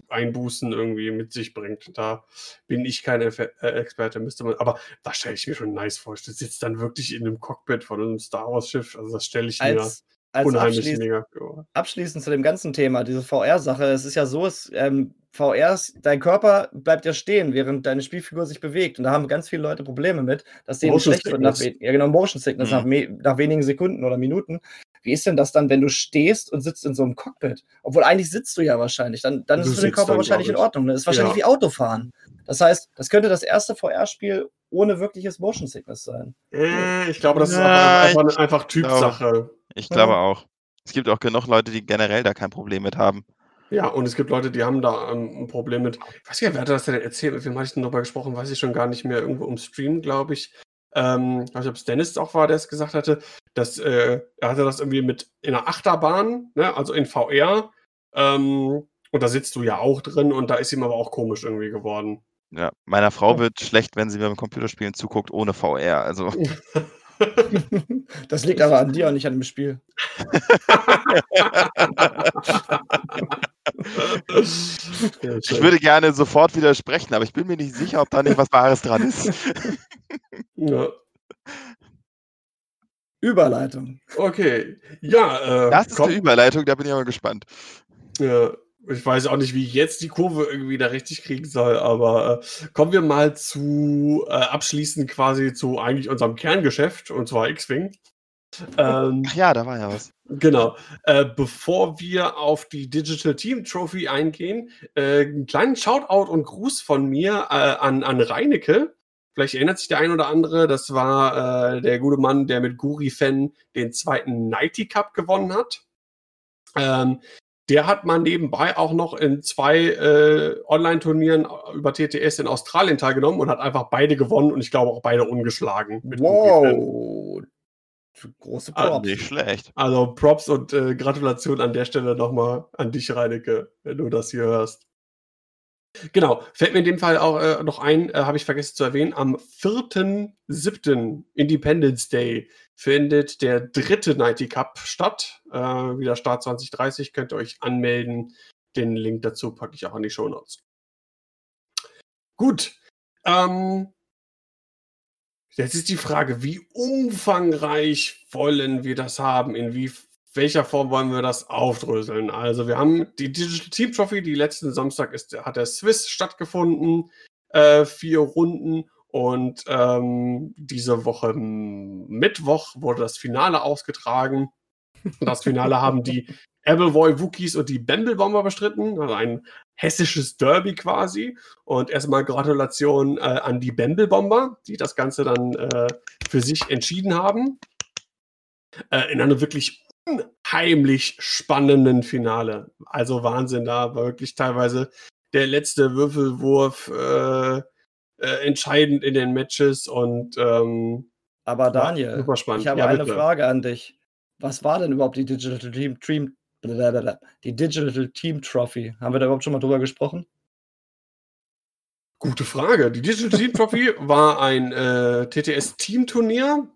Einbußen irgendwie mit sich bringt. Da bin ich kein äh, Experte, müsste man, aber das stelle ich mir schon nice vor. Du sitzt dann wirklich in einem Cockpit von einem Star Wars Schiff, also das stelle ich als, mir unheimlich abschließend, mega. Abschließend zu dem ganzen Thema, diese VR-Sache, es ist ja so, es, ähm, VR, dein Körper bleibt ja stehen, während deine Spielfigur sich bewegt. Und da haben ganz viele Leute Probleme mit, dass denen schlecht wird nach, ja, genau, Motion Sickness mhm. nach, nach, wenigen Sekunden oder Minuten. Wie ist denn das dann, wenn du stehst und sitzt in so einem Cockpit? Obwohl eigentlich sitzt du ja wahrscheinlich. Dann, dann ist es für den Körper dann, wahrscheinlich in Ordnung. Das ist wahrscheinlich ja. wie Autofahren. Das heißt, das könnte das erste VR-Spiel ohne wirkliches Motion Sickness sein. Äh, ich glaube, das ist einfach, einfach, einfach Typsache. Ich glaube, auch. Es gibt auch genug Leute, die generell da kein Problem mit haben. Ja, und es gibt Leute, die haben da ähm, ein Problem mit. Ich weiß nicht, wer hat das denn erzählt? Mit wem hatte ich denn darüber gesprochen? Weiß ich schon gar nicht mehr. Irgendwo im Stream, glaube ich. Ähm, ich weiß nicht, ob es Dennis auch war, der es gesagt hatte, dass äh, er hatte das irgendwie mit in einer Achterbahn, ne, also in VR. Ähm, und da sitzt du ja auch drin und da ist ihm aber auch komisch irgendwie geworden. Ja, meiner Frau wird schlecht, wenn sie beim Computerspielen zuguckt ohne VR. Also. Das liegt aber an dir und nicht an dem Spiel. ich würde gerne sofort widersprechen, aber ich bin mir nicht sicher, ob da nicht was Wahres dran ist. Ja. Überleitung. Okay. Ja, äh, das ist komm. eine Überleitung, da bin ich aber gespannt. Ja, ich weiß auch nicht, wie ich jetzt die Kurve irgendwie da richtig kriegen soll, aber äh, kommen wir mal zu äh, abschließend quasi zu eigentlich unserem Kerngeschäft, und zwar X-Wing. Ähm, Ach ja, da war ja was. Genau. Äh, bevor wir auf die Digital Team Trophy eingehen, äh, einen kleinen Shoutout und Gruß von mir äh, an, an Reinecke. Vielleicht erinnert sich der ein oder andere, das war äh, der gute Mann, der mit Guri Fan den zweiten Nighty Cup gewonnen hat. Ähm, der hat mal nebenbei auch noch in zwei äh, Online-Turnieren über TTS in Australien teilgenommen und hat einfach beide gewonnen und ich glaube auch beide ungeschlagen. Wow. Große Ah, Props. nicht schlecht. Also Props und äh, Gratulation an der Stelle nochmal an dich, Reinecke, wenn du das hier hörst. Genau, fällt mir in dem Fall auch äh, noch ein, äh, habe ich vergessen zu erwähnen, am 4.7. Independence Day findet der dritte Nighty Cup statt. Äh, wieder Start 2030, könnt ihr euch anmelden. Den Link dazu packe ich auch in die Show Notes. Gut. Ähm, jetzt ist die Frage, wie umfangreich wollen wir das haben? In wie, welcher Form wollen wir das aufdröseln? Also wir haben die Digital Team Trophy, die letzten Samstag ist, hat der Swiss stattgefunden, äh, vier Runden und ähm, diese Woche Mittwoch wurde das Finale ausgetragen. Das Finale haben die Appleboy Wookies und die Bamble Bomber bestritten, also ein hessisches Derby quasi. Und erstmal Gratulation äh, an die Bamble Bomber, die das Ganze dann äh, für sich entschieden haben. Äh, in einem wirklich unheimlich spannenden Finale. Also Wahnsinn, da war wirklich teilweise der letzte Würfelwurf äh, äh, entscheidend in den Matches und ähm, Aber Daniel, ich habe Ja, eine bitte. Frage an dich. Was war denn überhaupt die Digital Team, Team blablabla, die Digital Team Trophy? Haben wir da überhaupt schon mal drüber gesprochen? Gute Frage. Die Digital Team Trophy war ein äh, TTS-Teamturnier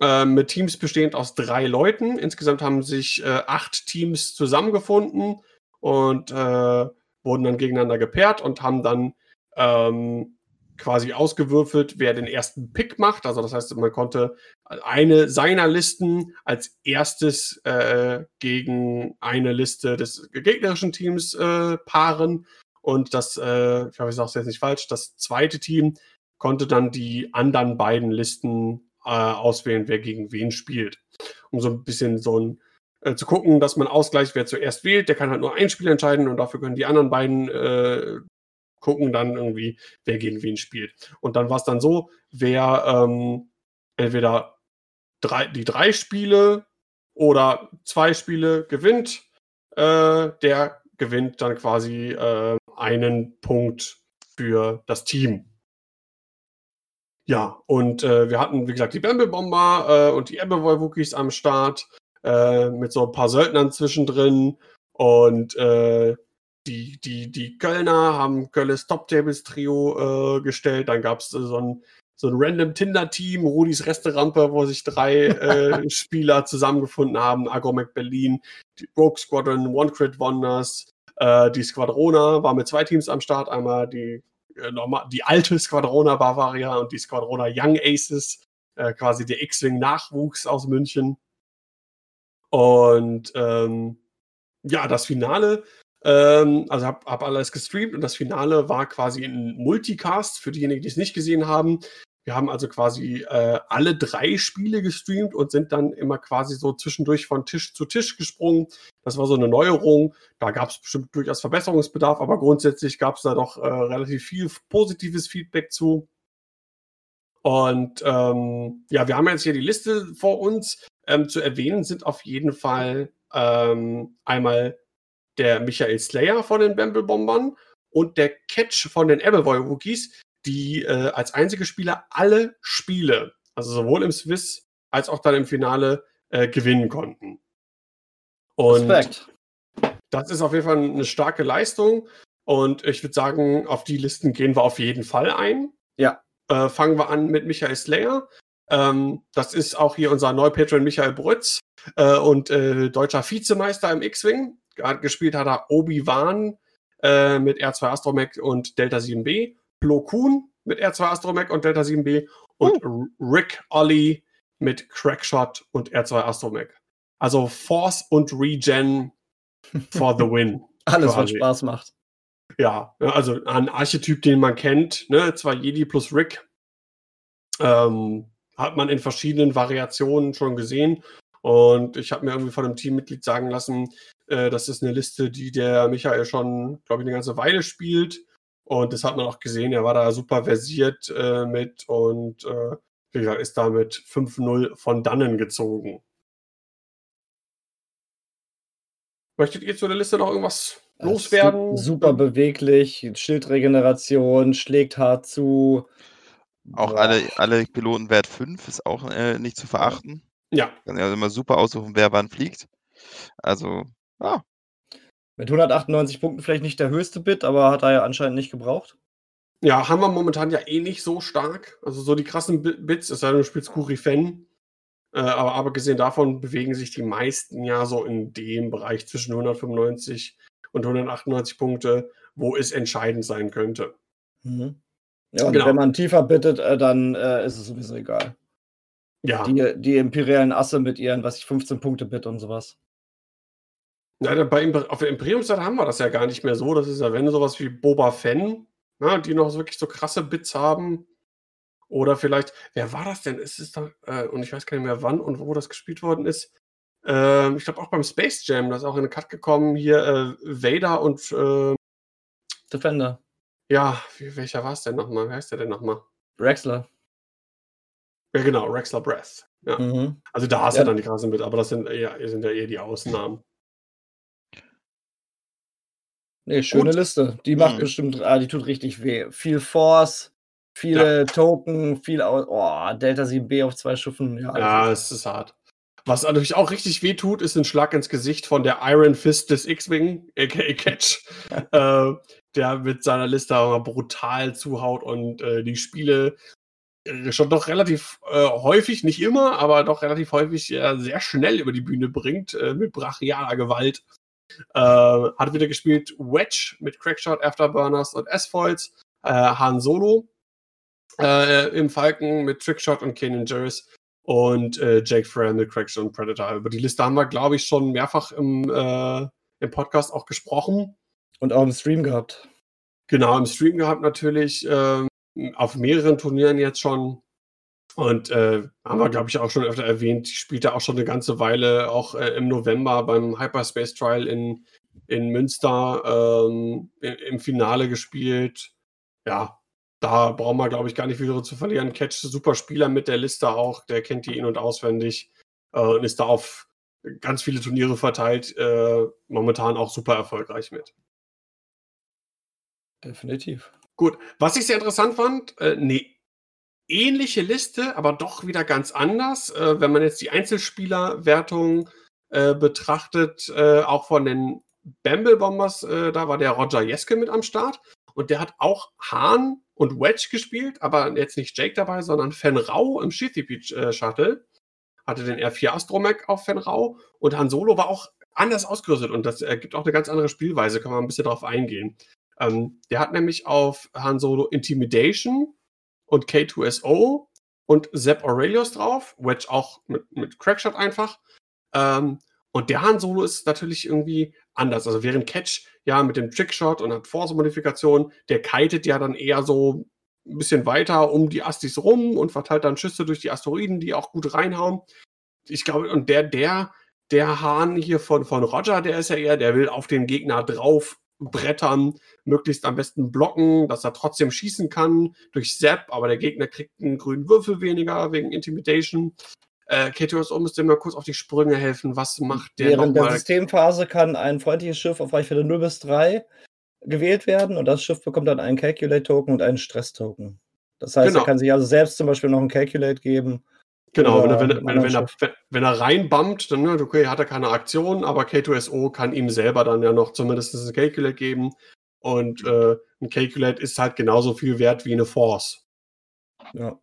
äh, mit Teams bestehend aus drei Leuten. Insgesamt haben sich äh, acht Teams zusammengefunden und äh, wurden dann gegeneinander gepaart und haben dann ähm, quasi ausgewürfelt, wer den ersten Pick macht. Also das heißt, man konnte eine seiner Listen als erstes äh, gegen eine Liste des gegnerischen Teams äh, paaren. Und das, äh, ich hoffe, ich sage es jetzt nicht falsch, das zweite Team konnte dann die anderen beiden Listen äh, auswählen, wer gegen wen spielt. Um so ein bisschen so ein äh, zu gucken, dass man ausgleicht, wer zuerst wählt. Der kann halt nur ein Spiel entscheiden und dafür können die anderen beiden äh, gucken dann irgendwie, wer gegen wen spielt. Und dann war es dann so, wer ähm, entweder drei, die drei Spiele oder zwei Spiele gewinnt, äh, der gewinnt dann quasi äh, einen Punkt für das Team. Ja, und äh, wir hatten, wie gesagt, die Bamble Bomber äh, und die Appleboy Wookies am Start äh, mit so ein paar Söldnern zwischendrin und äh, die, die, die Kölner haben Kölnes Top Tables Trio äh, gestellt. Dann gab es äh, so ein, so ein random Tinder-Team, Rudis Resterampe, wo sich drei äh, Spieler zusammengefunden haben. Agromec Berlin, die Rogue Squadron, One Crit Wonders, äh, die Squadrona war mit zwei Teams am Start. Einmal die, äh, normal, die alte Squadrona Bavaria und die Squadrona Young Aces, äh, quasi der X-Wing-Nachwuchs aus München. Und ähm, ja, das Finale ähm, also habe hab alles gestreamt und das Finale war quasi ein Multicast für diejenigen, die es nicht gesehen haben. Wir haben also quasi äh, alle drei Spiele gestreamt und sind dann immer quasi so zwischendurch von Tisch zu Tisch gesprungen. Das war so eine Neuerung. Da gab es bestimmt durchaus Verbesserungsbedarf, aber grundsätzlich gab es da doch äh, relativ viel positives Feedback zu. Und ähm, ja, wir haben jetzt hier die Liste vor uns. Ähm, zu erwähnen sind auf jeden Fall ähm, einmal der Michael Slayer von den Bamble Bombern und der Catch von den Appleboy Rookies, die äh, als einzige Spieler alle Spiele, also sowohl im Swiss als auch dann im Finale, äh, gewinnen konnten. Und Respekt. das ist auf jeden Fall eine starke Leistung. Und ich würde sagen, auf die Listen gehen wir auf jeden Fall ein. Ja. Äh, fangen wir an mit Michael Slayer. Ähm, das ist auch hier unser Neupatron Michael Brütz äh, und äh, deutscher Vizemeister im X-Wing. Gespielt hat er Obi-Wan äh, mit R2 Astromech und Delta 7B, Plo Koon mit R2 Astromech und Delta 7B und Uh. Rick Ollie mit Crackshot und R2 Astromech. Also Force und Regen for the win. Alles, was quasi. Spaß macht. Ja, ja, also ein Archetyp, den man kennt, ne? Zwei Jedi plus Rick. Ähm, hat man in verschiedenen Variationen schon gesehen. Und ich habe mir irgendwie von einem Teammitglied sagen lassen, äh, das ist eine Liste, die der Michael schon, glaube ich, eine ganze Weile spielt. Und das hat man auch gesehen, er war da super versiert äh, mit und äh, wie gesagt, ist da mit 5-0 von dannen gezogen. Möchtet ihr zu der Liste noch irgendwas loswerden? su- Super beweglich, Schildregeneration, schlägt hart zu. Auch alle, alle Piloten Wert 5 ist auch äh, nicht zu verachten. Ja, Kann ja immer super aussuchen, wer wann fliegt. Also, ja, Mit 198 Punkten vielleicht nicht der höchste Bit, aber hat er ja anscheinend nicht gebraucht. Ja, haben wir momentan ja eh nicht so stark. Also so die krassen Bi- Bits, es sei denn, du spielst Kuri-Fan. Äh, aber abgesehen davon bewegen sich die meisten ja so in dem Bereich zwischen 195 und 198 Punkte, wo es entscheidend sein könnte. Mhm. Ja, und Genau. wenn man tiefer bittet, äh, dann äh, ist es sowieso egal. Ja, Die, die imperialen Asse mit ihren, was ich, 15 Punkte Bit und sowas. Ja da- bei, Imper- auf der Imperiumsseite haben wir das ja gar nicht mehr so. Das ist ja, wenn sowas wie Boba Fenn, na, die noch wirklich so krasse Bits haben. Oder vielleicht, wer war das denn? Es ist da, äh, und ich weiß gar nicht mehr wann und wo das gespielt worden ist. Ähm, ich glaube auch beim Space Jam, da ist auch in den Cut gekommen, hier äh, Vader und äh, Defender. ja, wie, welcher war es denn nochmal? Wer heißt der denn nochmal? Rexler. Ja, genau, Rexler Breath. Ja. Mhm. Also da hast Ja. du dann die krassen mit, aber das sind, eher, sind ja eher die Ausnahmen. Nee, schöne Gut. Liste. Die macht Mhm. bestimmt, ah, die tut richtig weh. Viel Force, viele Token, viel aus. Oh, Delta 7B auf zwei Schiffen. Ja, Ja, es ist hart. Was natürlich auch richtig weh tut, ist ein Schlag ins Gesicht von der Iron Fist des X-Wing, aka Catch, äh, der mit seiner Liste brutal zuhaut und äh, die Spiele äh, schon doch relativ äh, häufig, nicht immer, aber doch relativ häufig sehr schnell über die Bühne bringt, äh, mit brachialer Gewalt. Äh, hat wieder gespielt Wedge mit Crackshot, Afterburners und S-Foils, äh, Han Solo äh, im Falken mit Trickshot und Kanan Jarrus und äh, Jake Fran mit Crackshot und Predator. Über die Liste haben wir, glaube ich, schon mehrfach im, äh, im Podcast auch gesprochen. Und auch im Stream gehabt. Genau, im Stream gehabt natürlich, ähm, auf mehreren Turnieren jetzt schon. Und äh, haben wir, glaube ich, auch schon öfter erwähnt, spielte auch schon eine ganze Weile, auch äh, im November beim Hyperspace Trial in, in Münster ähm, im, Finale gespielt. Ja, da brauchen wir, glaube ich, gar nicht viel zu verlieren. Catch, super Spieler mit der Liste auch, der kennt die in- und auswendig äh, und ist da auf ganz viele Turniere verteilt, äh, momentan auch super erfolgreich mit. Definitiv. Gut, was ich sehr interessant fand, äh, eine ähnliche Liste, aber doch wieder ganz anders. Äh, wenn man jetzt die Einzelspielerwertung äh, betrachtet, äh, auch von den Bamble Bombers, äh, da war der Roger Jeske mit am Start und der hat auch Hahn und Wedge gespielt, aber jetzt nicht Jake dabei, sondern Fen Rau im Shitty äh, Shuttle. Hatte den R4 Astromech auf Fen Rau und Han Solo war auch anders ausgerüstet und das ergibt auch eine ganz andere Spielweise, kann man ein bisschen drauf eingehen. Ähm, der hat nämlich auf Han Solo Intimidation und K2SO und Zeb Aurelius drauf. Wedge auch mit, mit Crackshot einfach. Ähm, und der Han Solo ist natürlich irgendwie anders. Also während Catch ja mit dem Trickshot und hat Force-Modifikation, der kitet ja dann eher so ein bisschen weiter um die Astis rum und verteilt dann Schüsse durch die Asteroiden, die auch gut reinhauen. Ich glaube, und der, der, der Hahn hier von, von Roger, der ist ja eher, der will auf den Gegner drauf brettern, möglichst am besten blocken, dass er trotzdem schießen kann durch Zap, aber der Gegner kriegt einen grünen Würfel weniger wegen Intimidation. Äh, K2SO müsste mir kurz auf die Sprünge helfen. Was macht der Während der? Systemphase kann ein freundliches Schiff auf Reichweite 0 bis 3 gewählt werden und das Schiff bekommt dann einen Calculate-Token und einen Stress-Token. Das heißt, Genau. er kann sich also selbst zum Beispiel noch einen Calculate geben. Genau, wenn er, wenn, er- wenn, er- wenn, er, wenn, wenn er reinbumpt, dann okay, hat er keine Aktion, aber K2SO kann ihm selber dann ja noch zumindest ein Calculate geben. Und äh, ein Calculate ist halt genauso viel wert wie eine Force. Ja.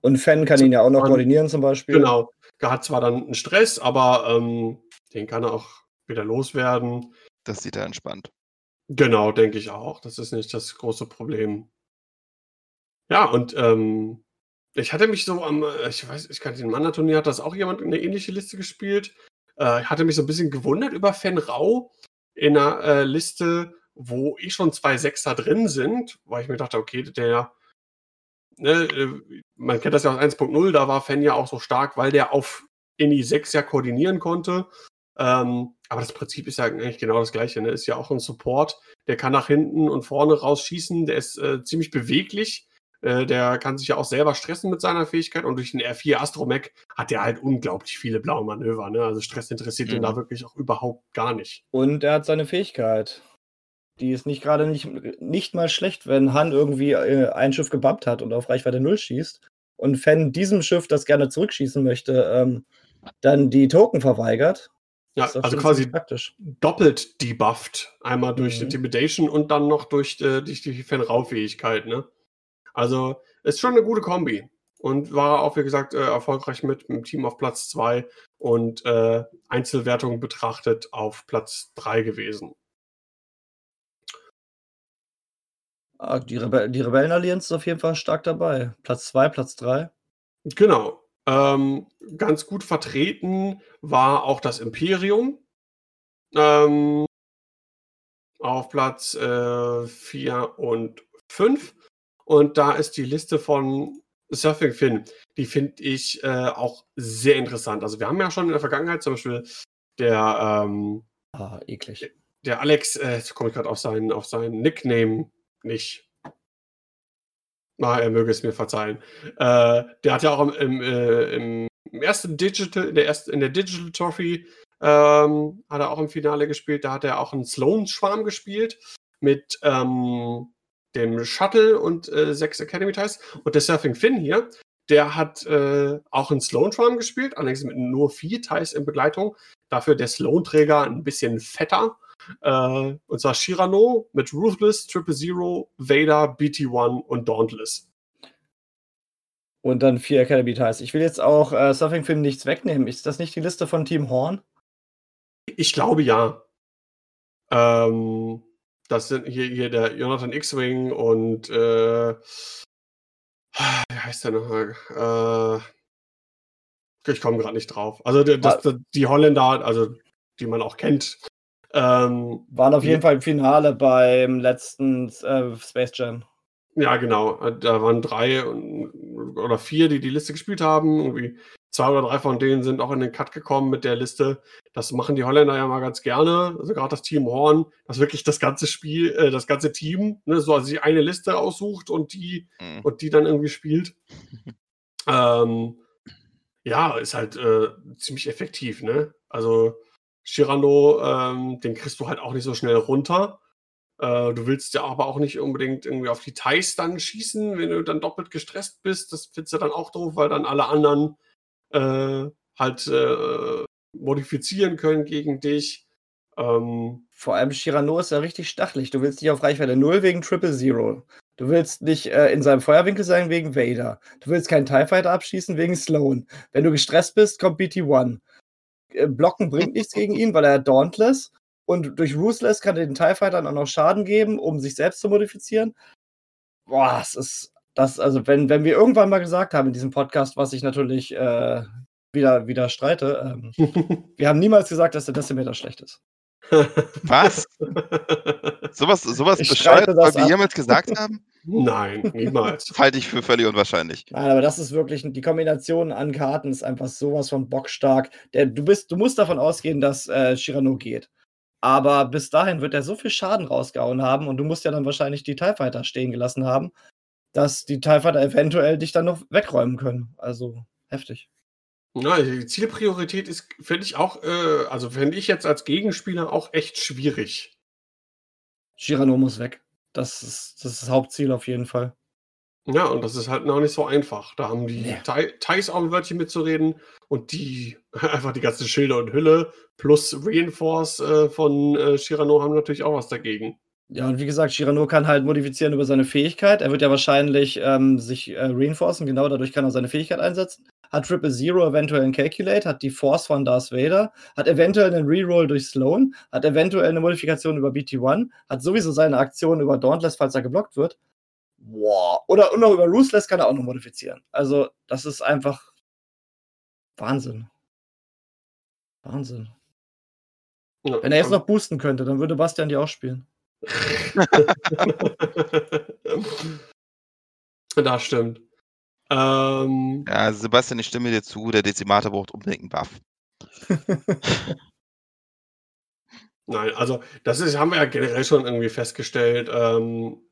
Und Fan kann ihn ja auch noch koordinieren zum Beispiel. Genau. Er hat zwar dann einen Stress, aber ähm, den kann er auch wieder loswerden. das sieht er entspannt. Genau, denke ich auch. Das ist nicht das große Problem. Ja, und ähm, ich hatte mich so am, äh, ich weiß, ich kann den Mannerturnier hat das auch jemand in eine ähnliche Liste gespielt. Äh, ich hatte mich so ein bisschen gewundert über Fen Rau in einer äh, Liste, wo eh schon zwei Sechser drin sind, weil ich mir dachte, okay, der, ne, äh, man kennt das ja aus 1.0, da war Fen ja auch so stark, weil der auf Inni 6 ja koordinieren konnte. Ähm, aber das Prinzip ist ja eigentlich genau das gleiche. Ne? Ist ja auch ein Support, der kann nach hinten und vorne rausschießen, der ist äh, ziemlich beweglich, Äh, der kann sich ja auch selber stressen mit seiner Fähigkeit und durch den R4 Astromech hat er halt unglaublich viele blaue Manöver. Ne? Also Stress interessiert ihn Mhm. da wirklich auch überhaupt gar nicht. Und er hat seine Fähigkeit. Die ist nicht gerade nicht, nicht mal schlecht, wenn Han irgendwie äh, ein Schiff gebumpt hat und auf Reichweite 0 schießt und Fan diesem Schiff, das gerne zurückschießen möchte, ähm, dann die Token verweigert. Ja, also quasi praktisch. doppelt debufft. Einmal durch Mhm. Intimidation und dann noch durch, äh, durch die Fan-Rau-Fähigkeit. Ne? Also ist schon eine gute Kombi. Und war auch, wie gesagt, äh, erfolgreich mit, dem Team auf Platz 2 und äh, Einzelwertung betrachtet auf Platz 3 gewesen. Ah, die, Rebe die Rebellenallianz ist auf jeden Fall stark dabei. Platz 2, Platz 3. Genau. Ähm, ganz gut vertreten war auch das Imperium. Ähm, auf Platz 4 und 5. Und da ist die Liste von Surfing Finn. Die finde ich äh, auch sehr interessant. Also wir haben ja schon in der Vergangenheit zum Beispiel der, ähm, Ah, eklig. der Alex, äh, jetzt komme ich gerade auf seinen, auf seinen Nickname nicht. Na, er möge es mir verzeihen. Äh, der hat ja auch im, im, äh, im ersten Digital, in der ersten, in der Digital Trophy ähm, hat er auch im Finale gespielt. Da hat er auch einen Sloan-Schwarm gespielt mit ähm, dem Shuttle und äh, sechs Academy Ties. Und der Surfing Finn hier, der hat äh, auch einen Sloan-Schwarm gespielt, allerdings mit nur vier Ties in Begleitung. Dafür der Sloan-Träger ein bisschen fetter. Äh, und zwar Shirano mit Ruthless, Triple Zero, Vader, BT-1 und Dauntless. Und dann vier Academy Ties. Ich will jetzt auch äh, Surfing Film nichts wegnehmen. Ist das nicht die Liste von Team Horn? Ich glaube ja. Ähm, das sind hier, hier der Jonathan X-Wing und äh, wie heißt der nochmal? Äh, ich komme gerade nicht drauf. Also das, das, die Holländer, also die man auch kennt, ähm, Waren auf die- jeden Fall im Finale beim letzten äh, Space Jam. Ja, genau. Da waren drei oder vier, die die Liste gespielt haben. Irgendwie zwei oder drei von denen sind auch in den Cut gekommen mit der Liste. Das machen die Holländer ja mal ganz gerne. Also gerade das Team Horn, das wirklich das ganze Spiel, äh, das ganze Team, ne, so also sich eine Liste aussucht und die Mhm. und die dann irgendwie spielt. ähm, ja, ist halt äh, ziemlich effektiv, ne? Also Shirano, ähm, den kriegst du halt auch nicht so schnell runter. Äh, du willst ja aber auch nicht unbedingt irgendwie auf die Thais dann schießen, wenn du dann doppelt gestresst bist. Das findest du dann auch doof, weil dann alle anderen äh, halt äh, modifizieren können gegen dich. Ähm, Vor allem Shirano ist ja richtig stachelig. Du willst nicht auf Reichweite 0 wegen Triple Zero. Du willst nicht äh, in seinem Feuerwinkel sein wegen Vader. Du willst keinen TIE Fighter abschießen wegen Sloan. Wenn du gestresst bist, kommt BT-1. Äh, Blocken bringt nichts gegen ihn, weil er Dauntless. Und durch Ruthless kann er den TIE Fightern auch noch Schaden geben, um sich selbst zu modifizieren. Boah, es ist das, also wenn, wenn wir irgendwann mal gesagt haben in diesem Podcast, was ich natürlich äh, wieder, wieder streite, ähm, wir haben niemals gesagt, dass der Decimator schlecht ist. Was? Sowas, sowas Ich bescheuert, weil wir ab. jemals gesagt haben? Nein, niemals. Halte ich für völlig unwahrscheinlich. Nein, aber das ist wirklich, die Kombination an Karten ist einfach sowas von bockstark. Der, du, bist, du musst davon ausgehen, dass äh, Shirano geht. Aber bis dahin wird er so viel Schaden rausgehauen haben und du musst ja dann wahrscheinlich die TIE Fighter stehen gelassen haben, dass die TIE Fighter eventuell dich dann noch wegräumen können. Also heftig. Ja, die Zielpriorität ist, finde ich auch, äh, also fände ich jetzt als Gegenspieler auch echt schwierig. Shirano muss weg. Das ist das, ist das Hauptziel auf jeden Fall. Ja, und das ist halt noch nicht so einfach. Da haben die. Thai- Thais auch ein Wörtchen mitzureden und die einfach die ganzen Schilder und Hülle plus Reinforce äh, von äh, Shirano haben natürlich auch was dagegen. Ja, und wie gesagt, Shirano kann halt modifizieren über seine Fähigkeit. Er wird ja wahrscheinlich ähm, sich äh, reinforcen, genau dadurch kann er seine Fähigkeit einsetzen. Hat Triple Zero eventuell einen Calculate, hat die Force von Darth Vader, hat eventuell einen Reroll durch Sloan, hat eventuell eine Modifikation über BT1, hat sowieso seine Aktion über Dauntless, falls er geblockt wird. Wow. Oder und noch über Ruthless kann er auch noch modifizieren. Also, das ist einfach Wahnsinn. Wahnsinn. Ja, Wenn er jetzt noch boosten könnte, dann würde Bastian die auch spielen. das stimmt. Ähm, Ja, Sebastian, ich stimme dir zu, der Dezimator braucht unbedingt einen Buff. Nein, also das ist, haben wir ja generell schon irgendwie festgestellt ähm,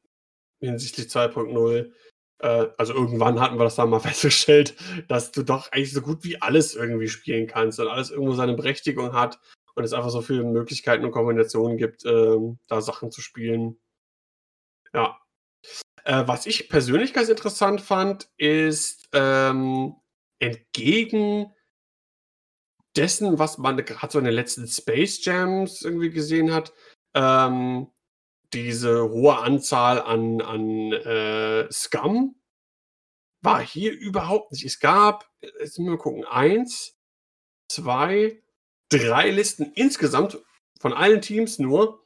hinsichtlich 2.0. Äh, also irgendwann hatten wir das dann mal festgestellt, dass du doch eigentlich so gut wie alles irgendwie spielen kannst und alles irgendwo seine Berechtigung hat und es einfach so viele Möglichkeiten und Kombinationen gibt, ähm, da Sachen zu spielen. Ja. Äh, was ich persönlich ganz interessant fand, ist ähm, entgegen dessen, was man gerade so in den letzten Space Jams irgendwie gesehen hat, ähm, diese hohe Anzahl an, an äh, Scum war hier überhaupt nicht. Es gab, jetzt müssen wir gucken, eins, zwei, drei Listen insgesamt von allen Teams nur.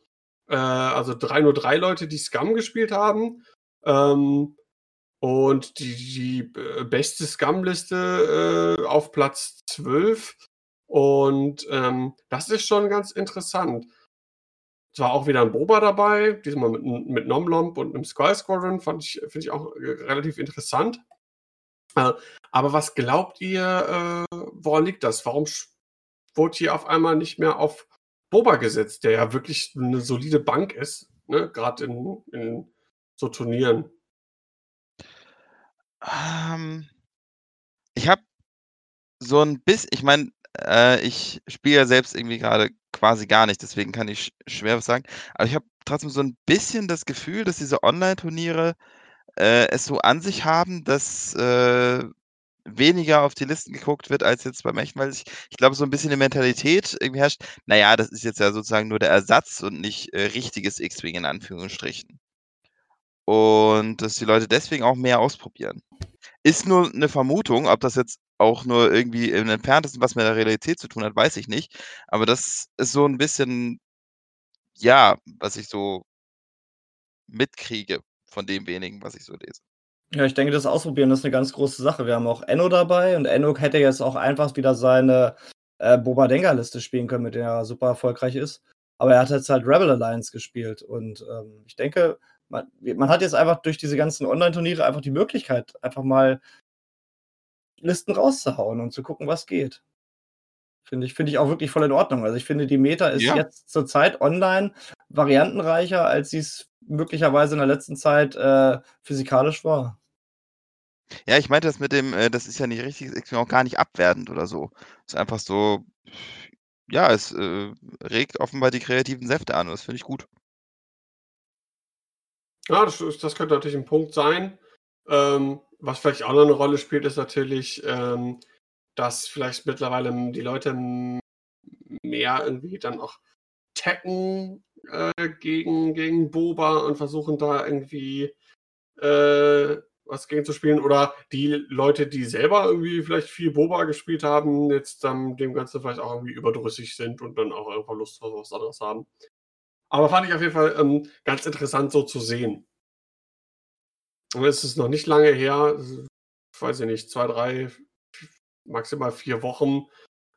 Äh, also drei, nur drei Leute, die Scum gespielt haben. Ähm, und die, die äh, beste Scum-Liste äh, auf Platz 12. Und ähm, das ist schon ganz interessant. Es war auch wieder ein Boba dabei, diesmal mit, mit Nomlomp und einem Sky Squadron, fand ich, finde ich auch äh, relativ interessant. Äh, aber was glaubt ihr, äh, woran liegt das? Warum wurde hier auf einmal nicht mehr auf Boba gesetzt, der ja wirklich eine solide Bank ist, ne? gerade in, in so Turnieren? Ähm, ich habe so ein bisschen, ich meine, äh, ich spiele ja selbst irgendwie gerade quasi gar nicht, deswegen kann ich schwer was sagen. Aber ich habe trotzdem so ein bisschen das Gefühl, dass diese Online-Turniere äh, es so an sich haben, dass äh, weniger auf die Listen geguckt wird als jetzt beim echten, weil ich, ich glaube, so ein bisschen die Mentalität irgendwie herrscht, naja, das ist jetzt ja sozusagen nur der Ersatz und nicht äh, richtiges X-Wing in Anführungsstrichen. Und dass die Leute deswegen auch mehr ausprobieren. Ist nur eine Vermutung, ob das jetzt auch nur irgendwie im Entferntesten was mit der Realität zu tun hat, weiß ich nicht. Aber das ist so ein bisschen, ja, was ich so mitkriege von dem wenigen, was ich so lese. Ja, ich denke, das Ausprobieren ist eine ganz große Sache. Wir haben auch Enno dabei und Enno hätte jetzt auch einfach wieder seine äh, Boba Denker-Liste spielen können, mit der er super erfolgreich ist. Aber er hat jetzt halt Rebel Alliance gespielt und ähm, ich denke, man, man hat jetzt einfach durch diese ganzen Online-Turniere einfach die Möglichkeit, einfach mal Listen rauszuhauen und zu gucken, was geht. Finde ich, finde ich auch wirklich voll in Ordnung. Also ich finde, die Meta ist ja. jetzt zurzeit online variantenreicher, als sie es möglicherweise in der letzten Zeit äh, physikalisch war. Ja, ich meinte das mit dem, äh, das ist ja nicht richtig, ist auch gar nicht abwertend oder so. Ist einfach so, ja, es äh, regt offenbar die kreativen Säfte an und das finde ich gut. Ja, das, das könnte natürlich ein Punkt sein. Ähm, was vielleicht auch noch eine Rolle spielt, ist natürlich, ähm, dass vielleicht mittlerweile die Leute mehr irgendwie dann auch tacken äh, gegen, gegen Boba und versuchen da irgendwie äh, was gegen zu spielen. Oder die Leute, die selber irgendwie vielleicht viel Boba gespielt haben, jetzt dann dem Ganzen vielleicht auch irgendwie überdrüssig sind und dann auch einfach Lust auf was anderes haben. Aber fand ich auf jeden Fall ähm, ganz interessant so zu sehen. Und es ist noch nicht lange her, weiß ich nicht, zwei, drei, maximal vier Wochen,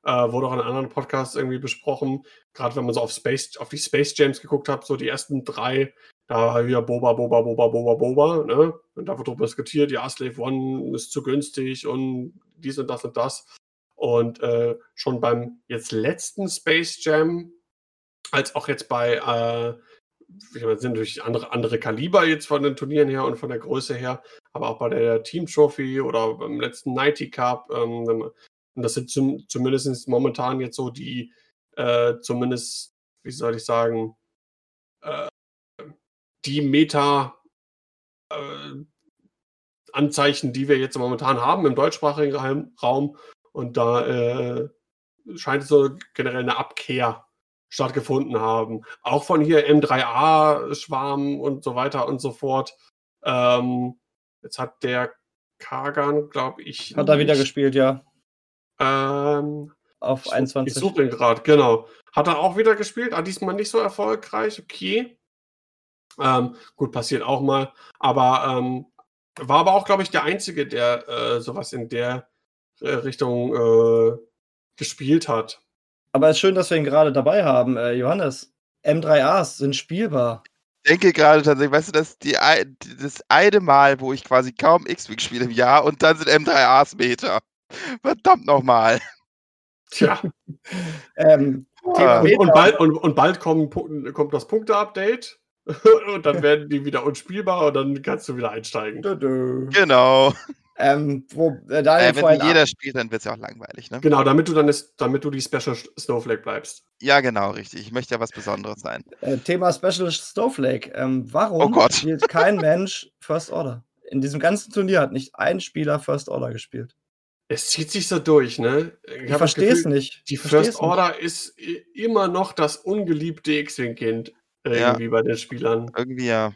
äh, wurde auch in anderen Podcast irgendwie besprochen. Gerade wenn man so auf Space, auf die Space Jams geguckt hat, so die ersten drei, da war wieder Boba, Boba, Boba, Boba, Boba, ne? Und da wird darüber diskutiert, ja, Slave One ist zu günstig und dies und das und das. Und äh, schon beim jetzt letzten Space Jam, als auch jetzt bei äh, das sind natürlich andere, andere Kaliber jetzt von den Turnieren her und von der Größe her, aber auch bei der Team Trophy oder beim letzten Nighty Cup. Ähm, und das sind zum, zumindest momentan jetzt so die, äh, zumindest, wie soll ich sagen, äh, die Meta äh, die wir jetzt momentan haben im deutschsprachigen Raum. Und da äh, scheint so generell eine Abkehr stattgefunden haben. Auch von hier M3A-Schwarm und so weiter und so fort. Ähm, jetzt hat der Kagan, glaube ich. Hat er wieder gespielt, ja. Ähm, Auf 21. Ich suche ihn gerade, genau. Hat er auch wieder gespielt, ah, diesmal nicht so erfolgreich, okay. Ähm, gut, passiert auch mal. Aber ähm, war aber auch, glaube ich, der Einzige, der äh, sowas in der äh, Richtung äh, gespielt hat. Aber es ist schön, dass wir ihn gerade dabei haben, äh, Johannes. M3As sind spielbar. Ich denke gerade tatsächlich, weißt du, das, die, das eine Mal, wo ich quasi kaum X-Wing spiele im Jahr und dann sind M3As Meter. Verdammt nochmal. Tja. ähm, ah. und, und, bald, und, und, bald kommt, kommt das Punkte-Update. und dann werden die wieder unspielbar und dann kannst du wieder einsteigen. Genau. Ähm, wo äh, Äh, wenn jeder spielt, dann wird es ja auch langweilig, ne? Genau, damit du dann ist, damit du die Special Snowflake bleibst. Ja, genau, richtig. Ich möchte ja was Besonderes sein. Äh, Thema Special Snowflake. Ähm, warum Oh Gott. spielt kein Mensch First Order? In diesem ganzen Turnier hat nicht ein Spieler First Order gespielt. Es zieht sich so durch, ne? Ich das verstehe es nicht. Die Ich First Order ist immer noch das ungeliebte X-Wing-Kind irgendwie bei den Spielern. Irgendwie ja.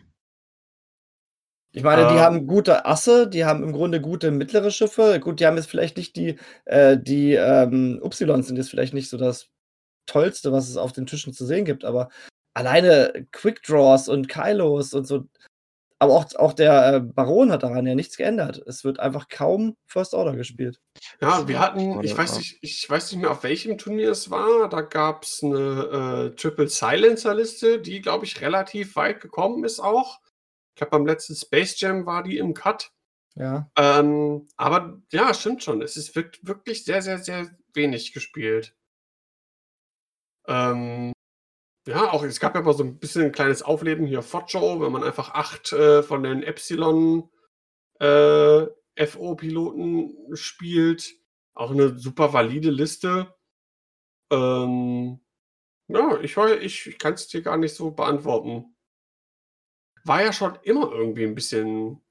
Ich meine, die Ähm. haben gute Asse, die haben im Grunde gute mittlere Schiffe. Gut, die haben jetzt vielleicht nicht die, äh, die ähm, Ys sind jetzt vielleicht nicht so das Tollste, was es auf den Tischen zu sehen gibt, aber alleine Quick Draws und Kylos und so, aber auch, auch der äh, Baron hat daran ja nichts geändert. Es wird einfach kaum First Order gespielt. Ja, wir hatten, ich weiß nicht, ich weiß nicht mehr, auf welchem Turnier es war. Da gab es eine äh, Triple Silencer-Liste, die, glaube ich, relativ weit gekommen ist auch. Ich glaube, beim letzten Space Jam war die im Cut. Ja. Ähm, aber ja, stimmt schon. Es ist wirk- wirklich sehr, sehr, sehr wenig gespielt. Ähm, ja, auch es gab ja mal so ein bisschen ein kleines Aufleben hier Focho, wenn man einfach acht äh, von den Epsilon äh, FO-Piloten spielt. Auch eine super valide Liste. Ähm, ja, ich, ich, ich kann es dir gar nicht so beantworten. War ja schon immer irgendwie ein bisschen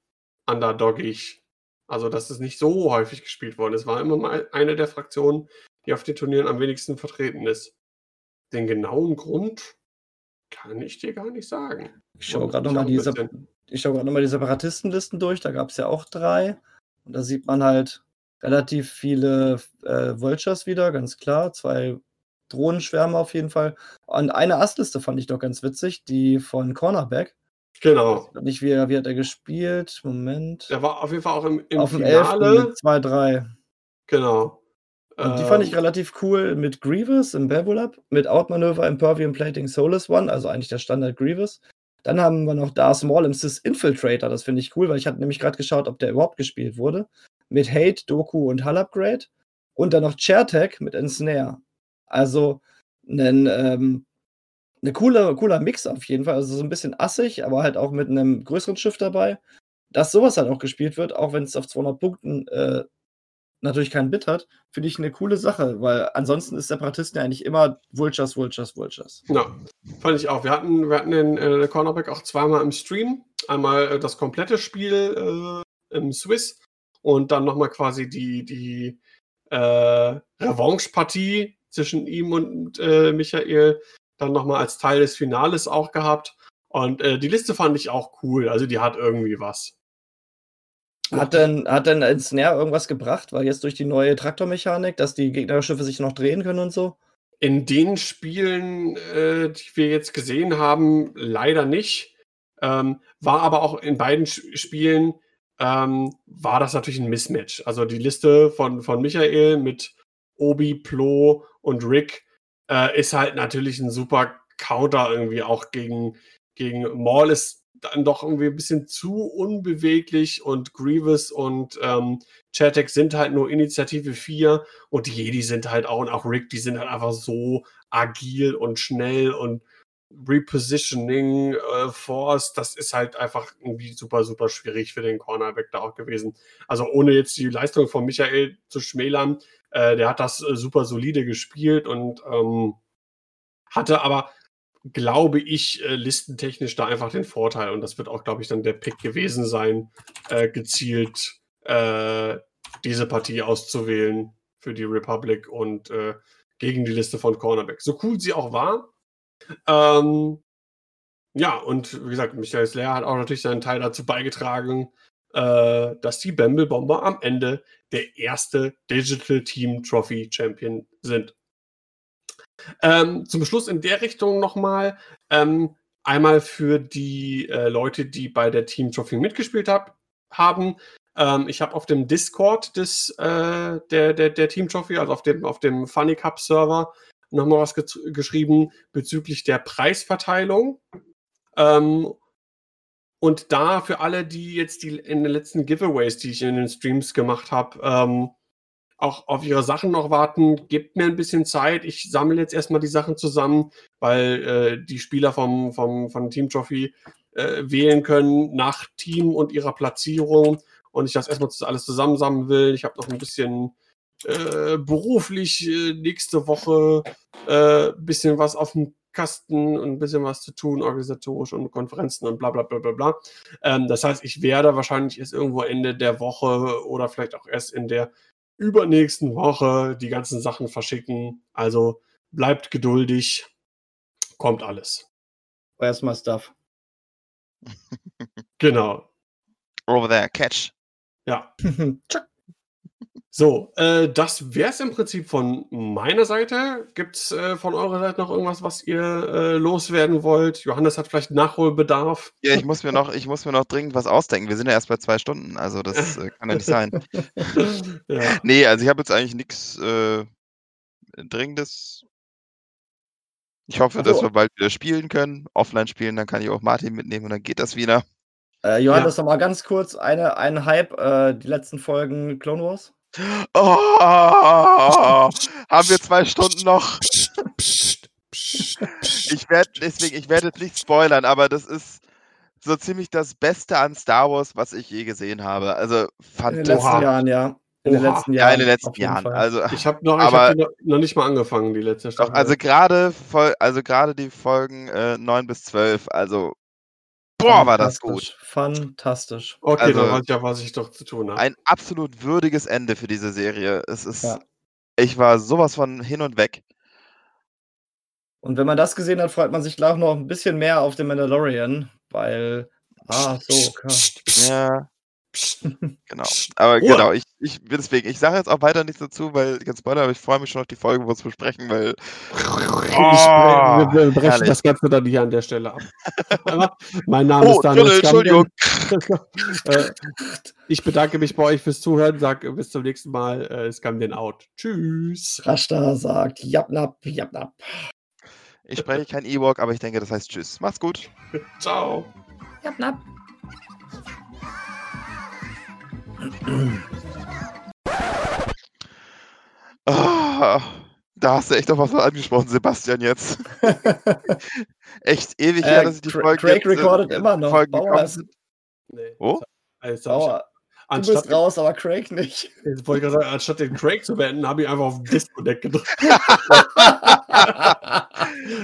underdogig. Also, dass es nicht so häufig gespielt worden ist. War immer mal eine der Fraktionen, die auf den Turnieren am wenigsten vertreten ist. Den genauen Grund kann ich dir gar nicht sagen. Ich schaue gerade ich nochmal die, ich schau grad noch mal die Separatistenlisten durch. Da gab es ja auch drei. Und da sieht man halt relativ viele äh, Vultures wieder, ganz klar. Zwei Drohnenschwärme auf jeden Fall. Und eine Astliste fand ich doch ganz witzig, die von Cornerback. Genau. Nicht wie, wie hat er gespielt? Moment. Der war auf jeden Fall auch im, im auf dem 11. Finale. mit 2-3. Genau. Und die fand ich Ähm, relativ cool mit Grievous im Babulab, mit Outmanöver, Impervium Plating, Soulless One, also eigentlich der Standard Grievous. Dann haben wir noch Darth Maul im Sys Infiltrator, das finde ich cool, weil ich hatte nämlich gerade geschaut, ob der überhaupt gespielt wurde. Mit Hate, Doku und Hull Upgrade. Und dann noch Chairtech mit Ensnare. Also ein ähm, coole, cooler Mix auf jeden Fall. Also so ein bisschen assig, aber halt auch mit einem größeren Schiff dabei. Dass sowas halt auch gespielt wird, auch wenn es auf 200 Punkten äh, natürlich keinen Bit hat, finde ich eine coole Sache, weil ansonsten ist Separatisten ja eigentlich immer Vultures, Vultures, Vultures. Ja, fand ich auch. Wir hatten, wir hatten den äh, Cornerback auch zweimal im Stream. Einmal äh, das komplette Spiel äh, im Swiss und dann nochmal quasi die, die äh, Revanche-Partie zwischen ihm und äh, Michael dann nochmal als Teil des Finales auch gehabt. Und äh, die Liste fand ich auch cool. Also die hat irgendwie was. Hat denn, hat denn ein Snare irgendwas gebracht? Weil jetzt durch die neue Traktormechanik, dass die Gegnerschiffe sich noch drehen können und so? In den Spielen, äh, die wir jetzt gesehen haben, leider nicht. Ähm, war aber auch in beiden Spielen ähm, war das natürlich ein Mismatch. Also die Liste von, von Michael mit Obi, Plo und Rick äh, ist halt natürlich ein super Counter irgendwie auch gegen, gegen Maul ist dann doch irgendwie ein bisschen zu unbeweglich und Grievous und ähm, Chatek sind halt nur Initiative 4 und die Jedi sind halt auch und auch Rick, die sind halt einfach so agil und schnell und Repositioning äh, Force, das ist halt einfach irgendwie super, super schwierig für den Cornerback da auch gewesen. Also ohne jetzt die Leistung von Michael zu schmälern, äh, der hat das äh, super solide gespielt und ähm, hatte aber, glaube ich, äh, listentechnisch da einfach den Vorteil und das wird auch, glaube ich, dann der Pick gewesen sein, äh, gezielt äh, diese Partie auszuwählen für die Republic und äh, gegen die Liste von Cornerback. So cool sie auch war, ähm, ja, und wie gesagt, Michael Slayer hat auch natürlich seinen Teil dazu beigetragen, äh, dass die Bamble Bomber am Ende der erste Digital Team Trophy Champion sind. Ähm, zum Schluss in der Richtung nochmal. Ähm, einmal für die äh, Leute, die bei der Team Trophy mitgespielt hab, haben. Ähm, ich habe auf dem Discord des, äh, der, der, der Team Trophy, also auf dem, auf dem Funny Cup Server, nochmal was ge geschrieben bezüglich der Preisverteilung. Ähm, und da für alle, die jetzt die in den letzten Giveaways, die ich in den Streams gemacht habe, ähm, auch auf ihre Sachen noch warten. Gebt mir ein bisschen Zeit. Ich sammle jetzt erstmal die Sachen zusammen, weil äh, die Spieler vom, vom, von Team Trophy äh, wählen können nach Team und ihrer Platzierung und ich das erstmal alles zusammensammeln will. Ich habe noch ein bisschen äh, beruflich äh, nächste Woche ein äh, bisschen was auf dem Kasten und ein bisschen was zu tun, organisatorisch und Konferenzen und bla bla bla bla bla. Ähm, das heißt, ich werde wahrscheinlich erst irgendwo Ende der Woche oder vielleicht auch erst in der übernächsten Woche die ganzen Sachen verschicken. Also bleibt geduldig, kommt alles. Erstmal Stuff. genau. Over there, catch. Ja. So, äh, das wäre es im Prinzip von meiner Seite. Gibt es äh, von eurer Seite noch irgendwas, was ihr äh, loswerden wollt? Johannes hat vielleicht Nachholbedarf. Ja, ich muss mir noch, ich muss mir noch dringend was ausdenken. Wir sind ja erst bei zwei Stunden, also das äh, kann ja nicht sein. ja. Nee, also ich habe jetzt eigentlich nichts äh, Dringendes. Ich hoffe, dass wir bald wieder spielen können. Offline spielen, dann kann ich auch Martin mitnehmen und dann geht das wieder. Äh, Johannes, ja. noch mal ganz kurz eine, einen Hype, äh, die letzten Folgen Clone Wars. Oh, haben wir zwei Stunden noch? Ich werde deswegen, ich werde jetzt nicht spoilern, aber das ist so ziemlich das Beste an Star Wars, was ich je gesehen habe. Also fantastisch. In den letzten Jahren, ja. In den letzten Jahren. Ja, in den letzten Jahren. Also, ich habe noch, aber, hab noch nicht mal angefangen, die letzte Staffel. Doch, also gerade also die Folgen äh, 9 bis 12, also Boah, war das gut. Fantastisch. Okay, also, dann weiß ich ja, was ich doch zu tun habe. Ein absolut würdiges Ende für diese Serie. Es ist, ja. ich war sowas von hin und weg. Und wenn man das gesehen hat, freut man sich gleich noch ein bisschen mehr auf den Mandalorian, weil, ah, so, klar. Ja, genau. Aber Ruhe. genau, ich, ich deswegen, ich sage jetzt auch weiter nichts dazu, weil ganz Spoiler, aber ich freue mich schon auf die Folge, wo wir es besprechen, weil. Oh, wir, wir brechen herrlich. das Ganze dann hier an der Stelle ab. mein Name oh, ist Daniel Entschuldigung. Äh, ich bedanke mich bei euch fürs Zuhören, sage bis zum nächsten Mal. Äh, es kam den Out. Tschüss. Rashta sagt Japnap, Japnap. Ich spreche kein Ewok, aber ich denke, das heißt Tschüss. Macht's gut. Ciao. Japnap. Oh, da hast du echt noch was angesprochen, Sebastian, jetzt. echt ewig her, äh, dass ich die Folge Craig jetzt, recordet immer noch. Folgen Bauer ist... nee, oh? Bauer. Du bist raus, aber Craig nicht. Jetzt wollte ich gerade sagen, anstatt den Craig zu beenden, habe ich einfach auf Disconnect gedrückt. okay,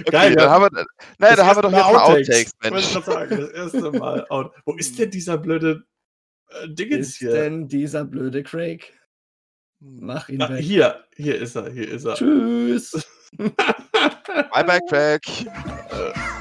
Geil, dann haben wir, nein, da haben wir doch jetzt mal Outtakes, Mensch. Ich sagen, das erste Mal. Out. Wo ist denn dieser blöde äh, Dingens ist hier. denn dieser blöde Craig? Mach ihn ah, weg. Hier, hier ist er, hier ist er. Tschüss. bye bye, Craig. Äh.